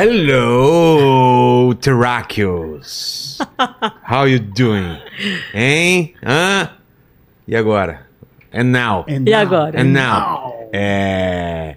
Hello, Terráqueos. How you doing? Hein? Hã? E agora? And now? And E now- agora? And now? É...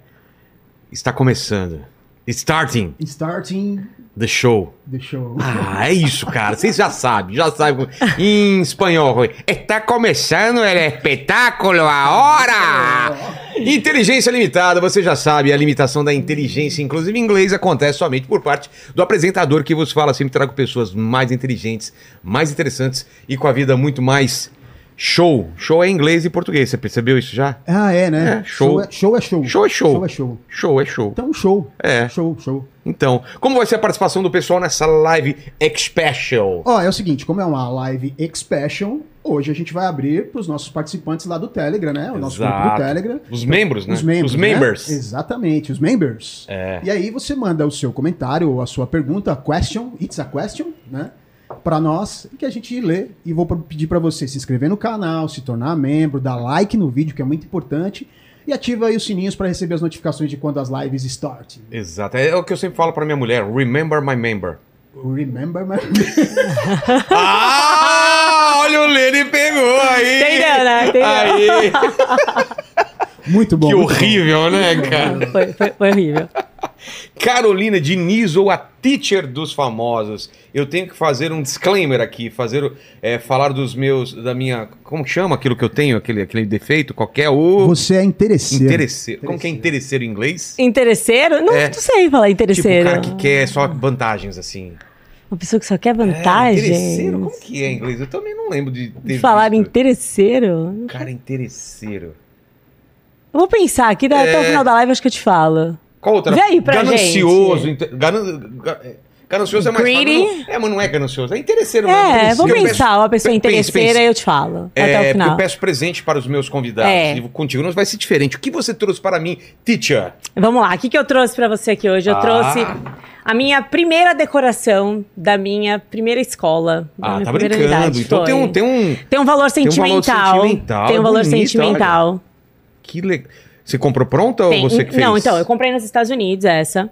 Está começando. Starting Starting the show. the show. Ah, é isso, cara. Vocês já sabem, já sabem. Em espanhol, está começando o espetáculo agora! Inteligência limitada, você já sabe, a limitação da inteligência, inclusive em inglês, acontece somente por parte do apresentador que vos fala. Sempre trago pessoas mais inteligentes, mais interessantes e com a vida muito mais show. Show é inglês e português, você percebeu isso já? Ah, é, né? É, show. é, show é show. Show é show. Show é show. Show é show. Então, show. É. Show, show. Então, como vai ser a participação do pessoal nessa live special? Ó, é o seguinte, como é uma live expression, hoje a gente vai abrir para os nossos participantes lá do Telegram, né? O nosso grupo do Exato. Telegram. Os membros, né? Os membros. Os né? members. Exatamente, os members. É. E aí você manda o seu comentário ou a sua pergunta, a question, it's a question, né? Pra nós, que a gente lê. E vou pedir pra você se inscrever no canal, se tornar membro, dar like no vídeo, que é muito importante. E ativa aí os sininhos pra receber as notificações de quando as lives start. Exato. É o que eu sempre falo pra minha mulher. Remember my member. Remember my... Ah! Olha o Lene pegou aí! Entendeu, né? Entendeu? Aí! Muito bom. Que muito bom. horrível, né, cara? Foi, foi, foi horrível. Carolina Diniz ou a teacher dos famosos. Eu tenho que fazer um disclaimer aqui, fazer é, falar dos meus, da minha, como chama aquilo que eu tenho, aquele, aquele defeito qualquer, o Você é interesseiro. interesseiro. Como que é interesseiro em inglês? Interesseiro? Não, É. não sei falar Tipo, o interesseiro. cara que quer só vantagens, assim. Uma pessoa que só quer É, vantagens. interesseiro, como que é em inglês? Eu também não lembro de ter Falar visto. interesseiro? Cara, interesseiro. Eu vou pensar aqui, É. até o final da live acho que eu te falo. Qual outra? Vê aí pra ganancioso. gente. inte- ganan- ga- é, Ganancioso é mais Greedy. fácil. Não, é, mas não é ganancioso. É interesseiro. É, mesmo. vou Eu peço- pensar, uma pessoa pense, interesseira pense. eu te falo. É, até o final. eu peço presente para os meus convidados. É. E contigo não vai ser diferente. O que você trouxe para mim, teacher? Vamos lá, o que, que eu trouxe pra você aqui hoje? Eu Ah. trouxe a minha primeira decoração da minha primeira escola. Ah, minha tá brincando. unidade. Então tem um, tem um. Tem um valor Tem um valor sentimental. sentimental, Tem um é valor bonito, sentimental. Que legal. Você comprou pronta Tem- ou você que fez? Não, então, eu comprei nos Estados Unidos essa.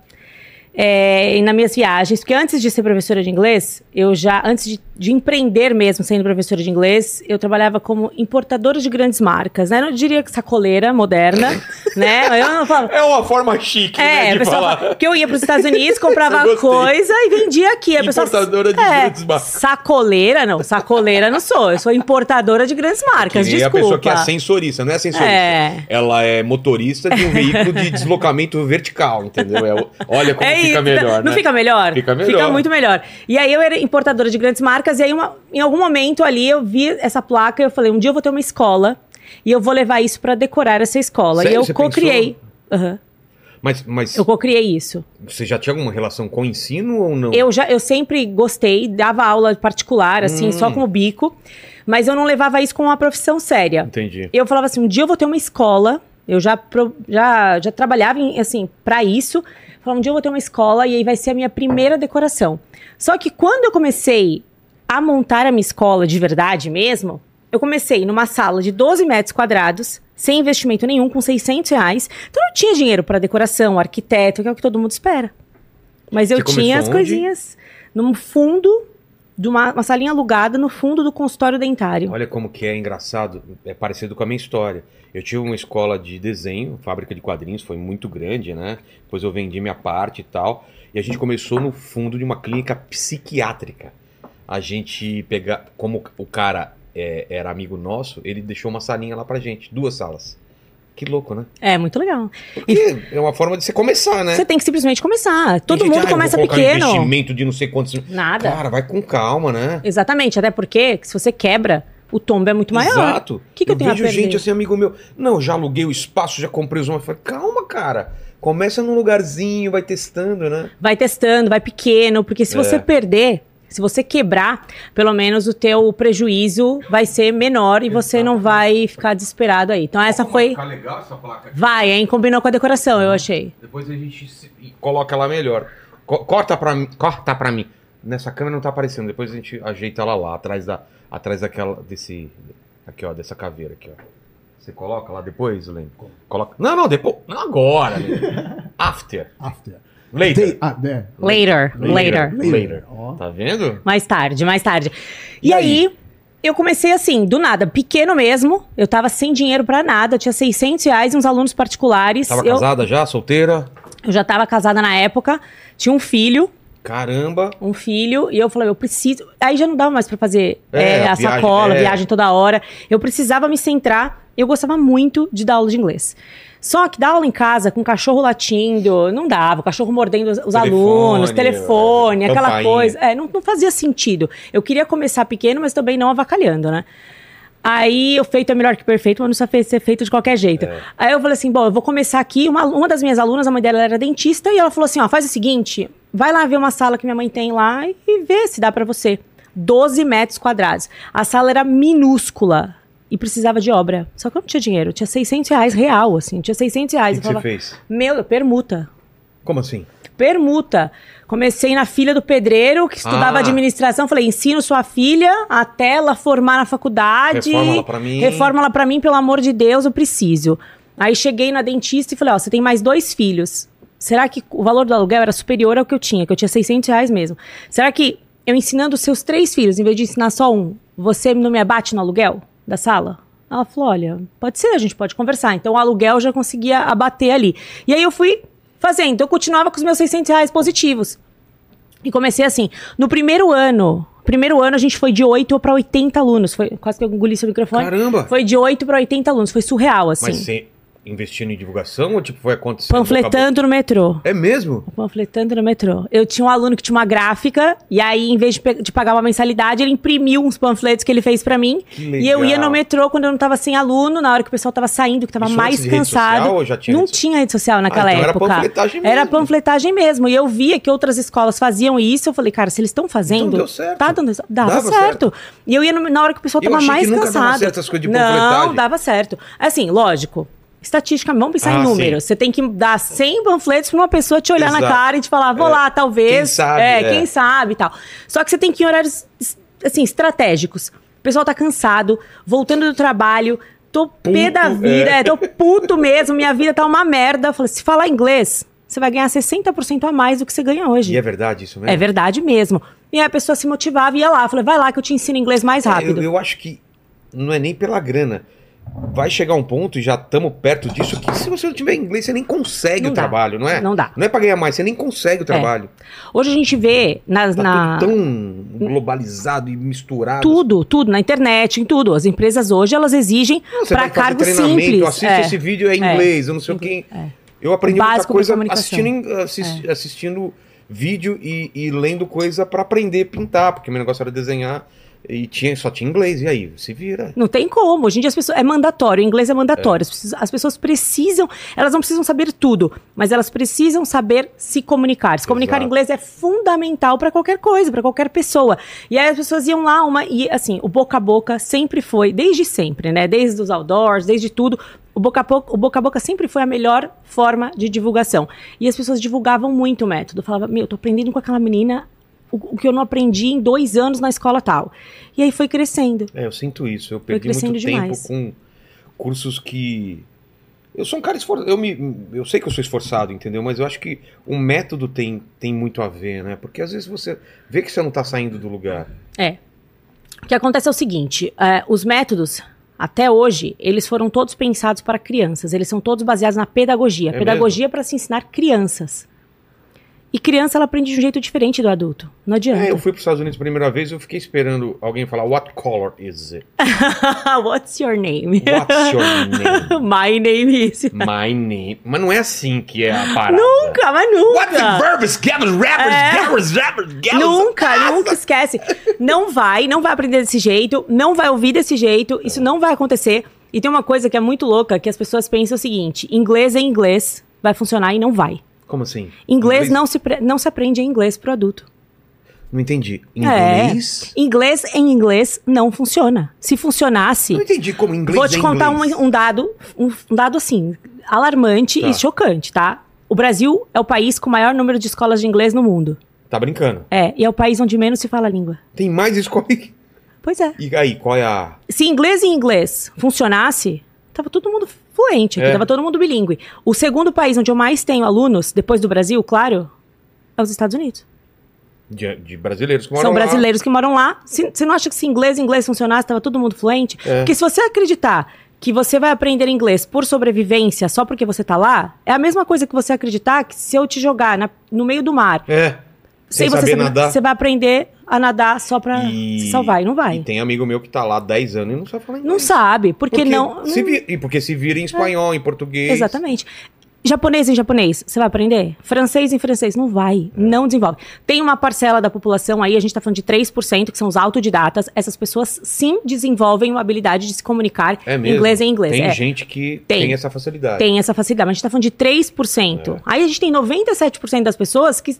É, e nas minhas viagens, porque antes de ser professora de inglês, eu já, antes de, de empreender mesmo, sendo professora de inglês, eu trabalhava como importadora de grandes marcas, né? Eu não diria que sacoleira moderna, né? Eu não falava. É uma forma chique, É, né, a de pessoa falar. fala que eu ia para os Estados Unidos, comprava coisa e vendia aqui. A pessoa, Importadora de é, grandes marcas. Sacoleira, não. Sacoleira não sou. Eu sou importadora de grandes marcas. E a Desculpa. pessoa que é ascensorista, não é ascensorista. É. Ela é motorista de um veículo de deslocamento vertical, entendeu? É olha como É fica melhor, Não né? fica melhor? Fica melhor. Fica muito melhor. E aí eu era importadora de grandes marcas, e aí uma- em algum momento ali eu vi essa placa e eu falei, um dia eu vou ter uma escola e eu vou levar isso pra decorar essa escola. Sério? E eu Você co-criei. Mas, mas Eu co-criei isso. você já tinha alguma relação com o ensino ou não? Eu já eu sempre gostei, dava aula particular, assim, Hum. só como bico, mas eu não levava isso como uma profissão séria. Entendi. Eu falava assim, um dia eu vou ter uma escola. Eu já, já, já trabalhava em, assim para isso. Falava, um dia eu vou ter uma escola e aí vai ser a minha primeira decoração. Só que quando eu comecei a montar a minha escola de verdade mesmo, eu comecei numa sala de 12 metros quadrados, sem investimento nenhum, com 600 reais. Então eu não tinha dinheiro para decoração, arquiteto, que é o que todo mundo espera. Mas eu Você tinha as onde? coisinhas no fundo de uma, uma salinha alugada no fundo do consultório dentário. Olha como que é engraçado, é parecido com a minha história. Eu tive uma escola de desenho, fábrica de quadrinhos, foi muito grande, né? Depois eu vendi minha parte e tal. E a gente começou no fundo de uma clínica psiquiátrica. A gente pegar, como o cara é, era amigo nosso, ele deixou uma salinha lá pra gente, duas salas. Que louco, né? É muito legal. Porque é uma forma de você começar, né? Você tem que simplesmente começar. Todo gente, mundo "Ah, eu começa colocar Um pequeno. investimento de não sei quantos. Nada. Cara, vai com calma, né? Exatamente, até porque se você quebra, o tombo é muito maior. Exato. O que que eu tenho a vejo perder? gente assim, amigo meu. Não, já aluguei o espaço, já comprei os móveis. Falei, calma, cara. Começa num lugarzinho, vai testando, né? Vai testando, vai pequeno, porque se É. você perder, se você quebrar, pelo menos o teu prejuízo vai ser menor e você não vai ficar desesperado aí. Então essa foi... Ficar legal essa placa. Vai, hein? Combinou com a decoração, eu achei. Depois a gente se- coloca ela melhor. Co- corta pra mim. Corta pra mim. Nessa câmera não tá aparecendo. Depois a gente ajeita ela lá, atrás da. Atrás daquela. Desse. Aqui, ó, dessa caveira aqui, ó. Você coloca lá depois, Lênin? Coloca. Não, não, depois. Não agora, Lênin. After. After. Later. Day- ah, é. Later, later. Later. Ó. Tá vendo? Mais tarde, mais tarde. E, E aí? aí? eu comecei assim, do nada, pequeno mesmo. Eu tava sem dinheiro pra nada, tinha 600 reais e uns alunos particulares. Tava eu, casada já, solteira? eu já tava casada na época, tinha um filho. Caramba. um filho, e eu falei, eu preciso. Aí já não dava mais pra fazer É, é, a a viagem, sacola, é. viagem toda hora. Eu precisava me centrar. Eu gostava muito de dar aula de inglês. Só que dar aula em casa com o cachorro latindo, não dava, o cachorro mordendo os, os Telefone, alunos, telefone, é, aquela campainha. coisa. É, não, não fazia sentido. Eu queria começar pequeno, mas também não avacalhando, né? Aí o feito é melhor que perfeito, mas não precisa ser feito de qualquer jeito. É. Aí eu falei assim: bom, eu vou começar aqui. Uma, uma das minhas alunas, a mãe dela era dentista, e ela falou assim: ó, faz o seguinte, vai lá ver uma sala que minha mãe tem lá e, e vê se dá pra você. 12 metros quadrados. A sala era minúscula e precisava de obra. Só que eu não tinha dinheiro, eu tinha 600 reais real, assim, tinha 600 O reais. que, que eu você falava, fez? meu, permuta. Como assim? Permuta. Comecei na filha do pedreiro, que estudava Ah. administração. Falei, ensino sua filha até ela formar na faculdade. Reforma ela pra mim. Reforma ela pra mim, pelo amor de Deus, eu preciso. Aí cheguei na dentista e falei, ó, você tem mais dois filhos. Será que o valor do aluguel era superior ao que eu tinha? Que eu tinha 600 reais mesmo. Será que eu ensinando os seus três filhos, em vez de ensinar só um, você não me abate no aluguel da sala? Ela falou, olha, pode ser, a gente pode conversar. Então o aluguel já conseguia abater ali. E aí eu fui fazendo. Então eu continuava com os meus 600 reais positivos. E comecei assim. No primeiro ano, primeiro ano a gente foi de 8 para 80 alunos. Foi quase que eu engoli seu microfone. Caramba! Foi de 8 para 80 alunos. Foi surreal, assim. Mas você investindo em divulgação ou tipo foi acontecendo? Panfletando no metrô. É mesmo? Panfletando no metrô. Eu tinha um aluno que tinha uma gráfica, e aí, em vez de, de pagar uma mensalidade, ele imprimiu uns panfletos que ele fez pra mim. E eu ia no metrô quando eu não tava sem aluno, na hora que o pessoal tava saindo, que tava Isso mais cansado. social já tinha não rede tinha rede social naquela Ah, então era época. panfletagem Era mesmo. panfletagem mesmo. E eu via que outras escolas faziam isso. Eu falei, cara, se eles estão fazendo. Então deu certo. Tá dando Dava, Dava certo. E eu ia no- na hora que o pessoal Eu tava mais nunca dava cansado. certo não, panfletagem. dava certo. Assim, lógico. Estatística, vamos pensar Ah, em sim. números. Você tem que dar 100 panfletos pra uma pessoa te olhar na Exato. cara e te falar, vou É. lá, talvez. Quem sabe, É, é. quem sabe e tal. Só que você tem que ir em horários, assim, estratégicos. O pessoal tá cansado, voltando do trabalho, tô pé da vida, é. é, tô puto mesmo, minha vida tá uma merda. Falei, se falar inglês, você vai ganhar 60% a mais do que você ganha hoje. E é verdade isso mesmo? É verdade mesmo. E aí a pessoa se motivava e ia lá. Falei, vai lá que eu te ensino inglês mais É, rápido. Eu, eu acho que não é nem pela grana. Vai chegar um ponto, e já estamos perto disso, que se você não tiver inglês, você nem consegue Não o dá. trabalho, não é? Não dá. Não é pra ganhar mais, você nem consegue o trabalho. Hoje a gente vê nas, Tá na... tão globalizado e misturado. Tudo, tudo, na internet, em tudo. As empresas hoje, elas exigem para cargos simples. assiste É. esse vídeo é inglês, eu não sei o que. É. Eu aprendi muita coisa assistindo, assistindo vídeo e, e lendo coisa pra aprender a pintar, porque meu negócio era desenhar e tinha, só tinha inglês. E aí, se vira. Não tem como. Hoje em dia as pessoas, é mandatório, o inglês é mandatório. As, pessoas, as pessoas precisam, elas não precisam saber tudo, mas elas precisam saber se comunicar. Se comunicar em inglês é fundamental para qualquer coisa, para qualquer pessoa. E aí as pessoas iam lá, uma e assim, o boca a boca sempre foi, desde sempre, né? Desde os outdoors, desde tudo, o boca a boca, o boca a boca sempre foi a melhor forma de divulgação. E as pessoas divulgavam muito o método. Falava, meu, tô aprendendo com aquela menina o, o que eu não aprendi em dois anos na escola tal. E aí foi crescendo. É, eu sinto isso. Eu perdi muito demais. tempo com cursos que. Eu sou um cara esforçado. Eu, me, eu sei que eu sou esforçado, entendeu? Mas eu acho que o método tem, tem muito a ver, né? Porque às vezes você vê que você não tá saindo do lugar. É. O que acontece é o seguinte: é, os métodos, até hoje, eles foram todos pensados para crianças. Eles são todos baseados na pedagogia. É pedagogia para se ensinar crianças. E criança, ela aprende de um jeito diferente do adulto. Não adianta. É, eu fui para os Estados Unidos a primeira vez eu fiquei esperando alguém falar What color is it? What's your name? What's your name? My name is. My name. Mas não é assim que é a parada. Nunca, mas nunca. What the verbs, gabbers, rappers, É. gabbers, rappers, gabbers. Nunca, nunca esquece. Não vai, não vai aprender desse jeito, não vai ouvir desse jeito, isso não vai acontecer. E tem uma coisa que é muito louca, que as pessoas pensam o seguinte, inglês é inglês, vai funcionar e não vai. Como assim? Inglês, Não, se, não se aprende em inglês pro adulto. Não entendi. É. Inglês? Inglês em inglês não funciona. Se funcionasse, Não entendi como inglês vou te é contar inglês. um, um dado, um, um dado assim, alarmante Tá. e chocante, tá? O Brasil é o país com o maior número de escolas de inglês no mundo. Tá brincando. É, e é o país onde menos se fala a língua. Tem mais escola. Pois é. E aí, qual é a. Se inglês e inglês funcionasse, tava todo mundo fluente aqui, É. tava todo mundo bilíngue. O segundo país onde eu mais tenho alunos, depois do Brasil, claro, é os Estados Unidos. De, de brasileiros que moram São lá. brasileiros que moram lá. Você não acha que se inglês inglês funcionasse, estava todo mundo fluente? É. Porque se você acreditar que você vai aprender inglês por sobrevivência só porque você tá lá, é a mesma coisa que você acreditar que se eu te jogar na- no meio do mar, É. Sem sem você saber nadar. você vai aprender a nadar só pra se salvar. E não vai. E tem amigo meu que tá lá há 10 anos e não sabe falar inglês. Não sabe, porque, não. Se vi- e porque se vira em espanhol, em português. Exatamente. Japonês em japonês, você vai aprender? Francês em francês, não vai, É. não desenvolve. Tem uma parcela da população aí, a gente tá falando de 3%, que são os autodidatas. Essas pessoas sim desenvolvem uma habilidade de se comunicar É mesmo. inglês em inglês. Tem é. gente que tem, Tem. essa facilidade. Tem essa facilidade, mas a gente tá falando de 3%. É. Aí a gente tem 97% das pessoas que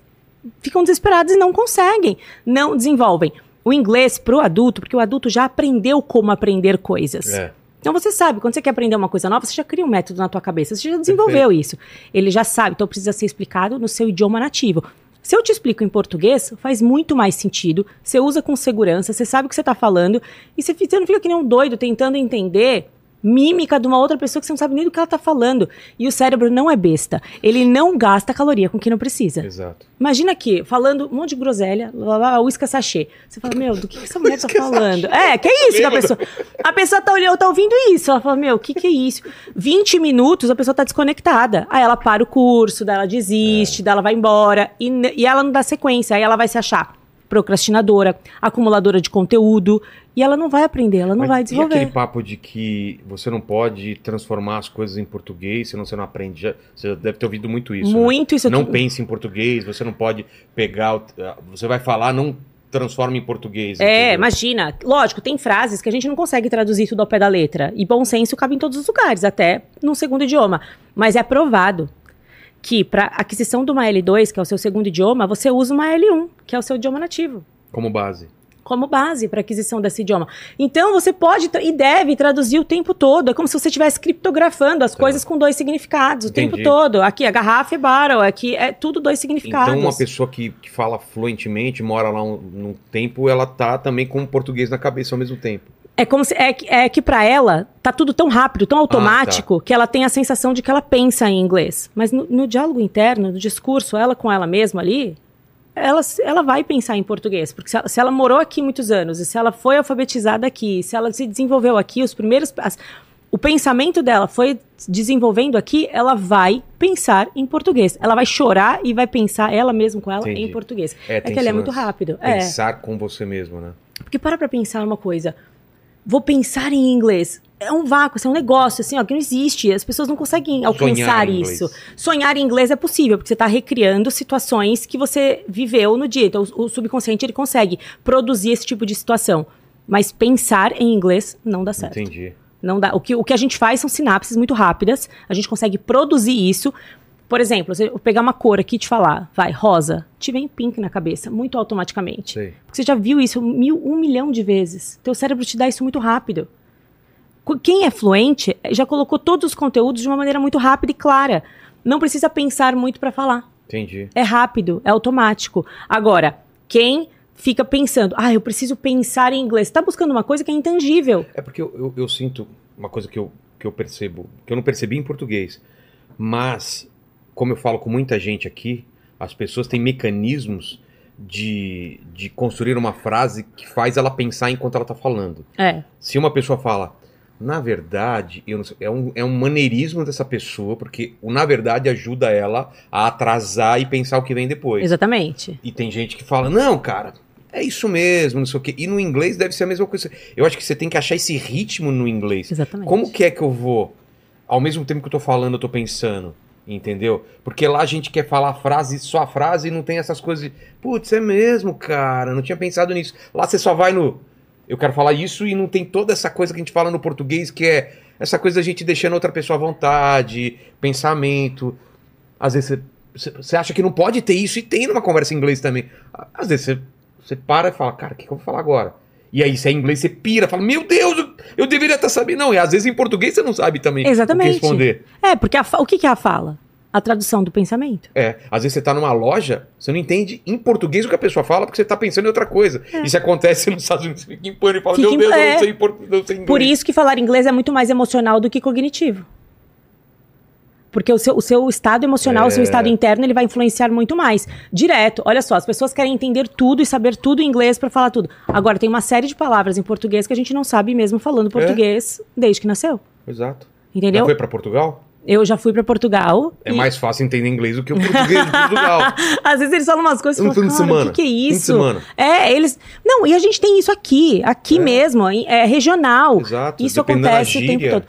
ficam desesperadas e não conseguem, não desenvolvem. O inglês pro adulto, porque o adulto já aprendeu como aprender coisas. É. Então você sabe, quando você quer aprender uma coisa nova, você já cria um método na tua cabeça, você já desenvolveu isso. Ele já sabe, então precisa ser explicado no seu idioma nativo. Se eu te explico em português, faz muito mais sentido. Você usa com segurança, você sabe o que você está falando, e você, você não fica que nem um doido tentando entender mímica de uma outra pessoa que você não sabe nem do que ela está falando. E o cérebro não é besta. Ele não gasta caloria com quem não precisa. Exato. Imagina aqui, falando um monte de groselha, lá, lá, uísca sachê. Você fala, meu, do que, que essa mulher tá Uísca falando? É, que é isso que a pessoa. A pessoa tá olhando, tá ouvindo isso. Ela fala, meu, o que, que é isso? 20 minutos, a pessoa tá desconectada. Aí ela para o curso, daí ela É. desiste, daí ela vai embora. E, e ela não dá sequência. Aí ela vai se achar procrastinadora, acumuladora de conteúdo. E ela não vai aprender, ela não Mas vai E desenvolver. aquele papo de que você não pode transformar as coisas em português, senão você não aprende. Já- você deve ter ouvido muito isso. né? Muito isso. Não pense em português, você não pode pegar. o- Você vai falar, não transforma em português. É, entendeu? imagina. Lógico, tem frases que a gente não consegue traduzir tudo ao pé da letra. E bom senso cabe em todos os lugares, até num segundo idioma. Mas é provado que para aquisição de uma L2, que é o seu segundo idioma, você usa uma L1, que é o seu idioma nativo. Como base. Como base para aquisição desse idioma. Então você pode e deve traduzir o tempo todo. É como se você estivesse criptografando as Tá. coisas com dois significados o Entendi. tempo todo. Aqui, a garrafa é barrel, aqui é tudo dois significados. Então, uma pessoa que, que fala fluentemente, mora lá um, num tempo, ela tá também com o português na cabeça ao mesmo tempo. É como se é, que- é que para ela tá tudo tão rápido, tão automático, que ela tem a sensação de que ela pensa em inglês. Mas no, no diálogo interno, no discurso, ela com ela mesma ali, ela, ela vai pensar em português. Porque se ela, se ela morou aqui muitos anos, e se ela foi alfabetizada aqui, se ela se desenvolveu aqui, os primeiros. as- o pensamento dela foi desenvolvendo aqui, ela vai pensar em português. Ela vai chorar e vai pensar ela mesma com ela Entendi. em português. É, É, que ele é muito rápido. É. Pensar com você mesmo, né? Porque para pra pensar uma coisa. Vou pensar em inglês. É um vácuo, isso é um negócio, assim, ó, que não existe. As pessoas não conseguem alcançar inglês. isso. Sonhar em inglês é possível, porque você está recriando situações que você viveu no dia. Então, o, o subconsciente, ele consegue produzir esse tipo de situação. Mas pensar em inglês não dá certo. Entendi. Não dá. O que, o que a gente faz são sinapses muito rápidas. A gente consegue produzir isso. Por exemplo, se eu pegar uma cor aqui e te falar, vai, rosa, te vem pink na cabeça, muito automaticamente. Sei. Porque você já viu isso mil, um milhão de vezes. Teu cérebro te dá isso muito rápido. Qu- Quem é fluente eh, já colocou todos os conteúdos de uma maneira muito rápida e clara. Não precisa pensar muito para falar. Entendi. É rápido, é automático. Agora, quem fica pensando, ah, eu preciso pensar em inglês, está buscando uma coisa que é intangível. É porque eu, eu, eu sinto uma coisa que eu, que eu percebo, que eu não percebi em português, mas como eu falo com muita gente aqui, as pessoas têm mecanismos de, de construir uma frase que faz ela pensar enquanto ela está falando. É. Se uma pessoa fala, na verdade, eu não sei, é, um, é um maneirismo dessa pessoa, porque o na verdade ajuda ela a atrasar e pensar o que vem depois. Exatamente. E tem gente que fala, não, cara, é isso mesmo, não sei o quê. E no inglês deve ser a mesma coisa. Eu acho que você tem que achar esse ritmo no inglês. Exatamente. Como que é que eu vou, ao mesmo tempo que eu tô falando, eu tô pensando? Entendeu? Porque lá a gente quer falar frase, só a frase e não tem essas coisas putz, é mesmo, cara, não tinha pensado nisso. Lá você só vai no, eu quero falar isso e não tem toda essa coisa que a gente fala no português, que é essa coisa da gente deixando outra pessoa à vontade, pensamento. Às vezes você, você- acha que não pode ter isso e tem numa conversa em inglês também. Às vezes você, você para e fala, cara, o que, que eu vou falar agora? E aí, se é inglês, você pira, fala, meu Deus, eu, eu deveria estar sabendo. Não, e às vezes em português você não sabe também Exatamente. o que responder. É, porque a o que, que é a fala? A tradução do pensamento. É, às vezes você tá numa loja, você não entende em português o que a pessoa fala, porque você tá pensando em outra coisa. Isso acontece nos Estados Unidos, você fica em pânico e fala, É. Fica meu em- Deus, eu é. não sei, portu- não sei inglês. Por isso que falar inglês é muito mais emocional do que cognitivo. Porque o seu, o seu estado emocional, o seu É. estado interno, ele vai influenciar muito mais. Direto. Olha só, as pessoas querem entender tudo e saber tudo em inglês pra falar tudo. Agora, tem uma série de palavras em português que a gente não sabe mesmo falando português desde que nasceu. Exato. Entendeu? Já foi pra Portugal? Eu já fui pra Portugal. É e- mais fácil entender inglês do que o português de Portugal. Às vezes eles falam umas coisas e Um falam, fim de semana. o que, que é Fim de isso? semana. É, eles... Não, e a gente tem isso aqui, aqui É. mesmo, é regional. Exato, Isso dependendo acontece o tempo todo.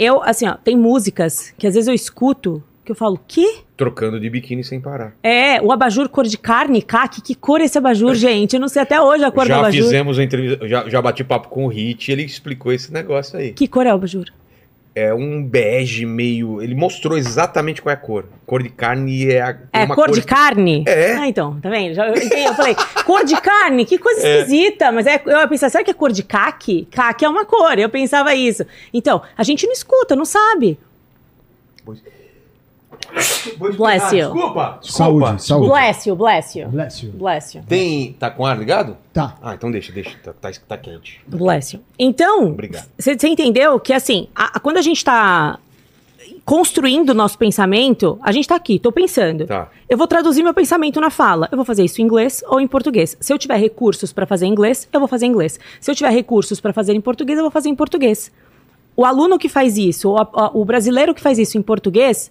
Eu, assim, ó, tem músicas que às vezes eu escuto que eu falo, que? Trocando de biquíni sem parar. É, o abajur cor de carne, caque, que cor é esse abajur, gente? Eu não sei até hoje a cor do já abajur. fizemos a entrevista, já, já bati papo com o Hit, ele explicou esse negócio aí. Que cor é o abajur? É um bege meio. Ele mostrou exatamente qual é a cor. Cor de carne é a. É uma cor de carne? É. Ah, então, tá vendo? Já, eu, entendi, eu falei, cor de carne? Que coisa É. esquisita. Mas é, eu pensava, será que é cor de caque? Caque é uma cor, eu pensava isso. Então, a gente não escuta, não sabe. Bless you. Desculpa, desculpa. Saúde, saúde. Bless you, bless you. Bless you. Bless you. Tem. Tá com ar ligado? Tá. Ah, então deixa, deixa. Tá, tá, tá quente. Bless you. Então, Obrigado. você entendeu que assim, a- a- quando a gente tá construindo o nosso pensamento, a gente tá aqui, tô pensando. Tá. Eu vou traduzir meu pensamento na fala. Eu vou fazer isso em inglês ou em português. Se eu tiver recursos para fazer em inglês, eu vou fazer em inglês. Se eu tiver recursos para fazer em português, eu vou fazer em português. O aluno que faz isso, o, o brasileiro que faz isso em português,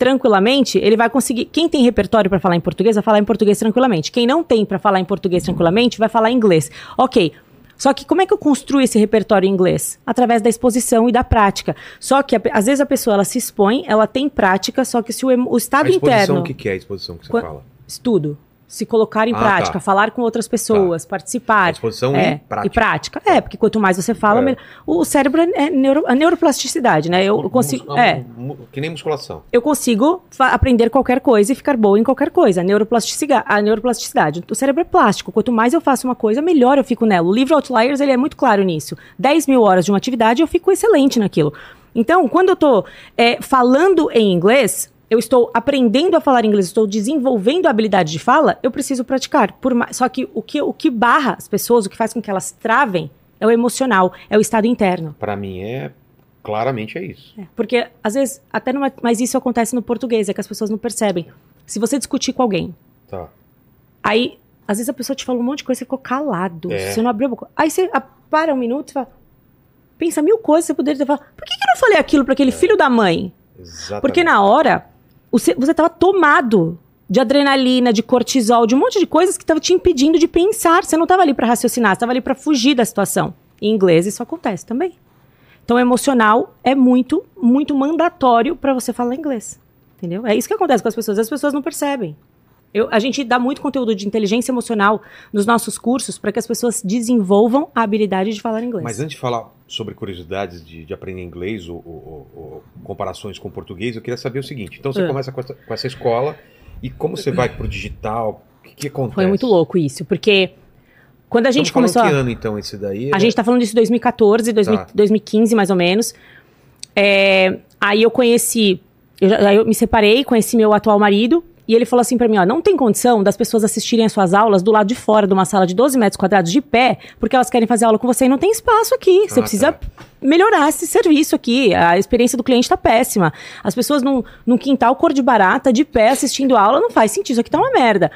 tranquilamente, ele vai conseguir. Quem tem repertório para falar em português, vai falar em português tranquilamente. Quem não tem para falar em português tranquilamente, vai falar em inglês. Ok. Só que como é que eu construo esse repertório em inglês? Através da exposição e da prática. Só que a às vezes a pessoa ela se expõe, ela tem prática, só que se o, o A estado exposição, interno o que, que é a exposição que você fala? estudo, se colocar em Ah, prática, tá. falar com outras pessoas, participar. Exposição é, e prática. E prática. É, porque quanto mais você fala, É. melhor. o cérebro é neuro, a neuroplasticidade, né? Eu, eu consigo. Mus- É, Que nem musculação. eu consigo aprender qualquer coisa e ficar boa em qualquer coisa. A neuroplasticidade, a neuroplasticidade. O cérebro é plástico. Quanto mais eu faço uma coisa, melhor eu fico nela. O livro Outliers ele é muito claro nisso. 10 mil horas de uma atividade, eu fico excelente naquilo. Então, quando eu tô é, falando em inglês, eu estou aprendendo a falar inglês, estou desenvolvendo a habilidade de fala, eu preciso praticar. Por Só que o, que o que barra as pessoas, o que faz com que elas travem, é o emocional, é o estado interno. Pra mim é. Claramente é isso. É, Porque, às vezes, até numa, mas isso acontece no português, é que as pessoas não percebem. Se você discutir com alguém, Tá. aí, às vezes a pessoa te fala um monte de coisa e você ficou calado. É. Você não abriu a boca. Aí você ah, para um minuto e fala. Pensa mil coisas, você poderia falado. Por que, que eu não falei aquilo para É. aquele filho da mãe? Exatamente. Porque na hora, você, você tava tomado de adrenalina, de cortisol, de um monte de coisas que tava te impedindo de pensar. Você não tava ali para raciocinar, você tava ali para fugir da situação. Em inglês isso acontece também. Então, emocional é muito, muito mandatório para você falar inglês. Entendeu? É isso que acontece com as pessoas. As pessoas não percebem. Eu- a gente dá muito conteúdo de inteligência emocional nos nossos cursos para que as pessoas desenvolvam a habilidade de falar inglês. Mas antes de falar sobre curiosidades de, de aprender inglês ou, ou- ou- comparações com português, eu queria saber o seguinte. Então você Ah. começa com essa, com essa escola e como você vai pro digital? O que, que acontece? Foi muito louco isso, porque quando a gente Estamos começou. que ano então esse daí? A gente tá falando disso em 2014, 2000 Tá. 2015, mais ou menos. É, aí eu conheci. Eu, aí eu me separei, conheci meu atual marido. E ele falou assim pra mim: ó, não tem condição das pessoas assistirem as suas aulas do lado de fora de uma sala de 12 metros quadrados de pé, porque elas querem fazer aula com você e não tem espaço aqui. Você Ah, precisa tá. melhorar esse serviço aqui. A experiência do cliente tá péssima. As pessoas num, num quintal cor de barata, de pé, assistindo aula, não faz sentido. Isso aqui tá uma merda.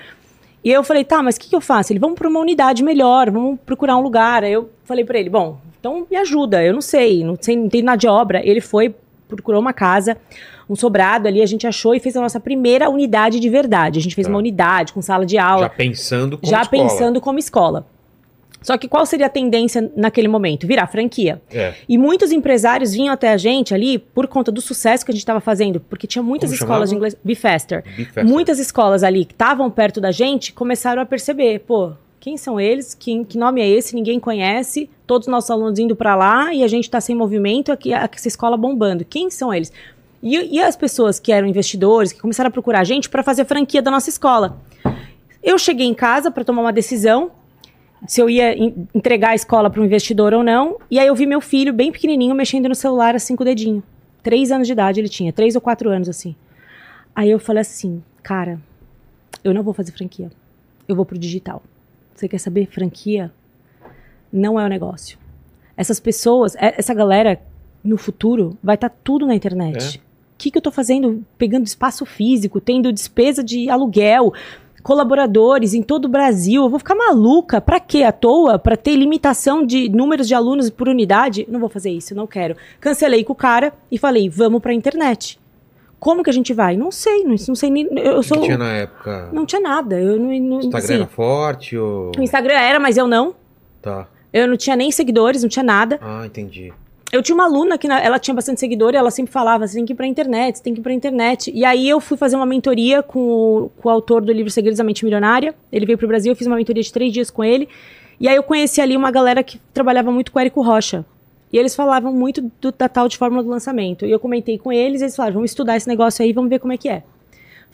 E eu falei, tá, mas o que, que eu faço? Ele, vamos pra uma unidade melhor, vamos procurar um lugar. Aí eu falei pra ele, bom, então me ajuda, eu não sei, não sei, não entendo nada de obra. Ele foi, procurou uma casa, um sobrado ali, a gente achou e fez a nossa primeira unidade de verdade. A gente fez Tá. uma unidade com sala de aula Já pensando como já escola. pensando como escola. Só que qual seria a tendência naquele momento? Virar franquia. É. E muitos empresários vinham até a gente ali por conta do sucesso que a gente estava fazendo, porque tinha muitas Como escolas de chamava? inglês. Be Faster. Be faster. Muitas escolas ali que estavam perto da gente começaram a perceber, pô, quem são eles? Quem, que nome é esse? Ninguém conhece. Todos os nossos alunos indo para lá e a gente está sem movimento, aqui aqui essa escola bombando. Quem são eles? E, e as pessoas que eram investidores, que começaram a procurar a gente para fazer franquia da nossa escola. Eu cheguei em casa para tomar uma decisão se eu ia en- entregar a escola para um investidor ou não. E aí eu vi meu filho bem pequenininho mexendo no celular assim com o dedinho. Três anos de idade ele tinha, três ou quatro anos assim. Aí eu falei assim, cara, eu não vou fazer franquia. Eu vou pro digital. Você quer saber? Franquia não é o negócio. Essas pessoas, é- essa galera no futuro vai estar tudo na internet. Que, que eu tô fazendo? Pegando espaço físico, tendo despesa de aluguel, colaboradores em todo o Brasil. Eu vou ficar maluca. Pra quê? À toa? Pra ter limitação de números de alunos por unidade? Não vou fazer isso, não quero. Cancelei com o cara e falei, vamos pra internet. Como que a gente vai? Não sei, não, não sei nem. Eu O que sou. tinha na época? Não tinha nada. Eu não. não O Instagram assim, era forte ou... o Instagram era, mas eu não. Tá. Eu não tinha nem seguidores, não tinha nada. Ah, entendi. Eu tinha uma aluna que na- ela tinha bastante seguidor e ela sempre falava: você tem que ir pra internet, você tem que ir pra internet. E aí eu fui fazer uma mentoria com o, com o autor do livro Segredos da Mente Milionária. Ele veio pro Brasil, eu fiz uma mentoria de três dias com ele. E aí eu conheci ali uma galera que trabalhava muito com o Érico Rocha. E eles falavam muito do, da tal de fórmula do lançamento. E eu comentei com eles, eles falaram: vamos estudar esse negócio aí, vamos ver como é que é.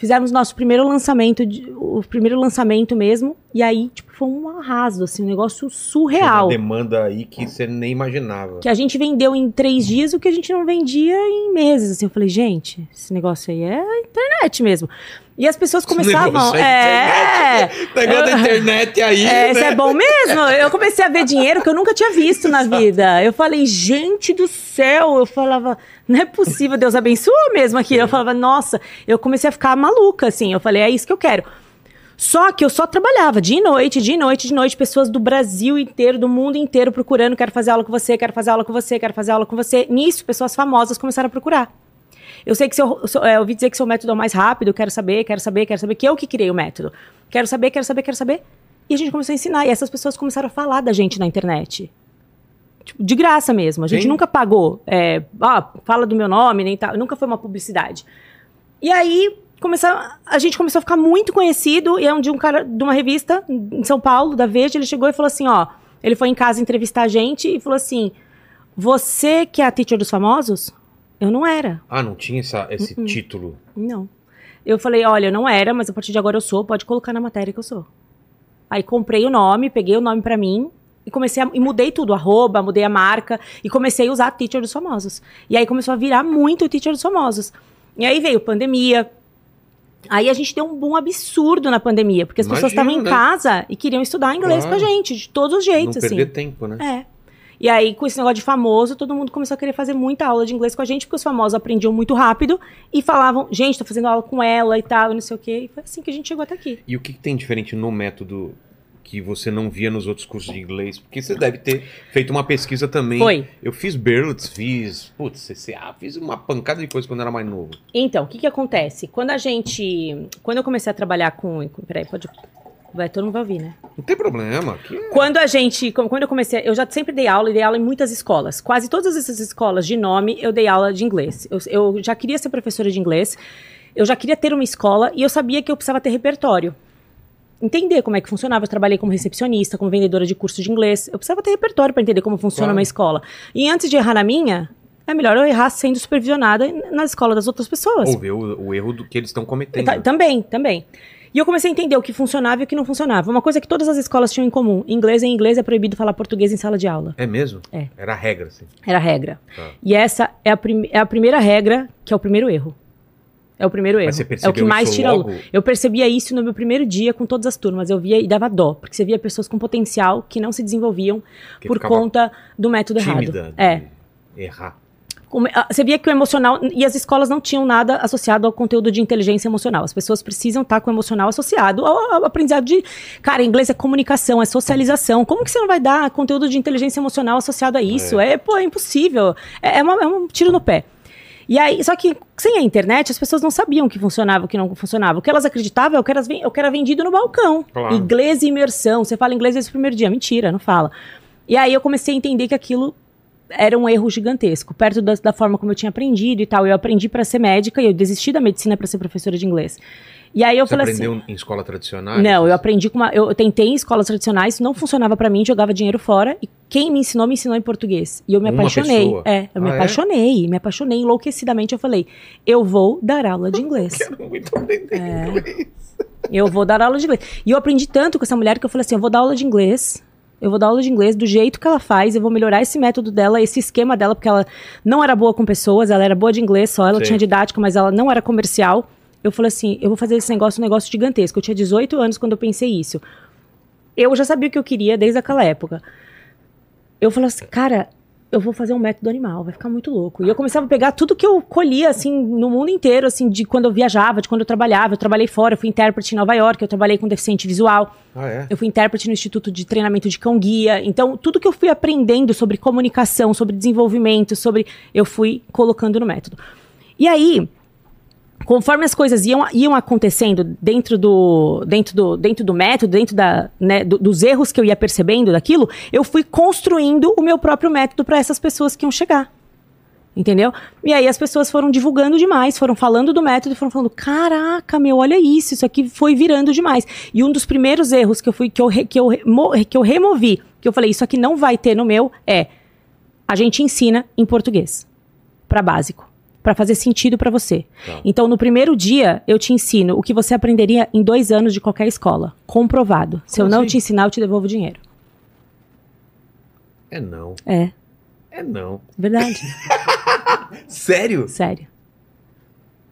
Fizemos nosso primeiro lançamento, de- o primeiro lançamento mesmo. E aí, tipo, foi um arraso, assim, um negócio surreal. uma demanda aí que você nem imaginava. Que a gente vendeu em três dias o que a gente não vendia em meses. Assim, eu falei, gente, esse negócio aí é internet mesmo. E as pessoas começavam. é É, internet. Negócio da internet aí, é, isso né? é bom mesmo. Eu comecei a ver dinheiro que eu nunca tinha visto na vida. Eu falei, gente do céu. Eu falava, não é possível, Deus abençoa mesmo aqui. Eu falava, nossa, eu comecei a ficar maluca, assim. Eu falei, é isso que eu quero. Só que eu só trabalhava de noite, de noite, de noite, pessoas do Brasil inteiro, do mundo inteiro procurando, quero fazer aula com você, quero fazer aula com você, quero fazer aula com você. Nisso, pessoas famosas começaram a procurar. Eu sei que seu, seu- é, eu ouvi dizer que seu método é o mais rápido, quero saber, quero saber, quero saber, que eu que criei o método. Quero saber, quero saber, quero saber. E a gente começou a ensinar, e essas pessoas começaram a falar da gente na internet. Tipo, de graça mesmo. A gente Sim. nunca pagou. É, ah, fala do meu nome, nem tal. Nunca foi uma publicidade. E aí, começou, a gente começou a ficar muito conhecido. E é um de um cara de uma revista em São Paulo, da Veja, ele chegou e falou assim: ó. Ele foi em casa entrevistar a gente e falou assim: Você que é a teacher dos famosos? Eu não era. Ah, não tinha essa, esse Uh-uh. título. Não. Eu falei, olha, eu não era, mas a partir de agora eu sou, pode colocar na matéria que eu sou. Aí comprei o nome, peguei o nome pra mim e comecei a, e mudei tudo, arroba, mudei a marca e comecei a usar Teacher dos Famosos. E aí começou a virar muito Teacher dos Famosos. E aí veio pandemia. Aí a gente deu um boom absurdo na pandemia, porque as pessoas Imagino, estavam em né? casa e queriam estudar inglês Claro. com a gente, de todos os jeitos, não assim. perder tempo, né? É. E aí, com esse negócio de famoso, todo mundo começou a querer fazer muita aula de inglês com a gente, porque os famosos aprendiam muito rápido e falavam, gente, tô fazendo aula com ela e tal, não sei o quê. E foi assim que a gente chegou até aqui. E o que, que tem diferente no método que você não via nos outros cursos de inglês? Porque você deve ter feito uma pesquisa também. Foi. Eu fiz Berlitz, fiz, putz, CCA, fiz uma pancada de coisa quando era mais novo. Então, o que que acontece? Quando a gente. Quando eu comecei a trabalhar com. com- Peraí, pode. Vai, todo mundo vai ouvir, né? Não tem problema. É- Quando a gente. Quando eu comecei. Eu já sempre dei aula e dei aula em muitas escolas. Quase todas essas escolas de nome eu dei aula de inglês. Eu, eu já queria ser professora de inglês. Eu já queria ter uma escola e eu sabia que eu precisava ter repertório. Entender como é que funcionava. Eu trabalhei como recepcionista, como vendedora de curso de inglês. Eu precisava ter repertório para entender como funciona Claro. uma escola. E antes de errar na minha, é melhor eu errar sendo supervisionada na escola das outras pessoas. Ou ver o, o erro do que eles estão cometendo. Ta- Também, também. E eu comecei a entender o que funcionava e o que não funcionava. Uma coisa que todas as escolas tinham em comum: inglês em inglês é proibido falar português em sala de aula. É mesmo? É. Era a regra, assim. Era a regra. Tá. E essa é a, é a primeira regra, que é o primeiro erro. É o primeiro erro. Mas você é o que mais tira logo? Eu percebia isso no meu primeiro dia com todas as turmas. Eu via e dava dó, porque você via pessoas com potencial que não se desenvolviam Que por conta do método Tímida. errado. de É. Errar. Ah, Você via que o emocional. E as escolas não tinham nada associado ao conteúdo de inteligência emocional. As pessoas precisam estar com o emocional associado ao, ao aprendizado de. Cara, inglês é comunicação, é socialização. Como que você não vai dar conteúdo de inteligência emocional associado a isso? É, pô, é impossível. É, é uma- é um tiro no pé. E aí, só que sem a internet, as pessoas não sabiam o que funcionava, o que não funcionava. O que elas acreditavam é o que, elas, ven- é o que era vendido no balcão. Claro. Inglês e imersão. Você fala inglês desde o primeiro dia. Mentira, não fala. E aí eu comecei a entender que aquilo era um erro gigantesco, perto da, da forma como eu tinha aprendido e tal. Eu aprendi para ser médica e eu desisti da medicina para ser professora de inglês. E aí eu Você falei aprendeu assim. em escola tradicional? Não, eu aprendi com uma. Eu tentei em escolas tradicionais, não funcionava pra mim, jogava dinheiro fora. E quem me ensinou, me ensinou em português. E eu me Uma apaixonei. pessoa? É, eu me Ah, é? apaixonei, me apaixonei enlouquecidamente. Eu falei, eu vou dar aula de inglês. Quero muito aprender É. inglês. Eu vou dar aula de inglês. E eu aprendi tanto com essa mulher que eu falei assim: eu vou dar aula de inglês. Eu vou dar aula de inglês do jeito que ela faz. Eu vou melhorar esse método dela, esse esquema dela, porque ela não era boa com pessoas, ela era boa de inglês só, ela Sim. tinha didática, mas ela não era comercial. Eu falei assim: eu vou fazer esse negócio um negócio gigantesco. Eu tinha 18 anos quando eu pensei isso. Eu já sabia o que eu queria desde aquela época. Eu falei assim, cara, eu vou fazer um método animal, vai ficar muito louco. E eu começava a pegar tudo que eu colhia, assim, no mundo inteiro, assim, de quando eu viajava, de quando eu trabalhava. Eu trabalhei fora, eu fui intérprete em Nova York, eu trabalhei com deficiente visual. Ah, é? Eu fui intérprete no Instituto de Treinamento de Cão Guia. Então, tudo que eu fui aprendendo sobre comunicação, sobre desenvolvimento, sobre. Eu fui colocando no método. E aí, conforme as coisas iam, iam acontecendo dentro do, dentro do, dentro do método, dentro da, né, do- dos erros que eu ia percebendo daquilo, eu fui construindo o meu próprio método para essas pessoas que iam chegar. Entendeu? E aí as pessoas foram divulgando demais, foram falando do método, foram falando: caraca, meu, olha isso, isso aqui foi virando demais. E um dos primeiros erros que eu fui, que eu, que eu, que eu removi, que eu falei, isso aqui não vai ter no meu, é a gente ensina em português. Para básico. Para fazer sentido para você. Tá. Então, no primeiro dia, eu te ensino o que você aprenderia em dois anos de qualquer escola. Comprovado. Se Como eu não assim? te ensinar, eu te devolvo o dinheiro. É não. É, É não. verdade. Sério? Sério.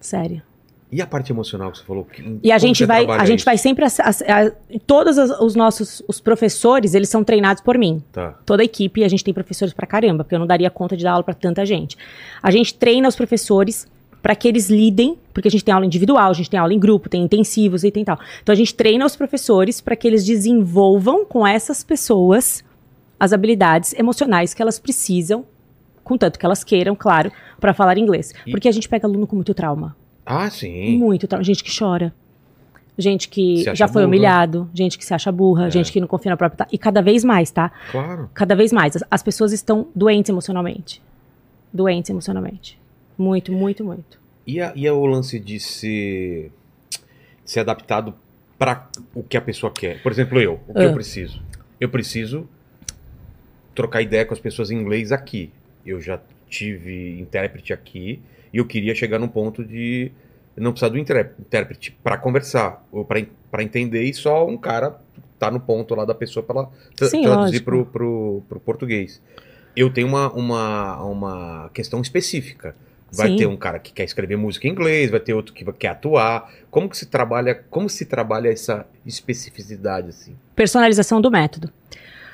Sério. E a parte emocional que você falou? Que- E a gente vai, a gente isso? vai sempre, ass- ass- a- todos os, os nossos, os professores, eles são treinados por mim. Tá. Toda a equipe, a gente tem professores pra caramba, porque eu não daria conta de dar aula pra tanta gente. A gente treina os professores para que eles lidem, porque a gente tem aula individual, a gente tem aula em grupo, tem intensivos e tem tal. Então a gente treina os professores para que eles desenvolvam com essas pessoas as habilidades emocionais que elas precisam, contanto que elas queiram, claro, para falar inglês. E- Porque a gente pega aluno com muito trauma. Ah, sim. Muito trauma. Gente que chora. Gente que já foi burra. humilhado, gente que se acha burra, É. gente que não confia na própria. ta- E cada vez mais, tá? Claro. Cada vez mais. As, as pessoas estão doentes emocionalmente. Doentes emocionalmente. Muito, muito, muito. E, a- e a- o lance de ser, de ser adaptado para o que a pessoa quer? Por exemplo, eu. O que Ah. eu preciso? Eu preciso trocar ideia com as pessoas em inglês aqui. Eu já tive intérprete aqui e eu queria chegar num ponto de não precisar do intérprete para conversar ou para entender e só um cara tá no ponto lá da pessoa para traduzir pro, pro português. Eu tenho uma, uma, uma questão específica. Vai Sim. ter um cara que quer escrever música em inglês, vai ter outro que quer atuar. Como que se trabalha, como se trabalha essa especificidade assim? Personalização do método.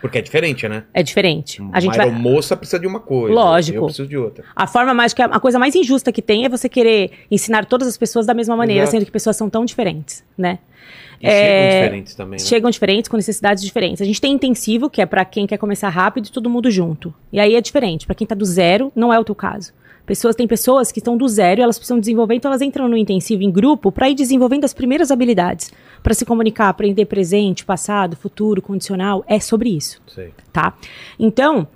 Porque é diferente, né? É diferente. A gente vai. moça precisa de uma coisa. Lógico. Eu preciso de outra. A forma mais que a coisa mais injusta que tem é você querer ensinar todas as pessoas da mesma maneira, Exato. sendo que pessoas são tão diferentes, né? E É, chegam diferentes também, né? Chegam diferentes, com necessidades diferentes. A gente tem intensivo, que é pra quem quer começar rápido e todo mundo junto. E aí é diferente. Pra quem tá do zero, não é o teu caso. Pessoas, tem pessoas que estão do zero e elas precisam desenvolver, então elas entram no intensivo em grupo pra ir desenvolvendo as primeiras habilidades. Pra se comunicar, aprender presente, passado, futuro, condicional. É sobre isso Sei. tá? Então,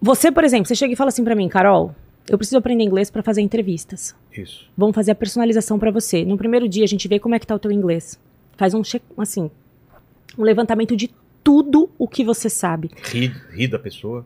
você, por exemplo, você chega e fala assim pra mim, Carol, eu preciso aprender inglês pra fazer entrevistas. Isso. Vamos fazer a personalização pra você. No primeiro dia a gente vê como é que tá o teu inglês. Faz um check, assim, um levantamento de tudo o que você sabe. Ri, ri da pessoa.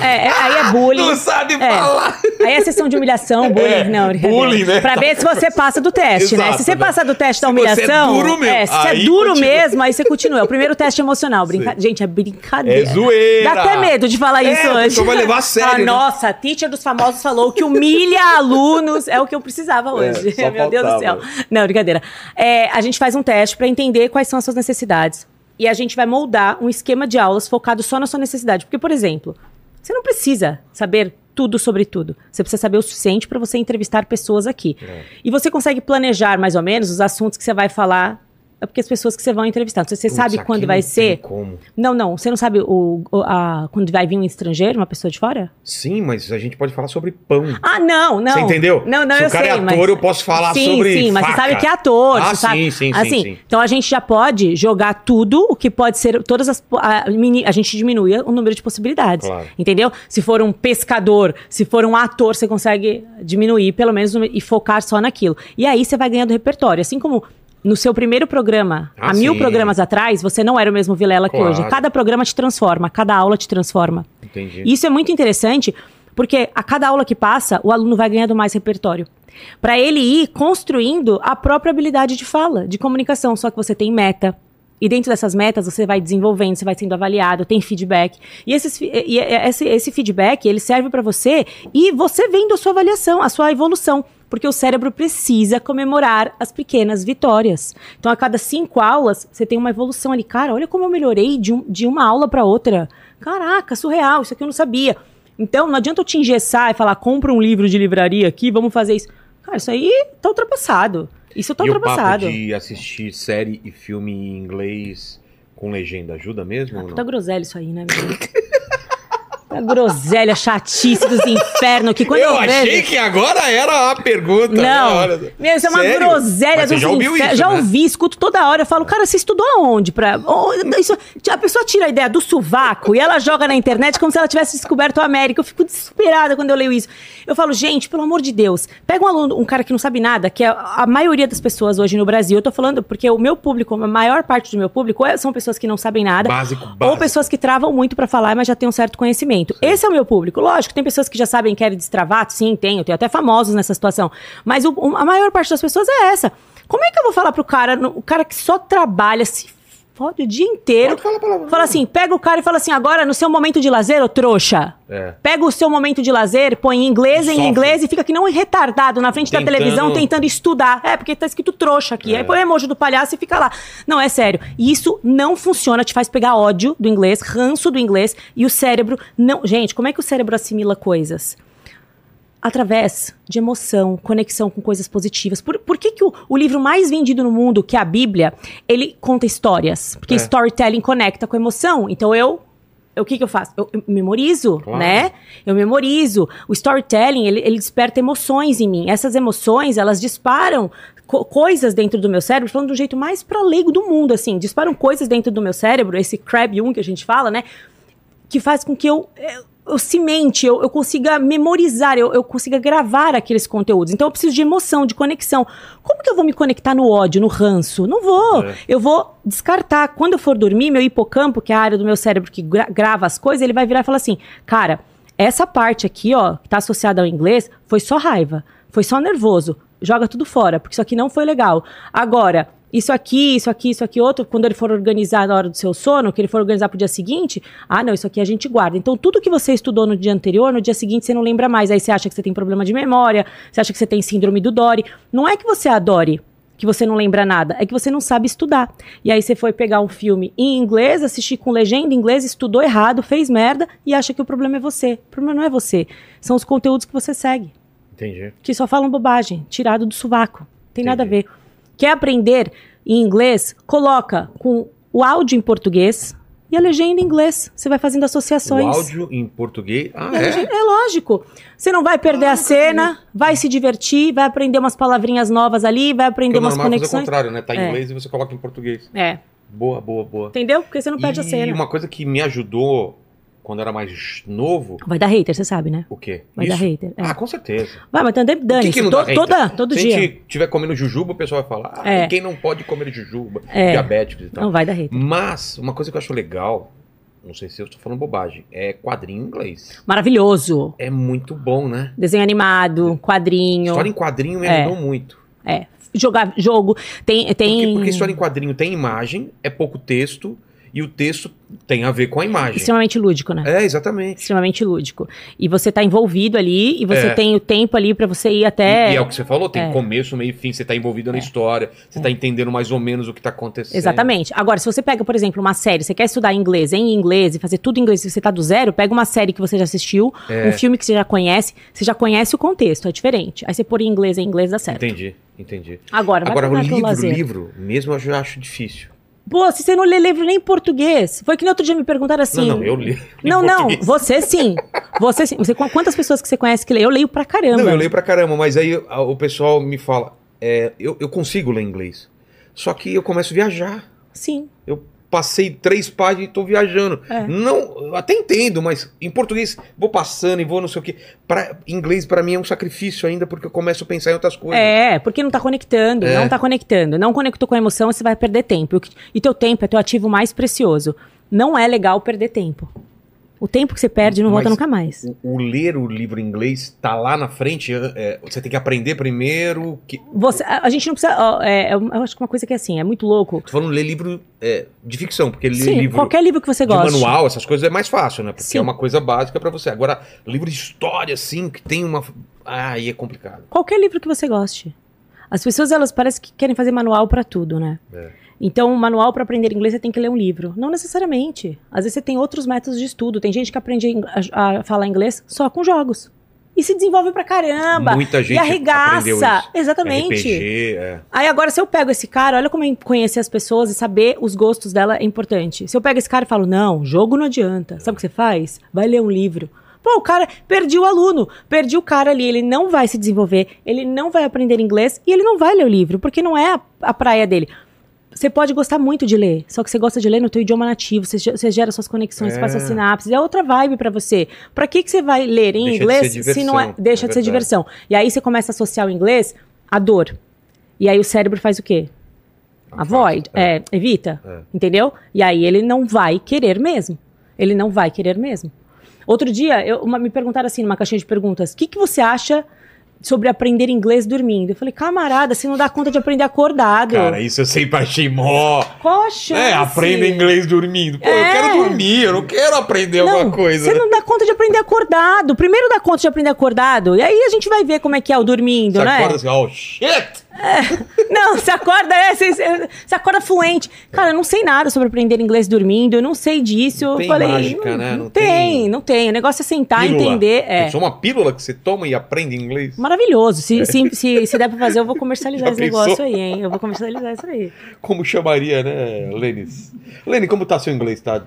É, é- aí é bullying. sabe falar! Aí é sessão de humilhação, bullying, É, não, bullying, né? Pra ver se você passa do teste, né? Exato, Se você né? passar do teste da Se você é humilhação. duro mesmo, é, se você é duro continua. mesmo, aí você continua. É o primeiro teste emocional. Brinca... Sim. Gente, é brincadeira. É zoeira! Dá até medo de falar É, isso a hoje. pessoa vai levar a sério, Fala, né? Nossa, a teacher dos famosos falou que humilha alunos. É o que eu precisava hoje. Meu Deus do céu. faltava. Não, brincadeira. É, a gente faz um teste pra entender quais são as suas necessidades. E a gente vai moldar um esquema de aulas focado só na sua necessidade. Porque, por exemplo, você não precisa saber tudo sobre tudo. Você precisa saber o suficiente pra você entrevistar pessoas aqui. É. E você consegue planejar mais ou menos os assuntos que você vai falar. É porque as pessoas que você vai entrevistar. Você Putz, sabe quando vai ser? Como. Não, não. Você não sabe o, a- quando vai vir um estrangeiro, uma pessoa de fora? Sim, mas a gente pode falar sobre pão. Ah, não, não. Você entendeu? Não, não, Se eu o cara sei, é ator, mas... eu posso falar sim, sobre Sim, mas faca. você sabe que é ator. Ah, você sabe... sim, sim, sim, assim, sim. Então a gente já pode jogar tudo o que pode ser, todas as... A, a gente diminui o número de possibilidades. Claro. Entendeu? Se for um pescador, se for um ator, você consegue diminuir pelo menos e focar só naquilo. E aí você vai ganhando repertório. Assim como no seu primeiro programa, Ah, há mil sim. programas atrás, você não era o mesmo Vilela que Claro. hoje. Cada programa te transforma, cada aula te transforma. Entendi. Isso é muito interessante, porque a cada aula que passa, o aluno vai ganhando mais repertório. Para ele ir construindo a própria habilidade de fala, de comunicação, só que você tem meta. E dentro dessas metas você vai desenvolvendo, você vai sendo avaliado, tem feedback. E, esses, e- esse, esse feedback, ele serve para você e você vendo a sua avaliação, a sua evolução. Porque o cérebro precisa comemorar as pequenas vitórias. Então, a cada cinco aulas, você tem uma evolução ali. Cara, olha como eu melhorei de, um- de uma aula para outra. Caraca, surreal, isso aqui eu não sabia. Então, não adianta eu te engessar e falar, compra um livro de livraria aqui, vamos fazer isso. Cara, isso aí tá ultrapassado. Isso tá e o ultrapassado. papo de assistir série e filme em inglês com legenda ajuda mesmo? ou não? Puta groselha isso aí, né, groselha, chatice dos infernos, que quando eu, eu achei vejo... que agora era a pergunta. né? Não, meu, isso é uma Sério? groselha dos já ouviu infernos. isso, Já né? ouvi, escuto toda hora. Eu falo, cara, você estudou aonde? Pra... Isso- A pessoa tira a ideia do sovaco e ela joga na internet como se ela tivesse descoberto a América. Eu fico desesperada quando eu leio isso. Eu falo, gente, pelo amor de Deus, pega um aluno, um cara que não sabe nada, que é a maioria das pessoas hoje no Brasil. Eu tô falando porque o meu público, a maior parte do meu público é- são pessoas que não sabem nada. Básico, Ou básico. pessoas que travam muito pra falar, mas já têm um certo conhecimento. Esse é o meu público. Lógico, tem pessoas que já sabem que querem destravar, sim, tem. Eu tenho até famosos nessa situação. Mas o- a maior parte das pessoas é essa. Como é que eu vou falar pro cara, o cara que só trabalha, se fode o dia inteiro. Pode falar palavrão. Fala assim, pega o cara e fala assim, agora no seu momento de lazer, ô trouxa. É. Pega o seu momento de lazer, põe em inglês, em inglês e fica que não um retardado na frente Tentando- da televisão tentando estudar. É, porque tá escrito trouxa aqui. É. Aí põe o emoji do palhaço e fica lá. Não, é sério. E isso não funciona, te faz pegar ódio do inglês, ranço do inglês e o cérebro não. Gente, como é que o cérebro assimila coisas? Através de emoção, conexão com coisas positivas. Por, por que, que o, o livro mais vendido no mundo, que é a Bíblia, ele conta histórias? Porque É. storytelling conecta com emoção. Então eu o que, que eu faço? Eu, eu memorizo, Claro. né? Eu memorizo. O storytelling, ele, ele desperta emoções em mim. Essas emoções, elas disparam co- coisas dentro do meu cérebro, falando do jeito mais pra leigo do mundo, assim. Disparam coisas dentro do meu cérebro, esse crab 1 que a gente fala, né? Que faz com que eu... eu eu cimente, eu, eu consiga memorizar, eu, eu consiga gravar aqueles conteúdos. Então eu preciso de emoção, de conexão. Como que eu vou me conectar no ódio, no ranço? Não vou. É. Eu vou descartar. Quando eu for dormir, meu hipocampo, que é a área do meu cérebro que gra- grava as coisas, ele vai virar e falar assim: cara, essa parte aqui, ó, que tá associada ao inglês, foi só raiva, foi só nervoso. Joga tudo fora, porque isso aqui não foi legal. Agora, isso aqui, isso aqui, isso aqui, outro, quando ele for organizar na hora do seu sono, que ele for organizar pro dia seguinte, ah, não, isso aqui a gente guarda. Então, tudo que você estudou no dia anterior, no dia seguinte você não lembra mais. Aí você acha que você tem problema de memória, você acha que você tem síndrome do Dory. Não é que você adore que você não lembra nada, é que você não sabe estudar. E aí você foi pegar um filme em inglês, assistir com legenda em inglês, estudou errado, fez merda e acha que o problema é você. O problema não é você, são os conteúdos que você segue, Entendi. que só falam bobagem, tirado do sovaco. Tem nada a Entendi. ver. Quer aprender em inglês? Coloca com o áudio em português e a legenda em inglês. Você vai fazendo O associações. áudio em português. Ah, É, é? lógico- é. Você não vai perder a cena, vai se divertir, vai aprender umas palavrinhas novas ali, vai aprender Porque o umas é fazer o conexões. contrário, né? Tá em É. inglês e você coloca em português. É, Boa, boa, boa. entendeu? Porque você não perde a e cena. uma coisa que me ajudou quando era mais novo, Vai dar hater, você sabe, né? o quê? Vai dar hater. é. Ah, com certeza. Vai, mas também dane que, que to, toda, todo Se dia. a gente estiver comendo jujuba, o pessoal vai falar, ah, É. quem não pode comer jujuba, É. diabéticos e tal. Não vai dar hater. Mas, uma coisa que eu acho legal, não sei se eu estou falando bobagem, é quadrinho em inglês. Maravilhoso. É muito bom, né? Desenho animado, quadrinho. História em quadrinho me É. ajudou muito. É. Jogar jogo. Tem. tem... Porque, porque história em quadrinho tem imagem, é pouco texto, e o texto tem a ver com a imagem. Extremamente lúdico, né? É, exatamente. Extremamente lúdico. E você tá envolvido ali, e você É. tem o tempo ali pra você ir até. E, e é o que você falou, tem É. começo, meio e fim, você tá envolvido na história, você tá entendendo mais ou menos o que tá acontecendo. Exatamente. Agora, se você pega, por exemplo, uma série, você quer estudar inglês em inglês e fazer tudo em inglês você tá do zero, pega uma série que você já assistiu, É. um filme que você já conhece, você já conhece o contexto, é diferente. Aí você pôr em inglês em inglês dá certo. Entendi, entendi. Agora, Agora, o livro, lazer. livro, mesmo eu já acho difícil. Pô, se você não lê livro nem em português. Foi que no outro dia me perguntaram assim. Não, não, eu li. Não, não, você sim. Você sim. Você, quantas pessoas que você conhece que lê? Eu leio pra caramba. Não, eu leio pra caramba, mas aí a- o pessoal me fala, é, eu, eu consigo ler inglês. Só que eu começo a viajar. Sim. Passei três páginas e tô viajando. É. Não, até entendo, mas em português vou passando e vou não sei o quê. Pra, inglês pra mim é um sacrifício ainda, porque eu começo a pensar em outras coisas. É, porque não tá conectando, É. não tá conectando. Não conectou com a emoção, você vai perder tempo. E teu tempo é teu ativo mais precioso. Não é legal perder tempo. O tempo que você perde não volta nunca mais. O, o ler o livro em inglês tá lá na frente, é, você tem que aprender primeiro. Que, Você, a, a gente não precisa. ó, é, eu acho que uma coisa que é assim, é muito louco. tô falando ler livro é, de ficção, porque ler Sim, livro qualquer livro que você de goste. manual, essas coisas é mais fácil, né? Porque Sim. é uma coisa básica pra você. Agora, livro de história, assim, que tem uma. Ah, aí é complicado. Qualquer livro que você goste. As pessoas, elas parecem que querem fazer manual pra tudo, né? É. Então, o manual para aprender inglês você tem que ler um livro. Não necessariamente. Às vezes você tem outros métodos de estudo. Tem gente que aprende a, a falar inglês só com jogos. E se desenvolve pra caramba. Muita gente e arregaça. Exatamente. RPG, é. Aí agora, se eu pego esse cara, olha como é conhecer as pessoas e saber os gostos dela é importante. Se eu pego esse cara e falo, não, jogo não adianta. Sabe o que você faz? Vai ler um livro. Pô, o cara, perdi o aluno, perdi o cara ali, ele não vai se desenvolver, ele não vai aprender inglês e ele não vai ler o livro, porque não é a, a praia dele. Você pode gostar muito de ler, só que você gosta de ler no teu idioma nativo, você, você gera suas conexões, É. suas sinapses, é outra vibe pra você. Pra que que você vai ler em Deixa de inglês se não é, diversão, deixa é de ser diversão? E aí você começa a associar o inglês à dor. E aí o cérebro faz o quê? Avoid, é, evita, É. entendeu? E aí ele não vai querer mesmo. Ele não vai querer mesmo. Outro dia, eu- uma- me perguntaram assim, numa caixinha de perguntas, o que, que você acha sobre aprender inglês dormindo? Eu falei, camarada, você não dá conta de aprender acordado. Cara, isso eu sempre achei mó. Qual a chance? É, aprenda inglês dormindo. Pô, eu É. quero dormir, eu não quero aprender Não, alguma coisa. Você né? não dá conta de aprender acordado. Primeiro dá conta de aprender acordado. E aí a gente vai ver como é que é o dormindo, Você né? acorda assim, oh shit! Não, você acorda, é, você, você- acorda fluente. Cara, eu não sei nada sobre aprender inglês dormindo, eu não sei disso. Não eu tem falei, mágica, não, né? Não, Não tem, tem- não tem. O negócio é sentar, Pílula. entender. É. Pensou uma pílula que você toma e aprende inglês? Maravilhoso. Se, se, se, se der pra fazer, eu vou comercializar Já esse pensou? negócio aí, hein? Eu vou comercializar isso aí. Como chamaria, né, Lênis? Lênin, como tá seu inglês? Tá?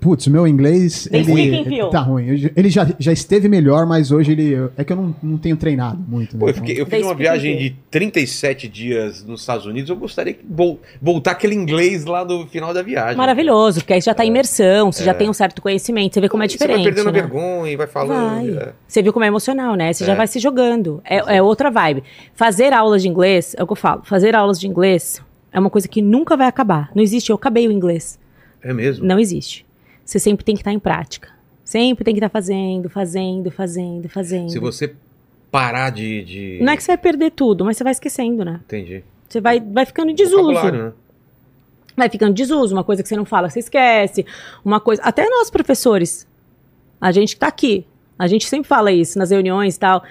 Putz, o meu inglês. Ele, Phil? tá ruim. Ele já, já esteve melhor, mas hoje ele. É que eu não, não tenho treinado muito. Né? Pô, eu, fiquei- eu fiz uma viagem de 37 dias nos Estados Unidos. Eu gostaria de vol- voltar aquele inglês lá do final da viagem. Maravilhoso, porque aí já tá em imersão, você já tem um certo conhecimento, você vê como é Você diferente. vai perdendo né? vergonha e vai falando. Vai. é. Você viu como é emocional, né? Você já É. vai se jogando. É, é outra vibe. Fazer aulas de inglês, é o que eu falo. Fazer aulas de inglês é uma coisa que nunca vai acabar. Não existe, eu acabei o inglês. É mesmo? Não existe. Você sempre tem que estar em prática. Sempre tem que estar fazendo, fazendo, fazendo, fazendo. Se você parar de. de... Não é que você vai perder tudo, mas você vai esquecendo, né? Entendi. Você vai, vai ficando em desuso. Né? Vai ficando desuso. Uma coisa que você não fala, você esquece. Uma coisa. Até nós, professores. A gente tá aqui. A gente sempre fala isso nas reuniões e tal.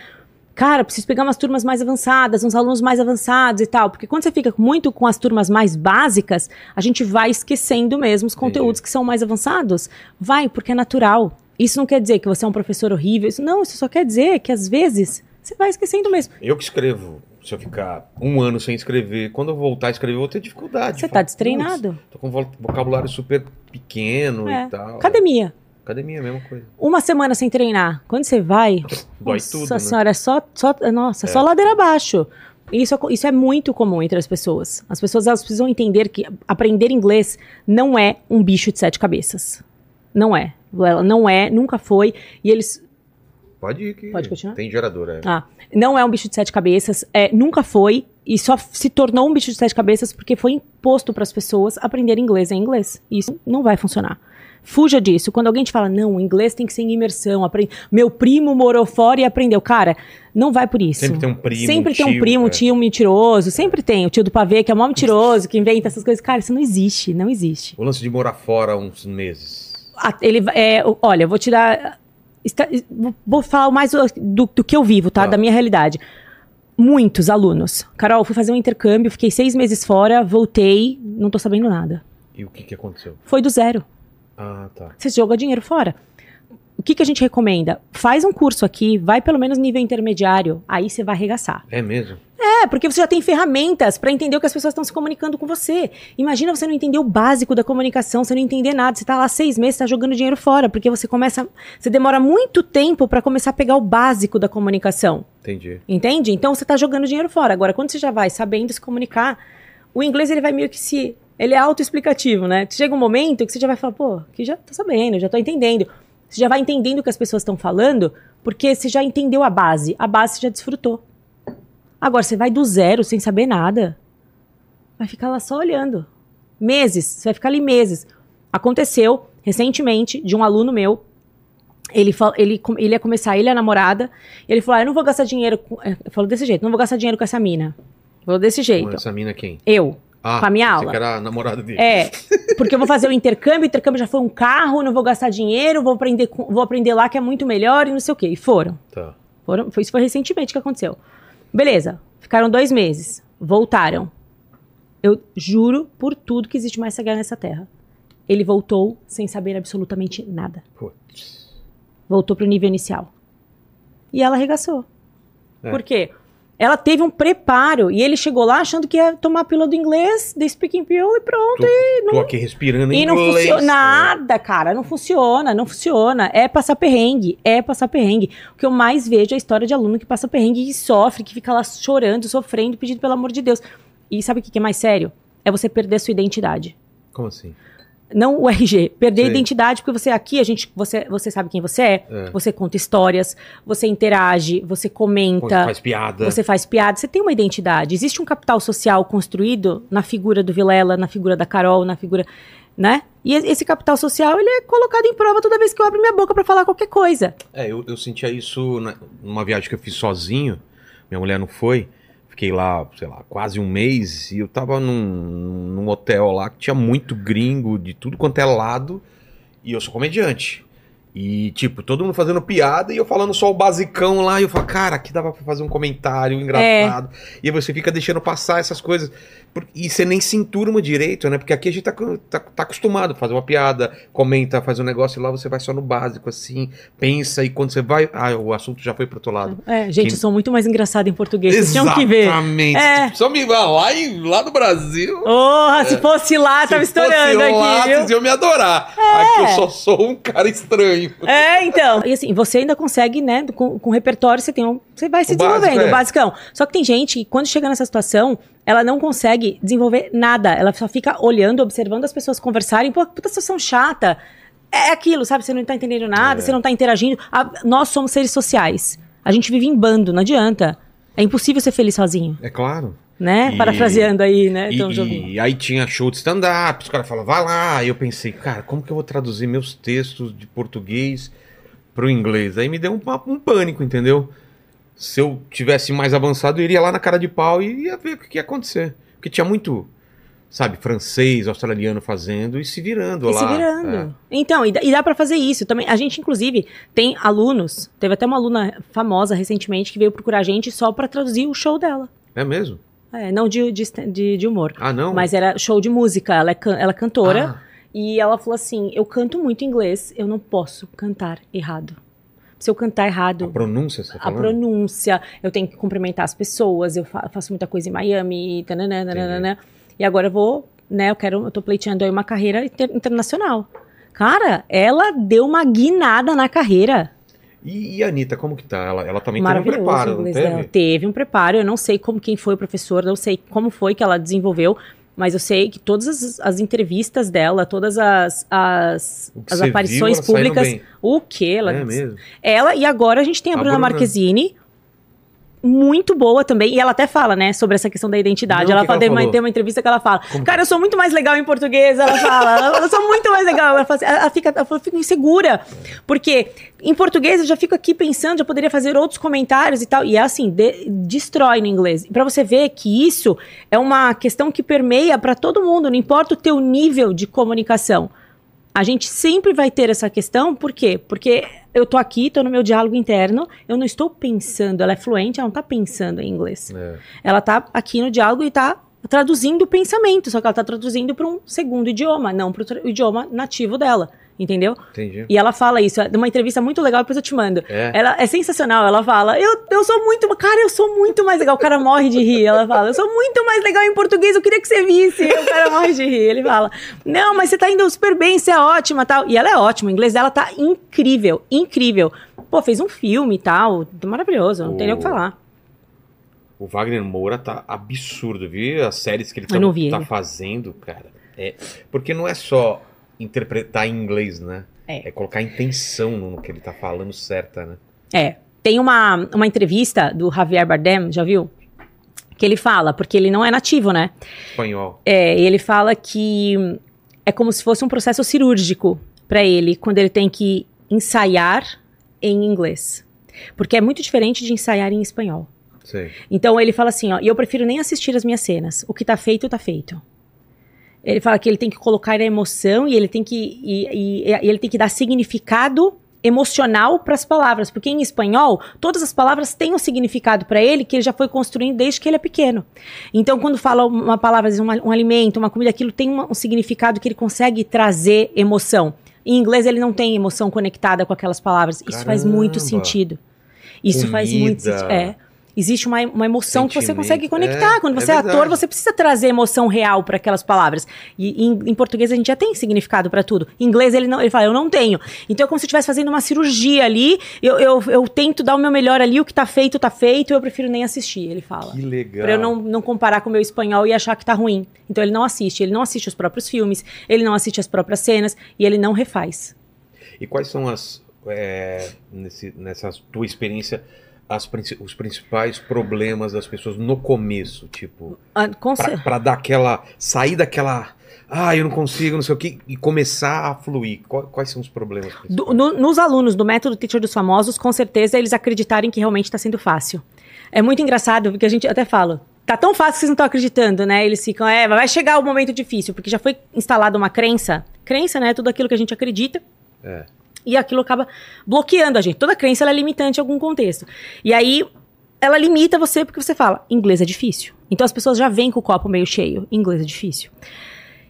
Cara, preciso pegar umas turmas mais avançadas, uns alunos mais avançados e tal. Porque quando você fica muito com as turmas mais básicas, a gente vai esquecendo mesmo os conteúdos que são mais avançados. Vai, porque é natural. Isso não quer dizer que você é um professor horrível. Isso, não, isso só quer dizer que às vezes você vai esquecendo mesmo. Eu que escrevo. Se eu ficar um ano sem escrever, quando eu voltar a escrever, eu vou ter dificuldade. Você Falo, tá destreinado. "Putz, Tô com vo- vocabulário super pequeno É. e tal. Academia. Academia, é a mesma coisa. Uma semana sem treinar. Quando você vai. Dói nossa tudo, né? senhora, é só, só, nossa, é só ladeira abaixo. Isso, é- isso é muito comum entre as pessoas. As pessoas elas precisam entender que aprender inglês não é um bicho de sete cabeças. Não é. Ela não é, nunca foi. E eles. Pode ir que Pode continuar? tem geradora. É. Ah, não é um bicho de sete cabeças. É, nunca foi. E só se tornou um bicho de sete cabeças porque foi imposto para as pessoas aprender inglês em inglês. E isso não vai funcionar. Fuja disso. Quando alguém te fala, não, o inglês tem que ser em imersão. apre- Meu primo morou fora e aprendeu. Cara, não vai por isso. Sempre tem um primo, Sempre um tem um tio, primo, um é. tio mentiroso. Sempre tem. O tio do pavê, que é mó mentiroso, que inventa essas coisas. Cara, isso não existe. Não existe. O lance de morar fora uns meses. Ah, Ele, é, o- olha, eu vou tirar. está- vou- falar mais do, do- que eu vivo, tá? Tá. Da minha realidade. Muitos alunos. Carol, fui fazer um intercâmbio, fiquei seis meses fora, voltei, não tô sabendo nada. E o que, que aconteceu? Foi do zero. Ah, tá. Você joga dinheiro fora. O que, que a gente recomenda? Faz um curso aqui, vai pelo menos nível intermediário, aí você vai arregaçar. É mesmo? É, porque você já tem ferramentas pra entender o que as pessoas estão se comunicando com você. Imagina você não entender o básico da comunicação, você não entender nada, você tá lá seis meses, tá jogando dinheiro fora, porque você começa, você demora muito tempo pra começar a pegar o básico da comunicação, Entendi. entende? Então você tá jogando dinheiro fora. Agora, quando você já vai sabendo se comunicar, o inglês ele vai meio que se, ele é autoexplicativo, né? Chega um momento que você já vai falar, pô, que já tô sabendo, já tô entendendo. Você já vai entendendo o que as pessoas estão falando, porque você já entendeu a base, a base você já desfrutou. Agora, você vai do zero, sem saber nada. Vai ficar lá só olhando. Meses, você vai ficar ali meses. Aconteceu recentemente de um aluno meu. Ele, ele, com- ele ia começar, ele e a namorada. Ele falou: ah, Eu não vou gastar dinheiro. Com... é, Falou desse jeito: Não vou gastar dinheiro com essa mina. Falou desse Com jeito. essa mina quem? Eu. Ah, Com a minha aula. que era a namorada dele. É, porque eu vou fazer o intercâmbio, o intercâmbio já foi um carro, não vou gastar dinheiro, vou aprender, vou aprender lá que é muito melhor e não sei o quê. E foram. Tá. Foram, foi, isso foi recentemente que aconteceu. Beleza, ficaram dois meses, voltaram. Eu juro por tudo que existe mais sagrado nessa terra. Ele voltou sem saber absolutamente nada. Putz. Voltou pro nível inicial. E ela arregaçou. É. Por quê? Ela teve um preparo e ele chegou lá achando que ia tomar a pílula do inglês, de speaking pill e pronto. Tô, tô aqui respirando em E não inglês. funciona né? nada, cara. Não funciona, não funciona. É passar perrengue, é passar perrengue. O que eu mais vejo é a história de aluno que passa perrengue, que sofre, que fica lá chorando, sofrendo, pedindo pelo amor de Deus. E sabe o que que é mais sério? É você perder a sua identidade. Como assim? Não o RG, perder a Sei. identidade, porque você aqui, a gente, você, você sabe quem você é, É. você conta histórias, você interage, você comenta. Faz piada. Você faz piada, você tem uma identidade. Existe um capital social construído na figura do Vilela, na figura da Carol, na figura. Né? E esse capital social, ele é colocado em prova toda vez que eu abro minha boca pra falar qualquer coisa. É, eu, eu sentia isso na- numa viagem que eu fiz sozinho. Minha mulher não foi. Fiquei lá, sei lá, quase um mês. E eu tava num, num hotel lá que tinha muito gringo de tudo quanto é lado. E eu sou comediante. E, tipo, todo mundo fazendo piada e eu falando só o basicão lá. E eu falo, cara, aqui dava pra fazer um comentário engraçado. E aí você fica deixando passar essas coisas. E você nem se enturma direito, né? Porque aqui a gente tá, tá, tá acostumado a fazer uma piada, comenta, faz um negócio e lá você vai só no básico, assim, pensa e quando você vai. Ah, o assunto já foi pro outro lado. É, gente, Que- eu sou muito mais engraçada em português. Vocês tinham que ver. Exatamente. É. Tipo, Só me vai lá, em- lá no Brasil. Porra, se fosse lá, tava se fosse estourando lá, aqui, viu? vocês iam me adorar. Aqui eu só sou um cara estranho. É, então. E assim, você ainda consegue, né? Com, com repertório, você tem um. Você vai se O básico, desenvolvendo, é. o basicão. Só que tem gente que, quando chega nessa situação, ela não consegue desenvolver nada. Ela só fica olhando, observando as pessoas conversarem. Pô, que puta situação chata. É aquilo, sabe? Você não tá entendendo nada, É. você não tá interagindo. Ah, nós somos seres sociais. A gente vive em bando, não adianta. É impossível ser feliz sozinho, É claro. né? E- Parafraseando aí, né? E, Jobim. e aí tinha show de stand-up, os caras falavam, vai lá. E eu pensei, cara, como que eu vou traduzir meus textos de português pro inglês? Aí me deu um, um pânico, entendeu? Se eu tivesse mais avançado, eu iria lá na cara de pau e ia ver o que que ia acontecer. Porque tinha muito, sabe, francês, australiano fazendo e se virando E lá. se virando. É. Então, e dá, e dá para fazer isso também. A gente, inclusive, tem alunos. Teve até uma aluna famosa recentemente que veio procurar a gente só para traduzir o show dela. É mesmo? É, não de, de, de- humor. Ah, não? Mas era show de música. Ela é, can- ela é cantora. Ah, E ela falou assim: Eu canto muito inglês, eu não posso cantar errado. Se eu cantar a errado, pronúncia, você tá a falando? pronúncia, eu tenho que cumprimentar as pessoas, eu fa- faço muita coisa em Miami, tananã, tananã, e agora eu vou, né, eu quero, eu tô pleiteando aí uma carreira inter- internacional. Cara, ela deu uma guinada na carreira. E, e a Anitta, como que tá? Ela, ela também teve um preparo, não teve? dela. Teve um preparo, eu não sei como quem foi o professor, não sei como foi que ela desenvolveu, mas eu sei que todas as, as entrevistas dela, todas as, as, as aparições viu, públicas, o que ela É mesmo? ela, e agora a gente tem a, A Bruna, Bruna. Marquezine, muito boa também, e ela até fala, né, sobre essa questão da identidade. Não, ela que fala, que ela tem, uma, entrevista que ela fala, Como cara, eu sou muito mais legal em português, ela fala, eu sou muito mais legal, ela, fala assim, ela fica, ela fico insegura, porque em português eu já fico aqui pensando, já poderia fazer outros comentários e tal, e é assim, de- destrói no inglês. Pra você ver que isso é uma questão que permeia pra todo mundo, não importa o teu nível de comunicação. A gente sempre vai ter essa questão, por quê? Porque eu tô aqui, tô no meu diálogo interno, eu não estou pensando, ela é fluente, ela não tá pensando em inglês. É. Ela tá aqui no diálogo e tá traduzindo o pensamento, só que ela tá traduzindo para um segundo idioma, não para o idioma nativo dela, entendeu? Entendi. E ela fala isso, é uma entrevista muito legal, depois eu te mando. É. Ela é sensacional, ela fala, eu, eu sou muito, cara, eu sou muito mais legal. O cara morre de rir, ela fala, eu sou muito mais legal em português, eu queria que você visse. O cara morre de rir, ele fala, não, mas você tá indo super bem, você é ótima tal. E ela é ótima, o inglês dela tá incrível, incrível. Pô, fez um filme e tal, maravilhoso, não tem nem o que O- falar. O Wagner Moura tá absurdo, viu? As séries que ele tá, ele. fazendo, cara. É, porque não é só interpretar em inglês, né? É. colocar intenção no que ele tá falando certa, né? É. Tem uma, uma entrevista do Javier Bardem, já viu? Que ele fala, porque ele não é nativo, né? Espanhol. É, ele fala que é como se fosse um processo cirúrgico para ele, quando ele tem que ensaiar em inglês. Porque é muito diferente de ensaiar em espanhol. Sei. Então ele fala assim, ó, e eu prefiro nem assistir as minhas cenas. O que tá feito, tá feito. Ele fala que ele tem que colocar a emoção e ele tem que, e, e- e ele tem que dar significado emocional para as palavras, porque em espanhol todas as palavras têm um significado para ele que ele já foi construindo desde que ele é pequeno. Então, quando fala uma palavra, uma- um alimento, uma comida, aquilo tem uma- um significado que ele consegue trazer emoção. Em inglês ele não tem emoção conectada com aquelas palavras. Isso faz muito Caramba. sentido. Isso faz muito Comida. sentido. É. Existe uma, uma emoção que você Sentimento. consegue conectar. É, Quando é você é, ator, verdade. você precisa trazer emoção real para aquelas palavras. E em, em português a gente já tem significado para tudo. Em inglês ele não, ele fala, eu não tenho. Então é como se eu estivesse fazendo uma cirurgia ali. Eu, eu, eu tento dar o meu melhor ali, o que tá feito, tá feito. Eu prefiro nem assistir, ele fala. Que legal. Pra eu não, não comparar com o meu espanhol e achar que tá ruim. Então ele não assiste, ele não assiste os próprios filmes, ele não assiste as próprias cenas e ele não refaz. E quais são as. é, nesse, nessa tua experiência, as, os principais problemas das pessoas no começo? Tipo, Ah, pra dar aquela. sair daquela. Ah, eu não consigo, não sei o que, e começar a fluir. Quais são os problemas? Do- no- nos alunos do método Teacher dos Famosos, com certeza eles acreditarem que realmente está sendo fácil. É muito engraçado, porque a gente até fala, tá tão fácil que vocês não estão acreditando, né? Eles ficam, é, vai chegar o momento difícil, porque já foi instalada uma crença. Crença, né? Tudo aquilo que a gente acredita. É. E aquilo acaba bloqueando a gente. Toda crença ela é limitante em algum contexto. E aí, ela limita você porque você fala, inglês é difícil. Então as pessoas já vêm com o copo meio cheio, inglês é difícil.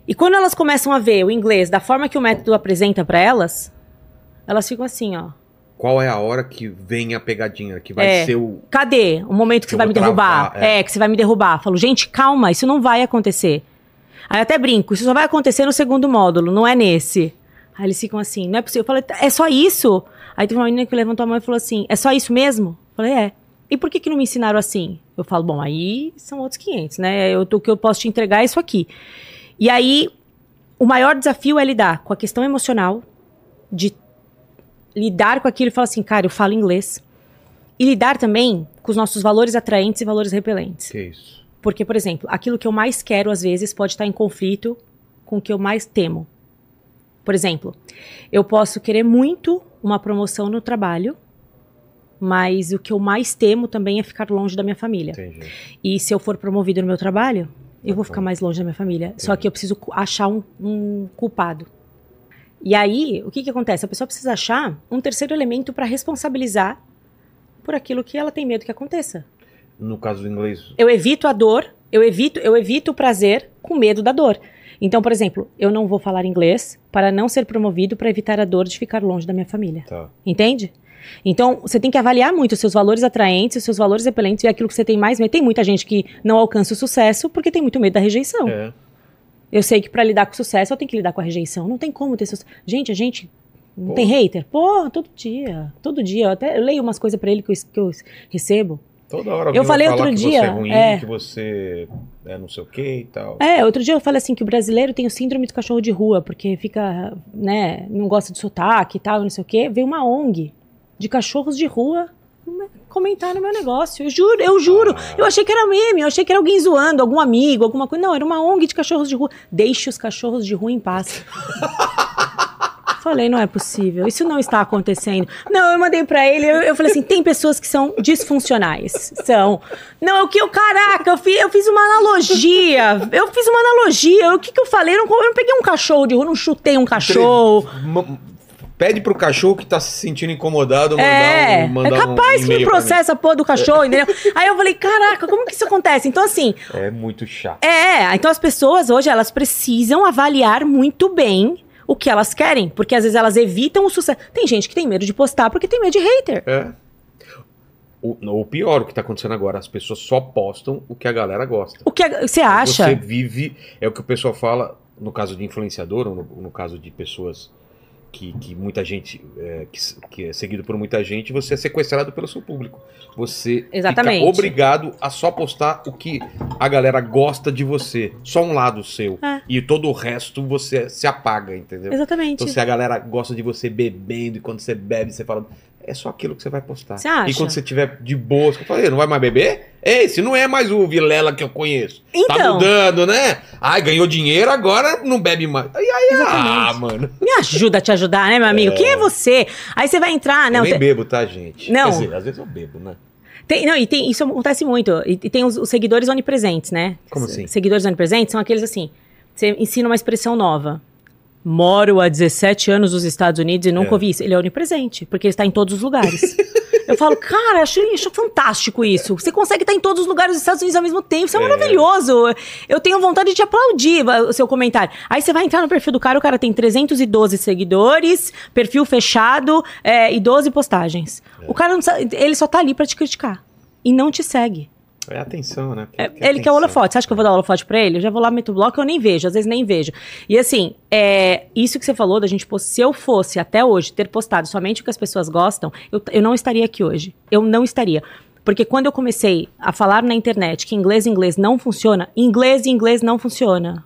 E quando elas começam a ver o inglês da forma que o método apresenta para elas, elas ficam assim, ó. Qual é a hora que vem a pegadinha? Que vai É. ser o. Cadê o momento que, Que você vai me derrubar? travar, é. é. que você vai me derrubar. Falo, gente, calma, isso não vai acontecer. Aí eu até brinco, isso só vai acontecer no segundo módulo, não é nesse. Aí eles ficam assim, não é possível. Eu falei, é só isso? Aí teve uma menina que levantou a mão e falou assim, é só isso mesmo? Eu falei, é. E por que que não me ensinaram assim? Eu falo, bom, aí são outros 500, né? Eu, o que eu posso te entregar é isso aqui. E aí, o maior desafio é lidar com a questão emocional, de lidar com aquilo e falar assim, cara, eu falo inglês. E lidar também com os nossos valores atraentes e valores repelentes. Que isso? Porque, por exemplo, aquilo que eu mais quero, às vezes, pode estar em conflito com o que eu mais temo. Por exemplo, eu posso querer muito uma promoção no trabalho, mas o que eu mais temo também é ficar longe da minha família. Entendi. E se eu for promovido no meu trabalho, eu vou Tá ficar bom. mais longe da minha família. Só que eu preciso achar um, um culpado. E aí, o que, que acontece? A pessoa precisa achar um terceiro elemento para responsabilizar por aquilo que ela tem medo que aconteça. No caso do inglês, Eu evito a dor, eu evito, eu evito o prazer com medo da dor. Então, por exemplo, eu não vou falar inglês para não ser promovido para evitar a dor de ficar longe da minha família. tá. Entende? Então, você tem que avaliar muito os seus valores atraentes, os seus valores repelentes e aquilo que você tem mais medo. Tem muita gente que não alcança o sucesso porque tem muito medo da rejeição. É. Eu sei que para lidar com o sucesso eu tenho que lidar com a rejeição. Não tem como ter sucesso. Gente, a gente não Pô. tem hater? Pô, todo dia. Todo dia. Eu até eu leio umas coisas pra ele que eu, que eu recebo. Toda hora Eu falei outro que dia, você é ruim, é. que você é não sei o que e tal. É, outro dia eu falei assim que o brasileiro tem o síndrome do cachorro de rua, porque fica, né, não gosta de sotaque e tal, não sei o quê. Veio uma ONG de cachorros de rua comentar no meu negócio. Eu juro, eu juro. Ah. Eu achei que era meme, eu achei que era alguém zoando, algum amigo, alguma coisa. Não, era uma ONG de cachorros de rua. Deixe os cachorros de rua em paz. Falei, não é possível, isso não está acontecendo. Não, eu mandei pra ele, eu, eu falei assim: tem pessoas que são disfuncionais. São. Não, é o que eu, caraca, eu fiz, eu fiz uma analogia. Eu fiz uma analogia. O que, que eu falei? Eu não, eu não peguei um cachorro de rua, não chutei um cachorro. Pede pro cachorro que tá se sentindo incomodado mandar É, um mandar é capaz um que me processa a porra do cachorro, entendeu? Aí eu falei, caraca, como que isso acontece? Então, assim, É muito chato. É, então as pessoas hoje elas precisam avaliar muito bem o que elas querem, porque às vezes elas evitam o sucesso. Tem gente que tem medo de postar porque tem medo de hater. É. O, o pior, o que tá acontecendo agora, as pessoas só postam o que a galera gosta. O que a- você acha? Você vive, é o que o pessoal fala, no caso de influenciador, ou no, no caso de pessoas que, que muita gente, é, que, que é seguido por muita gente, você é sequestrado pelo seu público. Você Exatamente. fica obrigado a só postar o que a galera gosta de você. Só um lado seu. É. E todo o resto você se apaga, entendeu? Exatamente. Então, se a galera gosta de você bebendo, e quando você bebe, você fala, é só aquilo que você vai postar. Você acha? E quando você tiver de boa, você fala, "Ei, não vai mais beber? Esse não é mais o Vilela que eu conheço. Tá Então. mudando, né? Ai, ganhou dinheiro, agora não bebe mais. Aí, aí, ah, Exatamente. mano. Me ajuda a te ajudar, né, meu amigo? Quem é você? Aí você vai entrar, não, eu nem tem, bebo, tá, gente? Não. Quer dizer, às vezes eu bebo, né? tem- não, e tem, isso acontece muito. E, tem os, os seguidores onipresentes, né? Como assim? Seguidores onipresentes são aqueles assim, você ensina uma expressão nova. Moro há 17 anos nos Estados Unidos e nunca É. ouvi isso. Ele é onipresente, porque ele está em todos os lugares. eu falo, cara, acho, acho fantástico isso. Você consegue estar em todos os lugares dos Estados Unidos ao mesmo tempo. Isso é, maravilhoso. Eu tenho vontade de te aplaudir o seu comentário. Aí você vai entrar no perfil do cara, o cara tem 312 seguidores, perfil fechado é, e 12 postagens. O cara não sabe, ele só tá ali pra te criticar. E não te segue. É atenção, né? É, ele quer o holofote. Você acha que eu vou dar o holofote pra ele? Eu já vou lá, meto o bloco, eu nem vejo, às vezes nem vejo. E assim, é, isso que você falou da gente post... se eu fosse até hoje ter postado somente o que as pessoas gostam, eu, eu não estaria aqui hoje. Eu não estaria. Porque quando eu comecei a falar na internet que inglês e inglês não funciona, inglês e inglês não funciona.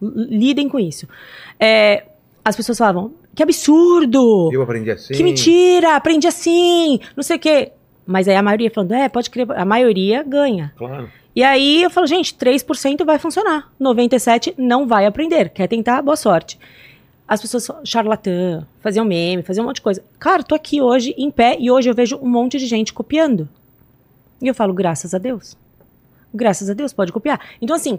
Lidem com isso. É, as pessoas falavam, que absurdo! Eu aprendi assim. Que mentira! Aprendi assim! Não sei o quê. Mas aí a maioria falando, é, pode crer, a maioria ganha. Claro. E aí eu falo, gente, 3% vai funcionar. 97% não vai aprender. Quer tentar? Boa sorte. As pessoas charlatã, faziam meme, faziam um monte de coisa. Cara, tô aqui hoje em pé e hoje eu vejo um monte de gente copiando. E eu falo, graças a Deus. Graças a Deus, pode copiar. Então, assim,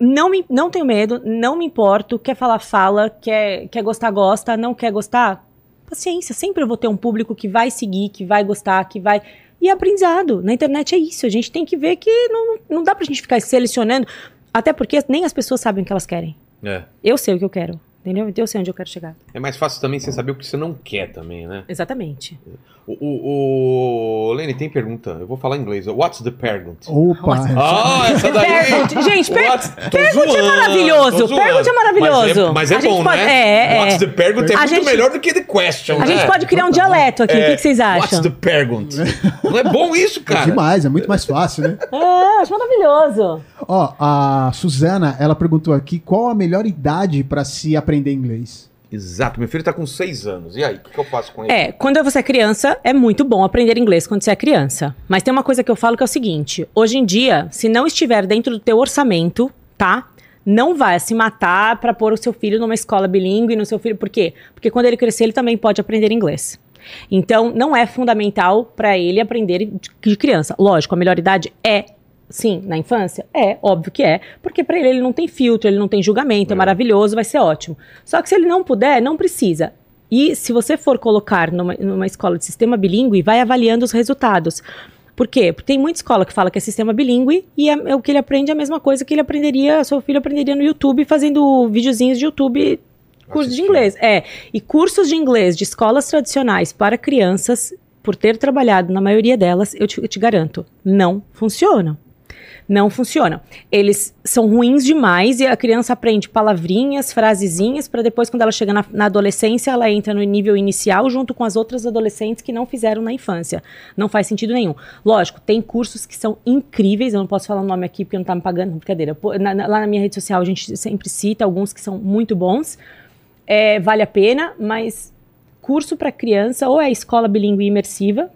não, me, não tenho medo, não me importo. Quer falar, fala. Quer, quer gostar, gosta. Não quer gostar? Paciência. Sempre eu vou ter um público que vai seguir, que vai gostar, que vai. E aprendizado. Na internet é isso. A gente tem que ver que não, não dá pra gente ficar selecionando. Até porque nem as pessoas sabem o que elas querem. É. Eu sei o que eu quero. Entendeu? Então eu sei onde eu quero chegar. É mais fácil também você saber o que você não quer também, né? Exatamente. O, o, o... Lenny, tem pergunta. Eu vou falar em inglês. What's the pergunt? Opa, Ah, essa daí! Pergunte. Gente, per- What's- pergunte é maravilhoso, zoando. pergunte é maravilhoso. Mas é, mas é bom, pode- né? é, é. What's the pergunt é A muito gente- melhor do que the question, A né? gente pode criar um dialeto aqui. o que, vocês What's acham? the pergunt? Não é bom isso, é cara? demais, é muito mais fácil, né? É, acho maravilhoso. Ó, a Suzana, ela perguntou aqui qual a melhor idade pra se aprender inglês. Exato, meu filho tá com seis anos. E aí, o que, eu faço com ele? É, quando você é criança, é muito bom aprender inglês quando você é criança. Mas tem uma coisa que eu falo que é o seguinte: hoje em dia, se não estiver dentro do teu orçamento, tá? Não vai se matar pra pôr o seu filho numa escola bilíngue, no seu filho. Por quê? Porque quando ele crescer, ele também pode aprender inglês. Então, não é fundamental pra ele aprender de de criança. Lógico, a melhor idade é Sim, na infância? É, óbvio que é. Porque pra ele ele não tem filtro, ele não tem julgamento, é, É. maravilhoso, vai ser ótimo. Só que se ele não puder, não precisa. E se você for colocar numa, numa escola de sistema bilíngue, vai avaliando os resultados. Por quê? Porque tem muita escola que fala que é sistema bilíngue e é, é o que ele aprende é a mesma coisa que ele aprenderia, seu filho aprenderia no YouTube fazendo videozinhos de YouTube, curso de inglês. É, e cursos de inglês de escolas tradicionais para crianças, por ter trabalhado na maioria delas, eu te, eu te garanto, não funcionam não funcionam. Eles são ruins demais e a criança aprende palavrinhas, frasezinhas, para depois, quando ela chega na, na adolescência, ela entra no nível inicial junto com as outras adolescentes que não fizeram na infância. Não faz sentido nenhum. Lógico, tem cursos que são incríveis, eu não posso falar o nome aqui porque não tá me pagando, brincadeira. Na- na- lá na minha rede social a gente sempre cita alguns que são muito bons. É, vale a pena, mas curso para criança ou é escola bilíngue imersiva,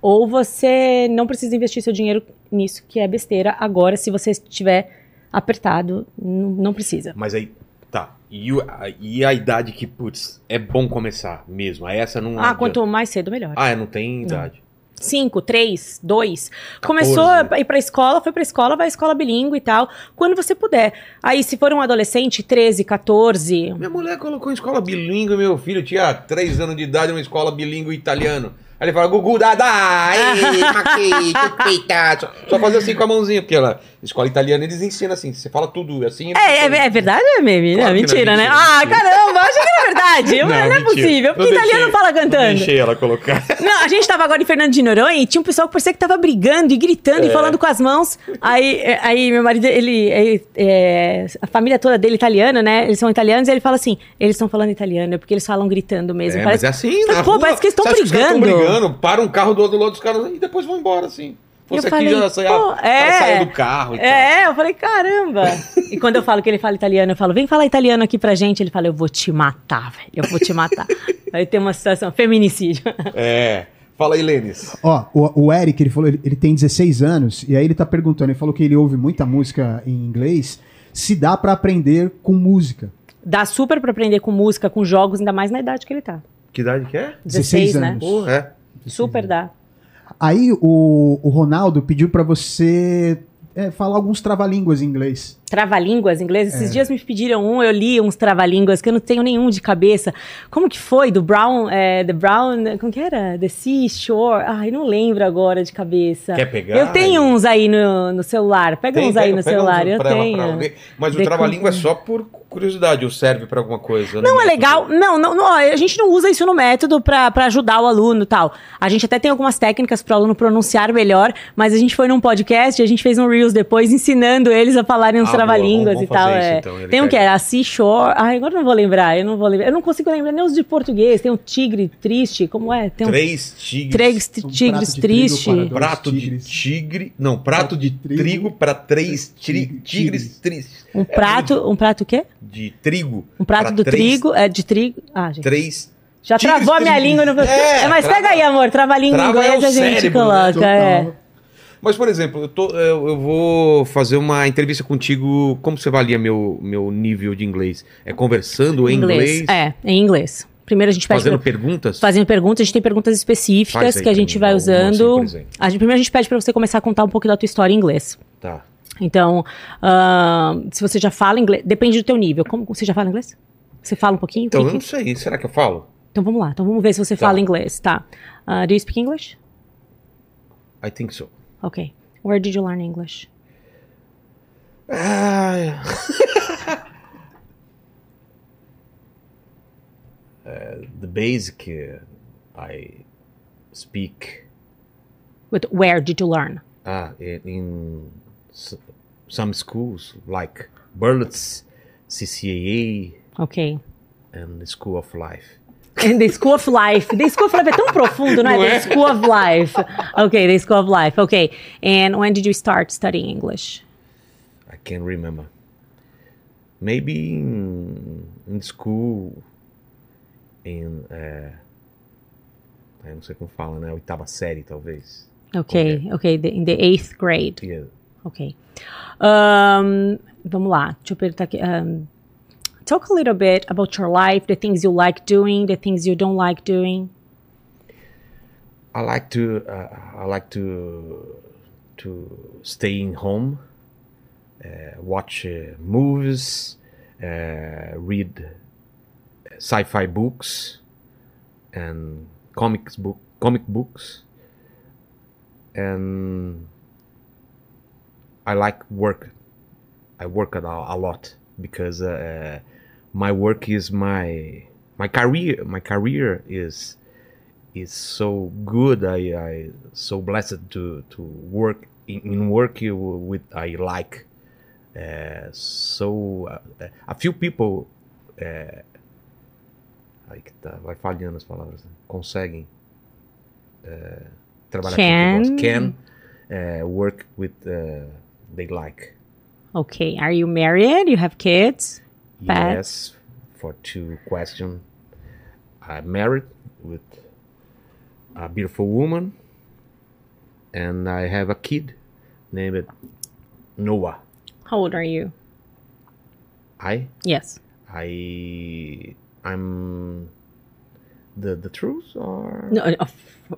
ou você não precisa investir seu dinheiro nisso, que é besteira. Agora, se você estiver apertado, não, não precisa. Mas aí, tá. E, a, e a idade que, putz, é bom começar mesmo? Aí essa não. Ah, quanto mais cedo, melhor. Ah, é, não tem idade. 5, 3, 2. 14. Começou a ir pra escola, foi pra escola, vai à escola bilíngue e tal. Quando você puder. Aí, se for um adolescente, 13, 14. Minha mulher colocou em escola bilíngue, meu filho tinha 3 anos de idade, uma escola bilíngue italiano. Aí ele fala, Gugu, dadá, ei, maqui, chupita. Só, só fazer assim com a mãozinha, porque ela, escola italiana, eles ensinam assim, você fala tudo assim. É, é, é verdade ou é meme? Claro não, que não é mentira, né? mentira, Ah, mentira. caramba, achei que era verdade. Não, não é mentira. possível. Porque Eu italiano deixei- fala eu cantando. Deixei ela colocar. Não, a gente tava agora em Fernando de Noronha e tinha um pessoal que parecia que tava brigando e gritando e falando com as mãos. Aí, é, aí meu marido, ele, ele, é, a família toda dele é italiana, né? Eles são italianos e ele fala assim: eles estão falando italiano, é porque eles falam gritando mesmo. É, Parece- mas é assim, na Pô, rua, parece que eles estão brigando. brigando, para um carro do outro lado dos caras e depois vão embora, assim. Eu Fosse aqui, falei, já saia, ela é. saia do carro e tal. É, eu falei, caramba. e quando eu falo que ele fala italiano, eu falo, vem falar italiano aqui pra gente. Ele fala, eu vou te matar, velho. Eu vou te matar. aí tem uma situação, feminicídio. É. Fala aí, Lênis. Ó, o, o Eric, ele falou, ele, ele tem 16 anos, e aí ele tá perguntando, ele falou que ele ouve muita música em inglês, se dá pra aprender com música. Dá super pra aprender com música, com jogos, ainda mais na idade que ele tá. Que idade que é? 16, 16 né? anos. Pô, é. Super dá. Aí o, o Ronaldo pediu pra você é, falar alguns trava-línguas em inglês. Trava-línguas inglês. Esses É. dias me pediram um, eu li uns trava-línguas que eu não tenho nenhum de cabeça. Como que foi? Do Brown, é, The Brown, como que era? The Seashore? Ai, não lembro agora de cabeça. Quer pegar? Eu tenho uns aí no, no celular. Pega Tem, uns aí pega- no pega celular, eu pra tenho. pra. Mas o trava-língua é só por curiosidade ou serve pra alguma coisa? Não, é legal. Não, não, não, a gente não usa isso no método pra pra ajudar o aluno e tal. A gente até tem algumas técnicas pro aluno pronunciar melhor, mas a gente foi num podcast e a gente fez um Reels depois ensinando eles a falarem Ah, trava-línguas e tal. isso, é. então. Tem um que pega. era Seashore. Ai, agora eu não vou lembrar. Eu não vou lembrar. Eu não consigo lembrar nem os de português. Tem um tigre triste. Como é? Tem um Três tigres. três Um tigres para dois Prato de tigre. Não, prato de trigo para três tigres. tristes. Um prato. Um prato o quê? De trigo. Um prato pra do trigo. É de trigo. Ah, gente. Três. Já travou a minha língua no. É, É, mas pega aí, amor. Trava a língua em é inglês a gente cérebro, né? coloca. é. Mas, por exemplo, eu, tô- eu- eu vou fazer uma entrevista contigo. Como você avalia meu, meu nível de inglês? É conversando em inglês? É, em inglês. Primeiro a gente pede Fazendo pra- perguntas? fazendo perguntas, a gente tem perguntas específicas aí que a gente vai assim, usando. exemplo. a gente, primeiro a gente pede pra você começar a contar um pouco da tua história em inglês. Tá. Então, ahn, se você já fala inglês, depende do teu nível. Como você já fala inglês? Você fala um pouquinho? Então, eu não sei. Será que eu falo? Então vamos lá. Então vamos ver se você Tá. fala inglês, tá? Uh, do you speak English? I think so. Ok. Where did you learn English? Ah, uh, the basic uh, I speak With where did you learn? uh, in, in s- some schools like Berlitz, CCAA, Ok. and the School of Life. And the School of Life. The School of Life é tão profundo, não é? Não é? The School of Life. Ok, the School of Life. Ok. And when did you start studying English? I can't remember. Maybe in, in school, in uh, não sei como fala, né? Oitava série, talvez. Ok, ok. the- in the eighth grade. Yeah. Ok. Um, vamos lá. Deixa eu perguntar aqui. Um, talk a little bit about your life, the things you like doing, the things you don't like doing. I like to uh, I like to to stay in home, uh, watch uh, movies, uh, read sci-fi books, and comics book comic books, and I like work. I work a, a lot because uh, my work is my my career. My career is is so good. I I so blessed to to work in, in work with I like. Uh, so uh, a few people uh, aí que tá, vai falhando as palavras né? conseguem uh, trabalhar com Can. gostam. can uh, work with uh, they like. Okay. Are you married? You have kids? Yes, for two question. I'm married with a beautiful woman, and I have a kid named Noah. How old are you? I Yes. I I'm the the truth or No, of,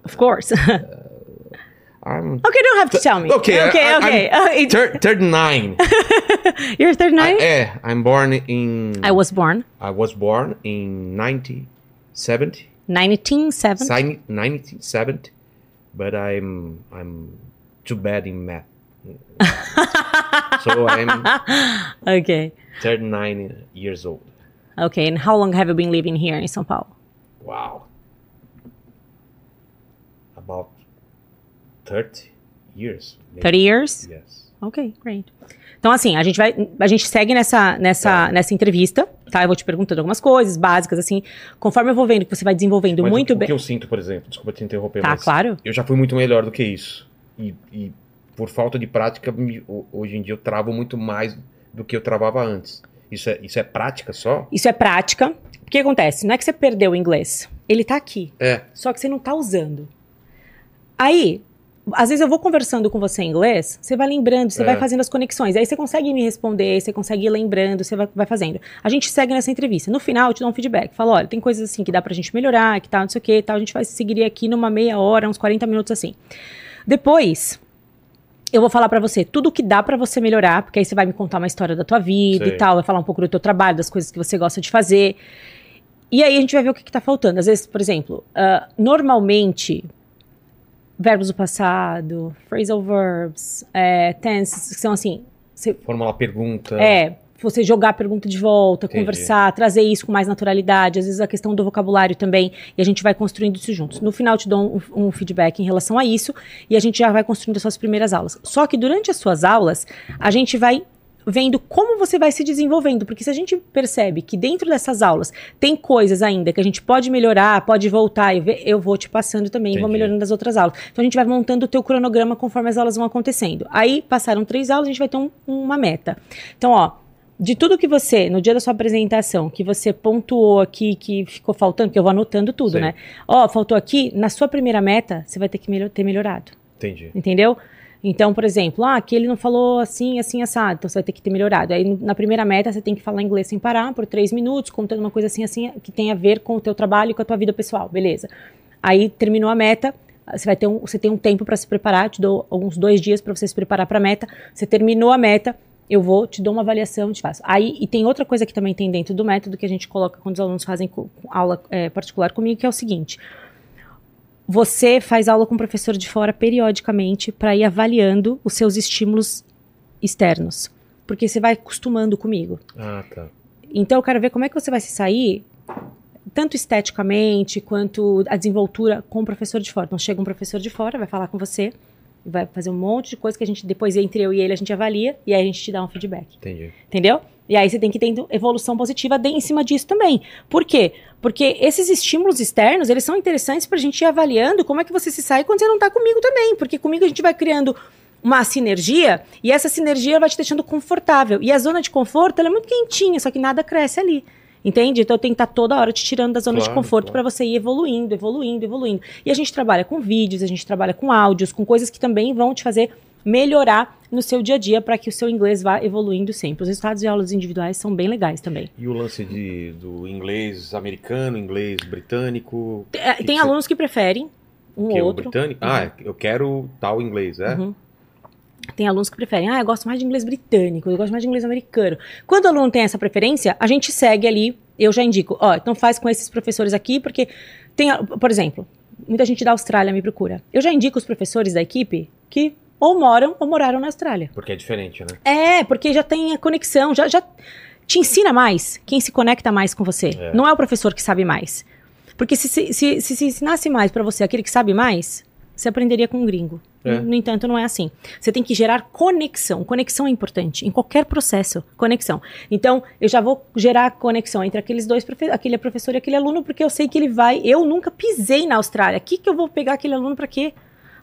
of course. okay, uh, I'm okay. don't have to tell me. okay. Okay. I- okay. I'm thir- 39. you're 39. I, eh, I'm born in. I was born I was born in nineteen seventy. Nineteen seventy. Nineteen seventy, but I'm I'm too bad in math. so I'm Okay. 39 years old. Okay. And how long have you been living here in São Paulo? Wow. About 30 years. maybe. 30 years? Yes. Ok, great. Então, assim, a gente vai. A gente segue nessa, nessa, nessa entrevista, tá? Eu vou te perguntando algumas coisas básicas, assim. Conforme eu vou vendo que você vai desenvolvendo Mas muito o, bem. o que eu sinto, por exemplo, desculpa te interromper, Tá, mas claro. eu já fui muito melhor do que isso. E, e por falta de prática, hoje em dia eu travo muito mais do que eu travava antes. Isso é, isso é prática só? Isso é prática. O que acontece? Não é que você perdeu o inglês. Ele tá aqui. É. Só que você não tá usando. Aí, às vezes eu vou conversando com você em inglês, você vai lembrando, você É. vai fazendo as conexões. Aí você consegue me responder, você consegue ir lembrando, você vai, vai fazendo. A gente segue nessa entrevista. No final, eu te dou um feedback. Falo, olha, tem coisas assim que dá pra gente melhorar, que tal, não sei o que, tal. A gente vai seguir aqui numa meia hora, uns 40 minutos assim. Depois, eu vou falar pra você tudo que dá pra você melhorar, porque aí você vai me contar uma história da tua vida Sei. e tal, vai falar um pouco do teu trabalho, das coisas que você gosta de fazer. E aí a gente vai ver o que, que tá faltando. Às vezes, por exemplo, ah, normalmente, verbos do passado, phrasal verbs, é, tenses, que são assim, você Fórmula pergunta. é, você jogar a pergunta de volta, Entendi. conversar, trazer isso com mais naturalidade, às vezes a questão do vocabulário também, e a gente vai construindo isso juntos. No final eu te dou um, um feedback em relação a isso, e a gente já vai construindo as suas primeiras aulas. Só que durante as suas aulas, a gente vai vendo como você vai se desenvolvendo, porque se a gente percebe que dentro dessas aulas tem coisas ainda que a gente pode melhorar, pode voltar, eu, eu vou te passando também, vou Entendi. melhorando das outras aulas. Então a gente vai montando o teu cronograma conforme as aulas vão acontecendo. Aí passaram três aulas, a gente vai ter um- uma meta. Então, ó, de tudo que você, no dia da sua apresentação, que você pontuou aqui, que ficou faltando, porque eu vou anotando tudo, Sim. né? Ó, faltou aqui, na sua primeira meta, você vai ter que melhor- ter melhorado. Entendi. Entendeu? Então, por exemplo, ah, aqui ele não falou assim, assim, assado, então você vai ter que ter melhorado. Aí, na primeira meta, você tem que falar inglês sem parar por três minutos, contando uma coisa assim, assim, que tem a ver com o teu trabalho e com a tua vida pessoal, beleza. Aí, terminou a meta, você vai ter um, você tem um tempo para se preparar, te dou uns dois dias para você se preparar para a meta. Você terminou a meta, eu vou, te dou uma avaliação, te faço. Aí, e tem outra coisa que também tem dentro do método que a gente coloca quando os alunos fazem aula eh, particular comigo, que é o seguinte: você faz aula com o professor de fora periodicamente para ir avaliando os seus estímulos externos. Porque você vai acostumando comigo. Ah, tá. Então eu quero ver como é que você vai se sair, tanto esteticamente quanto a desenvoltura com o professor de fora. Então chega um professor de fora, vai falar com você, vai fazer um monte de coisa que a gente, depois entre eu e ele, a gente avalia e aí a gente te dá um feedback. Entendi. Entendeu? E aí você tem que ter evolução positiva de- em cima disso também. Por quê? Porque esses estímulos externos, eles são interessantes pra gente ir avaliando como é que você se sai quando você não tá comigo também. Porque comigo a gente vai criando uma sinergia e essa sinergia vai te deixando confortável. E a zona de conforto, ela é muito quentinha, só que nada cresce ali. Entende? Então tem que estar toda hora te tirando da zona de Claro, conforto claro. pra você ir evoluindo, evoluindo, evoluindo. E a gente trabalha com vídeos, a gente trabalha com áudios, com coisas que também vão te fazer melhorar no seu dia a dia para que o seu inglês vá evoluindo sempre. Os resultados de aulas individuais são bem legais também. E o lance de, do inglês americano, inglês britânico? Tem, é, que tem que você- alunos que preferem um que ou é o outro. britânico? Ah, eu quero tal inglês, é? Uhum. Tem alunos que preferem, ah, eu gosto mais de inglês britânico, eu gosto mais de inglês americano. Quando o aluno tem essa preferência, a gente segue ali, eu já indico, ó, então faz com esses professores aqui, porque tem, por exemplo, muita gente da Austrália me procura. Eu já indico os professores da equipe que ou moram ou moraram na Austrália. Porque é diferente, né? É, porque já tem a conexão, já, já te ensina mais quem se conecta mais com você. É. Não é o professor que sabe mais. Porque se se, se, se, se ensinasse mais pra você aquele que sabe mais, você aprenderia com um gringo. É. No entanto, não é assim. Você tem que gerar conexão. Conexão é importante em qualquer processo. Conexão. Então, eu já vou gerar conexão entre aqueles dois, aquele professor e aquele aluno, porque eu sei que ele vai. Eu nunca pisei na Austrália. O que, que eu vou pegar aquele aluno pra quê?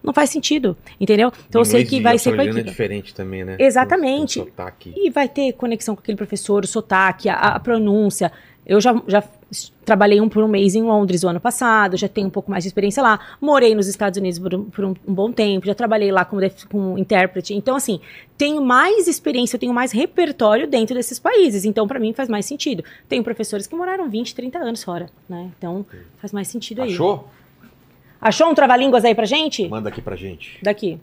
Não faz sentido, entendeu? Então eu sei Inglês que vai ser com a é diferente também, né? Exatamente. Um sotaque. E vai ter conexão com aquele professor, o sotaque, a, a pronúncia. Eu já, já trabalhei um por um mês em Londres o ano passado, já tenho um pouco mais de experiência lá. Morei nos Estados Unidos por um, por um- um bom tempo, já trabalhei lá como, como intérprete. Então, assim, tenho mais experiência, eu tenho mais repertório dentro desses países. Então, pra mim, faz mais sentido. Tenho professores que moraram 20, 30 anos fora, né? Então, faz mais sentido aí. Achou? Achou um trava-línguas aí pra gente? Manda aqui pra gente. Daqui.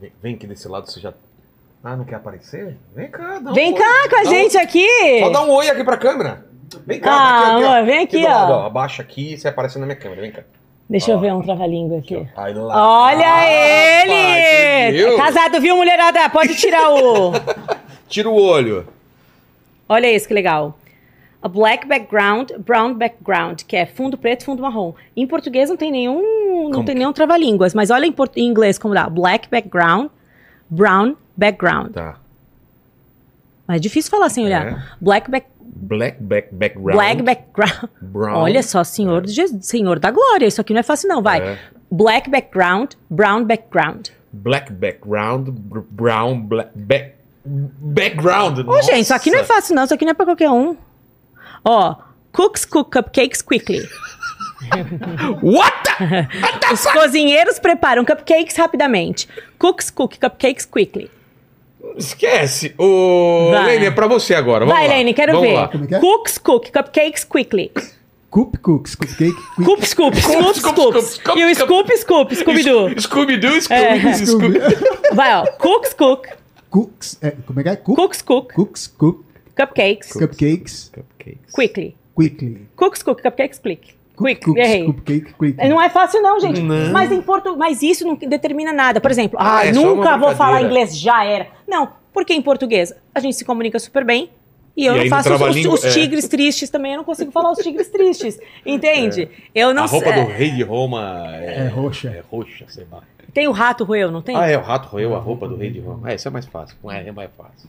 Vem, vem aqui desse lado, você já. Ah, não quer aparecer? Vem cá, dá um Vem oi. cá com a Dá um- gente aqui! Só dá um oi aqui pra câmera. Vem cá, Ah, aqui, aqui, ó. amor, vem aqui, do lado, ó. Abaixa aqui e você aparece na minha câmera. Vem cá. Deixa eu Ó. ver um trava-língua aqui. Aqui, ó. Lá. Olha Ah, ele! rapaz, viu? Casado, viu, mulherada? Pode tirar o. Tira o olho. Olha isso que legal. A black background, brown background, que é fundo preto, fundo marrom. Em português não tem nenhum, não Como tem que- nenhum trava-línguas, mas olha em, em inglês como dá. Black background, brown background. Tá. Mas é difícil falar sem olhar. É. Black back, Black back, background. black background. Brown. Olha só, senhor, Jesus, senhor da glória. Isso aqui não é fácil não, vai. É. Black background, brown background. Black background, br- brown, black, back, background. Ô, gente, isso aqui não é fácil, não. Isso aqui não é pra qualquer um. Ó, cooks cook cupcakes quickly. What? the- Os cozinheiros preparam cupcakes rapidamente. Cooks cook cupcakes quickly. Esquece. Ô, Vai. Lene, é pra você agora. Vamos Vai, lá. Lene, quero Vamos ver. lá. Como é é? Cooks cook cupcakes quickly. Coop Cooks, Cupcake, Quick- Scoop, scoop, scoop, E o scoop, scoop, Scooby-Doo. Scooby-Doo, Scooby, É. Scooby. Vai, ó. Cooks, cook. Cooks, é, como é que é? Cook, Cooks, cook. Cooks, Cook, Cupcakes. Cupcakes, Cupcakes. Quickly. Quickly. Cooks, cook. Cupcakes, quick. Quick. Cooks, Errei. Cupcake, Quickly. Não é fácil não, gente. Não. Mas em portu... mas isso não determina nada. Por exemplo, Ah, ah, é nunca vou falar inglês, já era. Não, porque em português a gente se comunica super bem. E eu E não faço os, os é. tigres tristes também, eu não consigo falar os tigres tristes. Entende? Eu não A roupa sei. do rei de Roma é, É roxa. É roxa, sei lá. Tem o rato roeu, não tem? Ah, é, o rato roeu a roupa do rei de Roma. É, isso é mais fácil. Com R é mais fácil.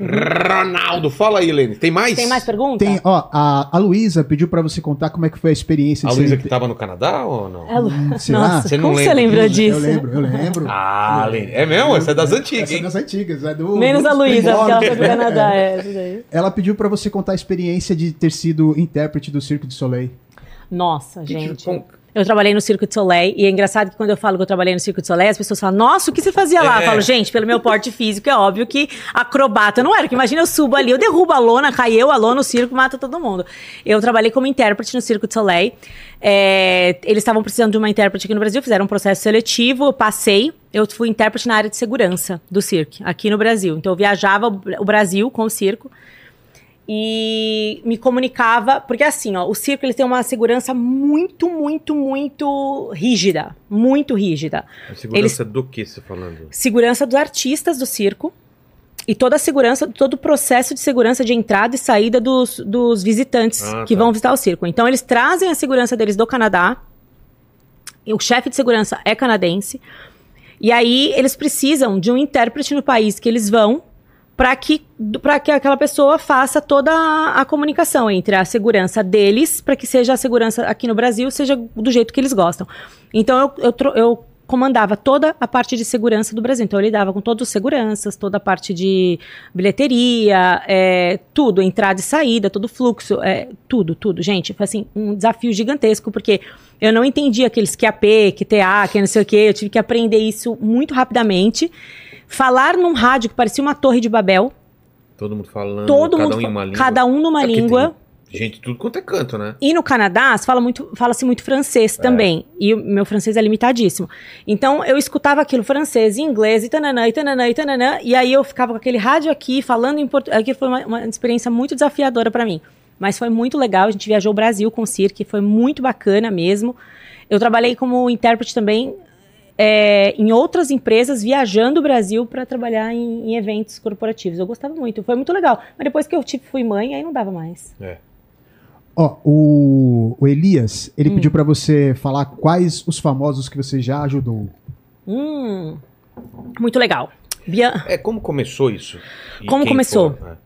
Ronaldo, fala aí, Lene. Tem mais? Tem mais pergunta? Tem, ó, a, a Luísa pediu pra você contar como é que foi a experiência A Luísa ser- que tava no Canadá ou não? É, Lu- Hum? Nossa, Você não como você lembra lembra Eu disso? lembro, eu lembro. Ah, Lene. É mesmo? Essa é das antigas, Essa é hein? das antigas, é do. Menos a Luísa, porque ela foi primórdios. Canadá. É. Ela pediu pra você contar a experiência de ter sido intérprete do Circo de Soleil. Nossa, Que- gente. Eu trabalhei no Circo de Soleil e é engraçado que quando eu falo que eu trabalhei no Circo de Soleil, as pessoas falam, nossa, o que você fazia lá? É. Eu falo, gente, pelo meu porte físico, é óbvio que acrobata não era. Porque imagina eu subo ali, eu derrubo a lona, cai eu, a lona, o circo, mata todo mundo. Eu trabalhei como intérprete no Circo de Soleil. É, eles estavam precisando de uma intérprete aqui no Brasil, fizeram um processo seletivo, eu passei. Eu fui intérprete na área de segurança do circo, aqui no Brasil. Então eu viajava o Brasil com o circo e me comunicava, porque assim, ó, o circo ele tem uma segurança muito, muito, muito rígida, muito rígida. A segurança do que você tá falando? Segurança dos artistas do circo e toda a segurança, todo o processo de segurança de entrada e saída dos, dos visitantes Ah, que tá. vão visitar o circo. Então eles trazem a segurança deles do Canadá. E o chefe de segurança é canadense. E aí eles precisam de um intérprete no país que eles vão para que, pra que aquela pessoa faça toda a, a comunicação entre a segurança deles, para que seja a segurança aqui no Brasil, seja do jeito que eles gostam. Então eu, eu, eu comandava toda a parte de segurança do Brasil. Então eu lidava com todos os seguranças, toda a parte de bilheteria, é, tudo, entrada e saída, todo fluxo, é, tudo, tudo. Gente, foi assim, um desafio gigantesco, porque eu não entendia aqueles QAP, QTA, que não sei o quê, eu tive que aprender isso muito rapidamente. Falar num rádio que parecia uma torre de Babel, Todo mundo falando, todo cada mundo, um em uma língua. cada um numa É língua. Gente, tudo quanto é canto, né? E no Canadá, fala muito, fala-se muito francês É. também. E o meu francês é limitadíssimo. Então, eu escutava aquilo francês inglês, e tananã, e tananã, e tananã. E aí eu ficava com aquele rádio aqui, falando em português. Aquilo foi uma, uma experiência muito desafiadora para mim. Mas foi muito legal. A gente viajou o Brasil com o Cirque, foi muito bacana mesmo. Eu trabalhei como intérprete também é, em outras empresas, viajando o Brasil para trabalhar em, em eventos corporativos. Eu gostava muito, foi muito legal. Mas depois que eu tipo, fui mãe, aí não dava mais. É. Ó, o, o Elias, Hum. ele pediu pra você falar quais os famosos que você já ajudou. Hum, muito legal. Bia- É, como começou isso? E Como começou? foram? É,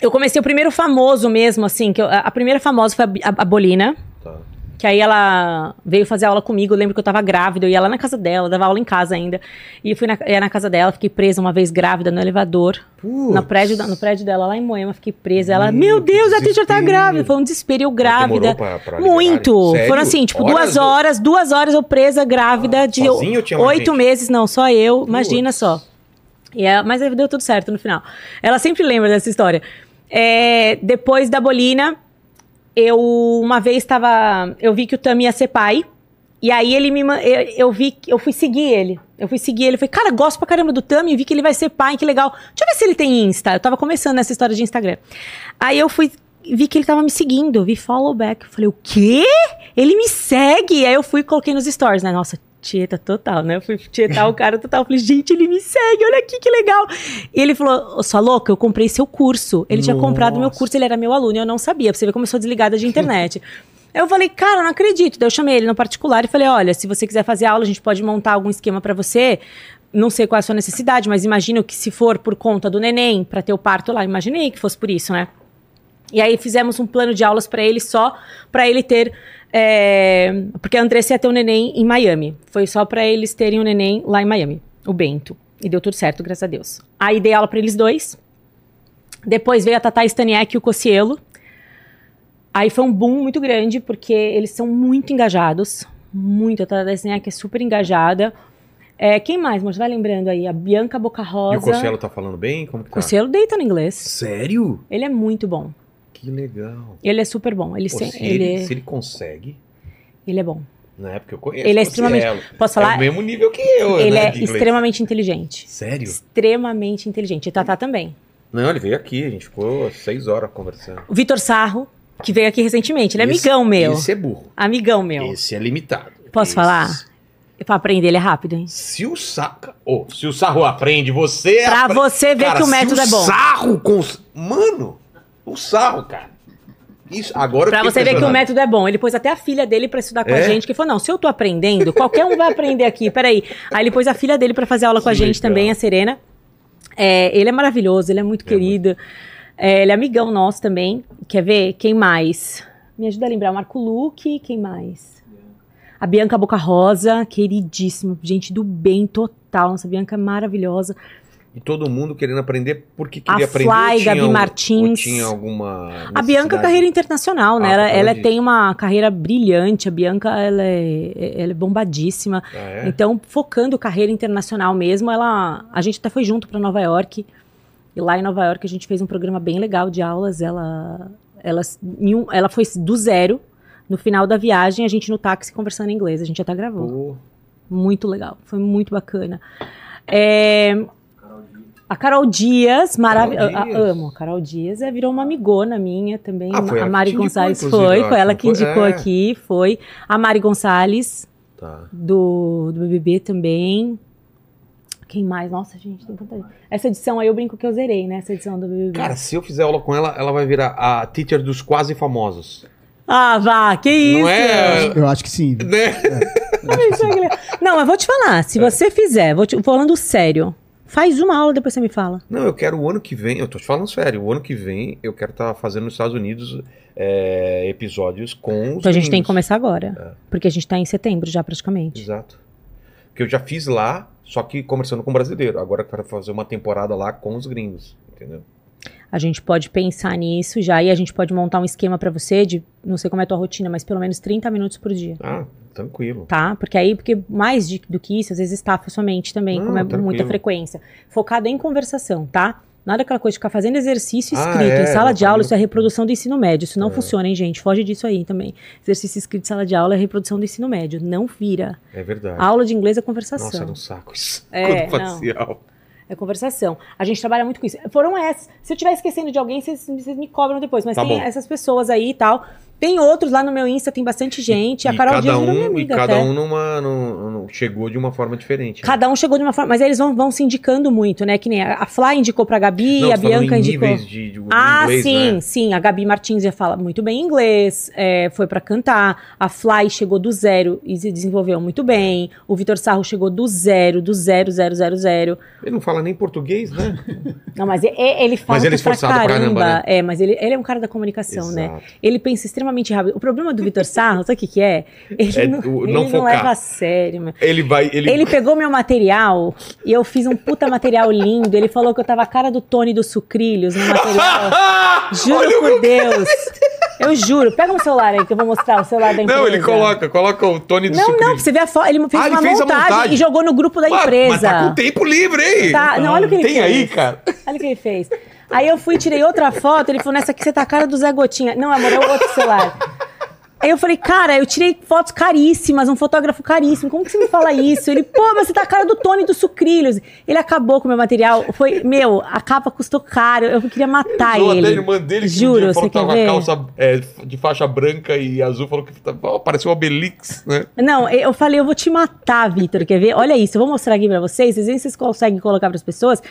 Eu comecei o primeiro famoso mesmo, assim, que eu- a primeira famosa foi a, a- a Bolina, tá. Que aí ela veio fazer aula comigo. Eu lembro que eu tava grávida, eu ia lá na casa dela, dava aula em casa ainda. E fui na, ia na casa dela, fiquei presa uma vez grávida no elevador. No prédio, no prédio dela, lá em Moema, fiquei presa. Ela, Meu, meu Deus, a teacher tá grávida. Foi um desespero, eu grávida. pra- pra? Muito. Foram assim, tipo, Horas duas horas, duas horas eu presa, grávida, de ou tinha mais oito gente? meses, não, só eu, imagina Putz. só. E ela- mas aí deu tudo certo no final. Ela sempre lembra dessa história. É, depois da Bolina, eu uma vez estava. Eu vi que o Tami ia ser pai. E aí ele me. Eu, eu vi. Eu fui seguir ele. Eu fui seguir ele. Falei, cara, gosto pra caramba do Tami. Vi que ele vai ser pai, que legal. Deixa eu ver se ele tem Insta. Eu tava começando nessa história de Instagram. Aí eu fui. Vi que ele tava me seguindo. Vi follow back. Eu falei, o quê? Ele me segue. Aí eu fui e coloquei nos stories, né? Nossa, tieta total, né? Eu fui tietar o cara total. Eu falei, gente, ele me segue, olha aqui que legal. E ele falou, sua louca, eu comprei seu curso. Ele tinha comprado meu Nossa. curso, ele era meu aluno e eu não sabia. Pra você ver como eu sou desligada de internet. Aí eu falei, cara, eu não acredito. Daí eu chamei ele no particular e falei, olha, se você quiser fazer aula, a gente pode montar algum esquema pra você. Não sei qual é a sua necessidade, mas imagino que se for por conta do neném, pra ter o parto lá, imaginei que fosse por isso, né? E aí fizemos um plano de aulas pra ele só pra ele ter. É, porque a Andressa ia ter um neném em Miami. Foi só pra eles terem um neném lá em Miami, o Bento. E deu tudo certo, graças a Deus. Aí dei aula pra eles dois. Depois veio a Tata Staniek e o Cocielo. Aí foi um boom muito grande, porque eles são muito engajados. Muito. A Tata Staniek é super engajada. É, quem mais, mas vai lembrando aí? A Bianca Boca E Rosa. o Cossielo tá falando bem? Como que O tá? Cocielo deita no inglês. Sério? Ele é muito bom. Que legal. Ele é super bom. Ele, Pô, se- se, ele, ele, se ele consegue, ele é bom. né? Porque eu conheço. Ele é extremamente- Cielo. Posso É falar? o mesmo nível que eu, ele né, é extremamente inteligente. Sério? Extremamente inteligente. E Tatá também. Não, ele veio aqui, a gente ficou seis horas conversando. O Vitor Sarro, que veio aqui recentemente. Ele é Esse- amigão meu. Esse é burro. Amigão meu. Esse é limitado. Posso Esse- falar? Pra aprender, ele é rápido, hein? Se o Sarro. Ô, se o Sarro aprende, você. Pra você ver Cara, que o método é bom. Sarro com. Mano, o Sarro, cara. Isso, agora Pra você ver que o método é bom. Ele pôs até a filha dele pra estudar com a É? gente, que falou: não, se eu tô aprendendo, qualquer um vai aprender aqui, peraí. Aí ele pôs a filha dele pra fazer aula com a gente legal. também, a Serena. É, ele é maravilhoso, ele é muito É querido. É, ele é amigão nosso também. Quer ver? Quem mais? Me ajuda a lembrar. Marco Luque, quem mais? A Bianca Boca Rosa, queridíssima, gente do bem total. Nossa, Bianca é maravilhosa. E todo mundo querendo aprender porque A queria aprender. Fly, Gabi um- Martins. tinha alguma. A Bianca, é carreira internacional, né? Ah, ela causa ela disso. tem uma carreira brilhante. A Bianca, ela é, ela é bombadíssima. Ah, é? Então, focando carreira internacional mesmo, ela, a gente até foi junto para Nova York. E lá em Nova York a gente fez um programa bem legal de aulas. Ela, ela, ela foi do zero. No final da viagem, a gente no táxi conversando em inglês. A gente até gravou. Pô, Muito legal. Foi muito bacana. É, a Carol Dias, maravilhosa. Amo. A Carol Dias é, virou uma amigona minha também. Ah, foi a que Mari indicou, Gonçalves foi. Foi acho, ela que indicou É. aqui. Foi. A Mari Gonçalves, tá. do, do BBB também. Quem mais? Nossa, gente, tem tanta gente. Essa edição aí eu brinco que eu zerei, né? Essa edição do BBB. Cara, se eu fizer aula com ela, ela vai virar a teacher dos quase famosos. Ah, vá, que isso! Não é? Eu acho que sim. Né? É que- Não, mas vou te falar. É. Se você fizer, vou te, falando sério, faz uma aula, depois você me fala. Não, eu quero o ano que vem, eu tô te falando sério, o ano que vem eu quero estar fazendo nos Estados Unidos é, episódios com os Então a gente tem que começar agora. É. Porque a gente tá em setembro já, praticamente. Exato. Que eu já fiz lá, só que conversando com brasileiro. Agora eu quero fazer uma temporada lá com os gringos, entendeu? A gente pode pensar nisso já e a gente pode montar um esquema pra você de, não sei como é a tua rotina, mas pelo menos 30 minutos por dia. Ah, tranquilo. Tá? Porque aí, porque mais de- do que isso, às vezes estafa sua mente também, Não, como é tranquilo. muita frequência. Focado em conversação, tá? Nada aquela coisa de ficar fazendo exercício Ah, escrito é, em sala de aula, isso é reprodução do ensino médio. Isso não É. funciona, hein, gente? Foge disso aí também. Exercício escrito em sala de aula é reprodução do ensino médio. Não vira. É verdade. A aula de inglês é conversação. Nossa, era um saco isso. É, aula. É conversação. A gente trabalha muito com isso. Foram essas. Se eu estiver esquecendo de alguém, vocês, vocês me cobram depois. Mas Tá tem bom. essas pessoas aí e tal. Tem outros lá no meu Insta, tem bastante gente. a E Carol cada Dias virou minha um, e amiga cada até. um numa, num- num- chegou de uma forma diferente. né? Cada um chegou de uma forma. Mas eles vão, vão se indicando muito, né? Que nem a, a Fly indicou pra Gabi, Não, a Bianca indicou. de, de Ah, inglês, sim, né? sim. A Gabi Martins já fala muito bem inglês, é, foi pra cantar. A Fly chegou do zero e se desenvolveu muito bem. O Vitor Sarro chegou do zero, do zero, zero, zero, zero. Ele não fala nem português, né? Não, mas e- e- ele fala Mas ele é pra esforçado pra caramba. caramba, né? É, mas ele, ele é um cara da comunicação, né? Exato. Ele pensa extremamente rápido. O problema do Vitor Sarro, sabe o que, que é? Ele É não, o- ele não não leva a sério, meu. Ele vai. Ele, Ele pegou meu material e eu fiz um puta material lindo. Ele falou que eu tava a cara do Tony dos Sucrilhos no material. Juro Olha por Deus. Eu juro. Pega um celular aí que eu vou mostrar o celular da empresa. Não, ele coloca, coloca o Tony do Não, Sucrilho. não, pra você ver a foto. Ele fez Ah, ele uma fez montagem, montagem. e jogou no grupo da empresa. Mas tá com tempo livre, hein? Tá, não, olha o que ele Tem fez. aí, cara. Olha o que ele fez. Aí eu fui e tirei outra foto, ele falou, nessa aqui você tá a cara do Zé Gotinha. Não, amor, é o outro celular. Aí eu falei, cara, eu tirei fotos caríssimas, um fotógrafo caríssimo, como que você me fala isso? Ele, pô, mas você tá a cara do Tony dos Sucrilhos. Ele acabou com o meu material, foi, meu, a capa custou caro, eu queria matar Zoou até ele. a irmã dele que um Juro, falou você quer ver? calça é, de faixa branca e azul, falou que ó, parecia um Obelix, né? Não, eu falei, eu vou te matar, Vitor, quer ver? Olha isso, eu vou mostrar aqui pra vocês, vocês veem se vocês conseguem colocar pras pessoas.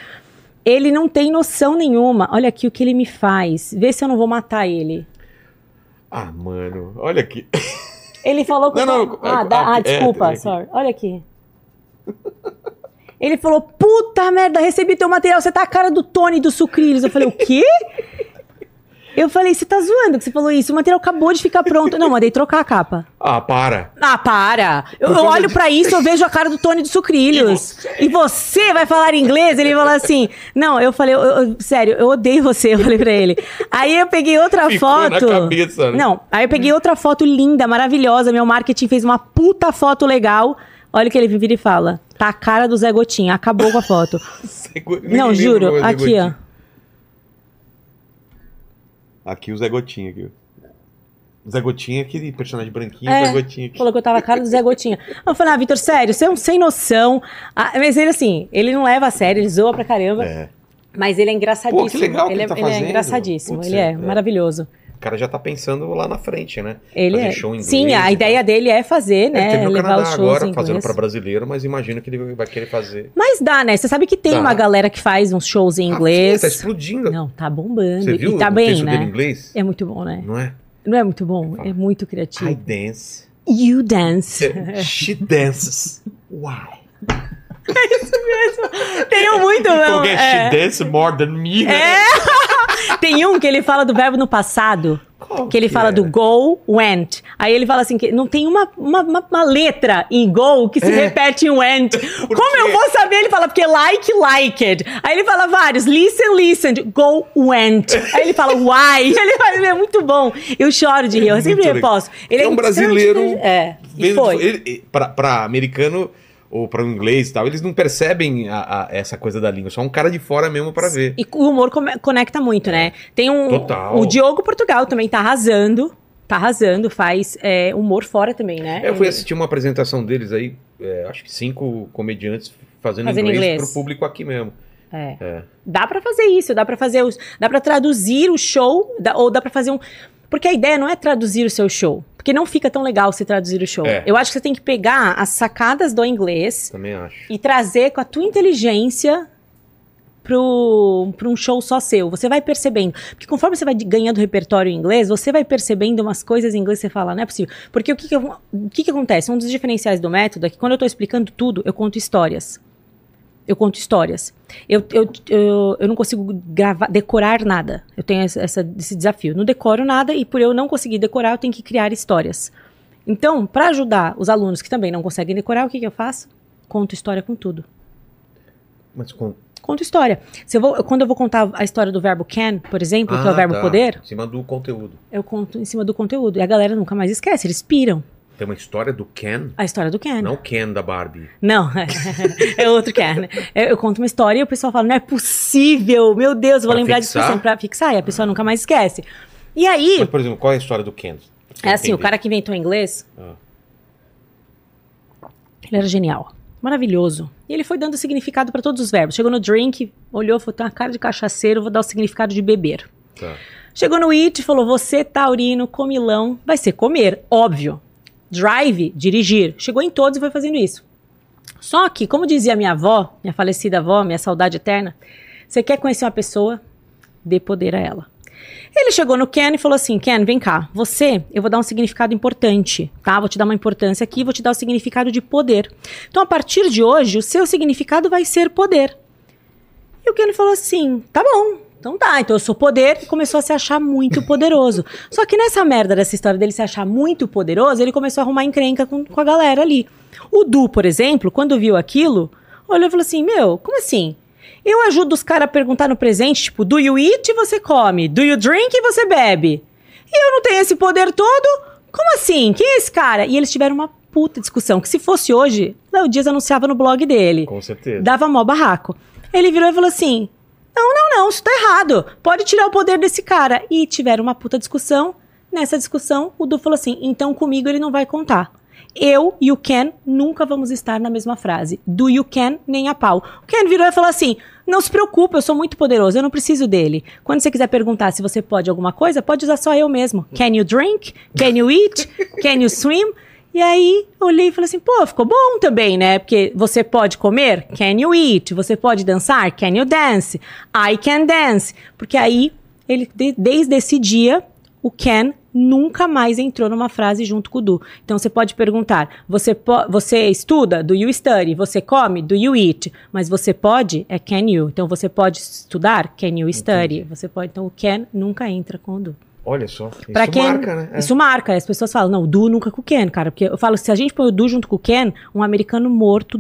Ele não tem noção nenhuma. Olha aqui o que ele me faz. Vê se eu não vou matar ele. Ah, mano, olha aqui. Ele falou que. Não, não, ah, é- dá- ah, é, desculpa, é, é. sorry. Olha aqui. Ele falou: puta merda, recebi teu material, você tá a cara do Tony dos Sucrilhos. Eu falei: o quê? Eu falei: você tá zoando que você falou isso? O material acabou de ficar pronto. Não, mandei trocar a capa. Ah, para. Ah, para! Eu, eu olho de- pra isso, eu vejo a cara do Tony dos Sucrilhos. E você? vai falar inglês? Ele falou assim. Não, eu falei, eu- eu- sério, eu odeio você, eu falei pra ele. Aí eu peguei outra Ficou na foto. cabeça, né? Não, aí eu peguei outra foto linda, maravilhosa. Meu marketing fez uma puta foto legal. Olha o que ele vira e fala. Tá a cara do Zé Gotinha, acabou com a foto. Não, juro, aqui, ó. Aqui o Zé Gotinha. Aqui. O Zé Gotinha, aquele personagem branquinho, É, o Zé Gotinha aqui. Falou que eu tava a cara do Zé Gotinha. Eu falei, ah, Vitor, sério, você é um sem noção. Ah, mas ele, assim, ele não leva a sério, ele zoa pra caramba. É. Mas ele é engraçadíssimo. Pô, que legal que ele, ele é, tá ele é engraçadíssimo, Putz, ele é, é. maravilhoso. O cara já tá pensando lá na frente, né? Ele Fazer é. show em inglês Sim, a ideia dele é fazer, Ele né? teve no levar Canadá agora, fazendo pra brasileiro, mas imagino que ele vai querer fazer. Mas dá, né? Você sabe que tem Dá. uma galera que faz uns shows em Ah, inglês. tá explodindo. Não, tá bombando. Você viu e tá o bem, texto dele em né? inglês? É muito bom, né? Não é? Não é muito bom? É muito criativo. I dance. You dance. She dances. Why? Tem um muito não. Porque é. she dance more than me, né? Tem um que ele fala do verbo no passado. Qual Que ele fala é? do go, went. Aí ele fala assim, que não tem uma, uma, uma- uma letra em go que se É. repete em went. Como quê? eu vou saber? Ele fala, porque like, liked. Aí ele fala vários, listen, listened, go, went. Aí ele fala, why. Ele fala, é muito bom. Eu choro de rir, eu sempre Muito legal. reposto. Ele é um brasileiro. É, e foi. Ele, pra, pra americano ou pra um inglês e tal, eles não percebem a- a- essa coisa da língua. Só um cara de fora mesmo pra ver. E o humor conecta muito, né? Tem um. Total. O Diogo Portugal também tá arrasando. Tá arrasando, faz é, humor fora também, né? Eu fui assistir uma apresentação deles aí, é, acho que cinco comediantes fazendo, Fazendo inglês, inglês. pro público aqui mesmo. É. É. Dá pra fazer isso, dá pra fazer os, dá para traduzir o show, dá- ou dá pra fazer um, porque a ideia não é traduzir o seu show, porque não fica tão legal se traduzir o show. É. Eu acho que você tem que pegar as sacadas do inglês Também acho. e trazer com a tua inteligência pro um show só seu. Você vai percebendo. Porque conforme você vai ganhando repertório em inglês, você vai percebendo umas coisas em inglês que você fala, não é possível. Porque o que que, eu- o que que acontece? Um dos diferenciais do método é que quando eu tô explicando tudo, eu conto histórias. Eu conto histórias. Eu, eu, eu, eu não consigo gravar, decorar nada. Eu tenho essa, esse desafio. Não decoro nada e por eu não conseguir decorar, eu tenho que criar histórias. Então, para ajudar os alunos que também não conseguem decorar, o que, que eu faço? Conto história com tudo. Mas com... Conto história. Se eu vou, quando eu vou contar a história do verbo can, por exemplo, que é o Ah, verbo tá. poder, Em cima do conteúdo. eu conto em cima do conteúdo. E a galera nunca mais esquece, eles piram Tem uma história do Ken, a história do Ken. não o Ken da Barbie. Não, é outro Ken. Eu, eu conto uma história e o pessoal fala, não é possível, meu Deus, eu vou Pra lembrar fixar? disso pra fixar. E a pessoa nunca mais esquece. E aí, Mas, por exemplo, qual é a história do Ken? É assim, o cara que inventou inglês, Ah. ele era genial. Maravilhoso. E ele foi dando significado para todos os verbos. Chegou no drink, olhou, falou, tem uma cara de cachaceiro, vou dar o significado de beber. Tá. Chegou no it, falou: Você, taurino, comilão, vai ser comer, óbvio. Drive, dirigir. Chegou em todos e foi fazendo isso. Só que, como dizia minha avó, minha falecida avó, minha saudade eterna, você quer conhecer uma pessoa, dê poder a ela. Ele chegou no Ken e falou assim: Ken, vem cá, você, eu vou dar um significado importante, tá? Vou te dar uma importância aqui, vou te dar o significado de poder. Então, a partir de hoje, o seu significado vai ser poder. E o Ken falou assim: tá bom, então tá, então eu sou poder, e começou a se achar muito poderoso. Só que nessa merda dessa história dele se achar muito poderoso, ele começou a arrumar encrenca com, com a galera ali. O Du, por exemplo, quando viu aquilo, olhou e falou assim: Meu, como assim? Eu ajudo os caras a perguntar no presente, tipo, do you eat e você come, do you drink e você bebe. E eu não tenho esse poder todo? Como assim? Quem é esse cara? E eles tiveram uma puta discussão, que se fosse hoje, Léo Dias anunciava no blog dele. Com certeza. Dava mó barraco. Ele virou e falou assim: Não, não, não, isso tá errado. Pode tirar o poder desse cara. E tiveram uma puta discussão. Nessa discussão, o Du falou assim: Então comigo ele não vai contar. Eu e o Ken nunca vamos estar na mesma frase. Do you Ken nem a pau. O Ken virou e falou assim: Não se preocupe, eu sou muito poderoso, eu não preciso dele. Quando você quiser perguntar se você pode alguma coisa, pode usar só eu mesmo. Can you drink? Can you eat? Can you swim? E aí, olhei e falei assim, pô, ficou bom também, né? Porque você pode comer? Can you eat? Você pode dançar? Can you dance? I can dance. Porque aí, ele, de- desde esse dia, o can nunca mais entrou numa frase junto com o do. Então, você pode perguntar, você, po- você estuda? Do you study? Você come? Do you eat? Mas você pode? É can you. Então, você pode estudar? Can you study? Você pode. Então, o can nunca entra com o do. Olha só. Pra isso quem, marca, né? É. Isso marca. As pessoas falam, não, o Du nunca com o Ken, cara. Porque eu falo, se a gente põe o Du junto com o Ken, um americano morto,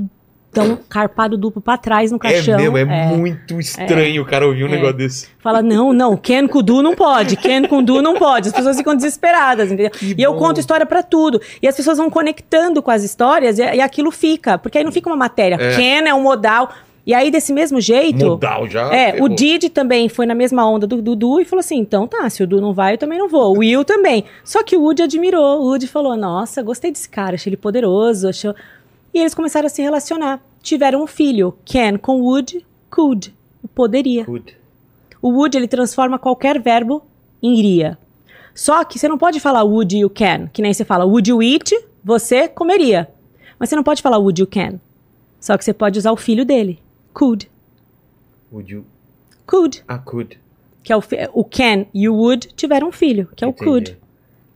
tão carpado duplo pra trás no É caixão. mesmo, é, muito estranho o cara ouvir um É. negócio desse. Fala, não, não, Ken com o Du não pode, Ken com o Du não pode. As pessoas ficam desesperadas, entendeu? Que e eu bom. conto história pra tudo. E as pessoas vão conectando com as histórias e, e aquilo fica. Porque aí não fica uma matéria. É. Ken é um modal. E aí, desse mesmo jeito. Modal já. É, ferrou. o Didi também foi na mesma onda do Dudu e falou assim: então tá, se o Dudu não vai, eu também não vou. O Will também. Só que o Woody admirou. O Woody falou: nossa, gostei desse cara, achei ele poderoso. Achou... E eles começaram a se relacionar. Tiveram um filho, Ken, com Woody, could, poderia. Good. O would ele transforma qualquer verbo em iria. Só que você não pode falar would you can, que nem você fala would you eat, você comeria. Mas você não pode falar would you can. Só que você pode usar o filho dele, could. Would you... Could, Ah, could. que é o, o can e o would tiveram um filho, que é o Entendi. could.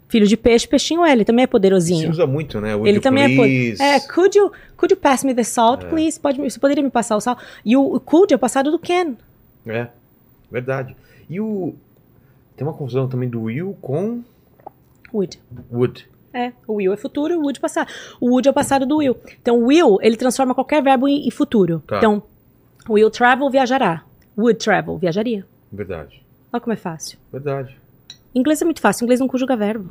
Filho de peixe, peixinho L, também é Se poderosinho. usa muito, né? Would Ele também please? é poder. É, could you, could you pass me the salt, please? Pode, você poderia me passar o sal? E o, o could é o passado do can. É, verdade. E o... Tem uma confusão também do will com Would. would. É, o will é futuro, o would é passado. O would é o passado do will. Então, will, ele transforma qualquer verbo em, em futuro. Tá. Então, will travel, viajará. Would travel, viajaria. Verdade. Olha como é fácil. Verdade. Inglês é muito fácil, inglês não conjuga verbo.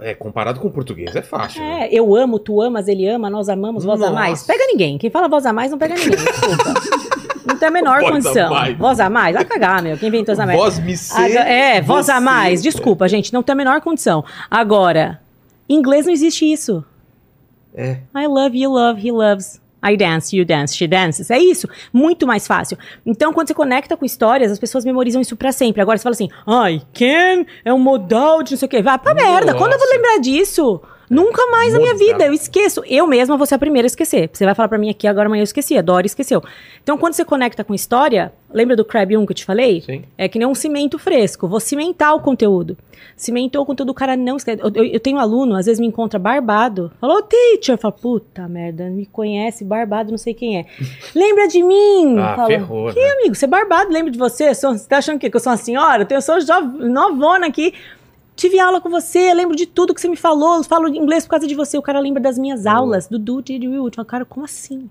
É, comparado com o português, é fácil. né? É, eu amo, tu amas, ele ama, nós amamos, voz a Nossa. mais. Pega ninguém. Quem fala voz a mais não pega ninguém, desculpa. Não tem a menor Voz a condição. mais. Voz a mais, vai cagar, meu. Quem inventou essa merda? Voz me ser, Aga- É, voz a mais. Desculpa, gente, não tem a menor condição. Agora, em inglês não existe isso. É. I love, you love, he loves. I dance, you dance, she dances. É isso. Muito mais fácil. Então, quando você conecta com histórias, as pessoas memorizam isso pra sempre. Agora você fala assim, ai, can é um modal de não sei o quê. Vai pra merda. Quando eu vou Nossa. lembrar disso? Nunca mais na minha vida. Eu esqueço. Eu mesma vou ser a primeira a esquecer. Você vai falar pra mim aqui agora, amanhã eu esqueci. A Dora esqueceu. Então, quando você conecta com história, lembra do Crab 1 que eu te falei? Sim. É que nem um cimento fresco. Vou cimentar o conteúdo. Cimentou o conteúdo, o cara não esquece. Eu, eu- eu tenho aluno, às vezes me encontra barbado. Falou, teacher. Eu falo, puta merda, me conhece, barbado, não sei quem é. Lembra de mim? Ah, Falo, ferrou, que né? amigo, você é barbado, lembra de você? Sou- Você tá achando o quê? Que eu sou uma senhora? Eu tenho- Eu sou novona aqui. Tive aula com você, lembro de tudo que você me falou, falo inglês por causa de você. O cara lembra das minhas aulas, do Do, Did, Will. Eu falo, cara, como assim?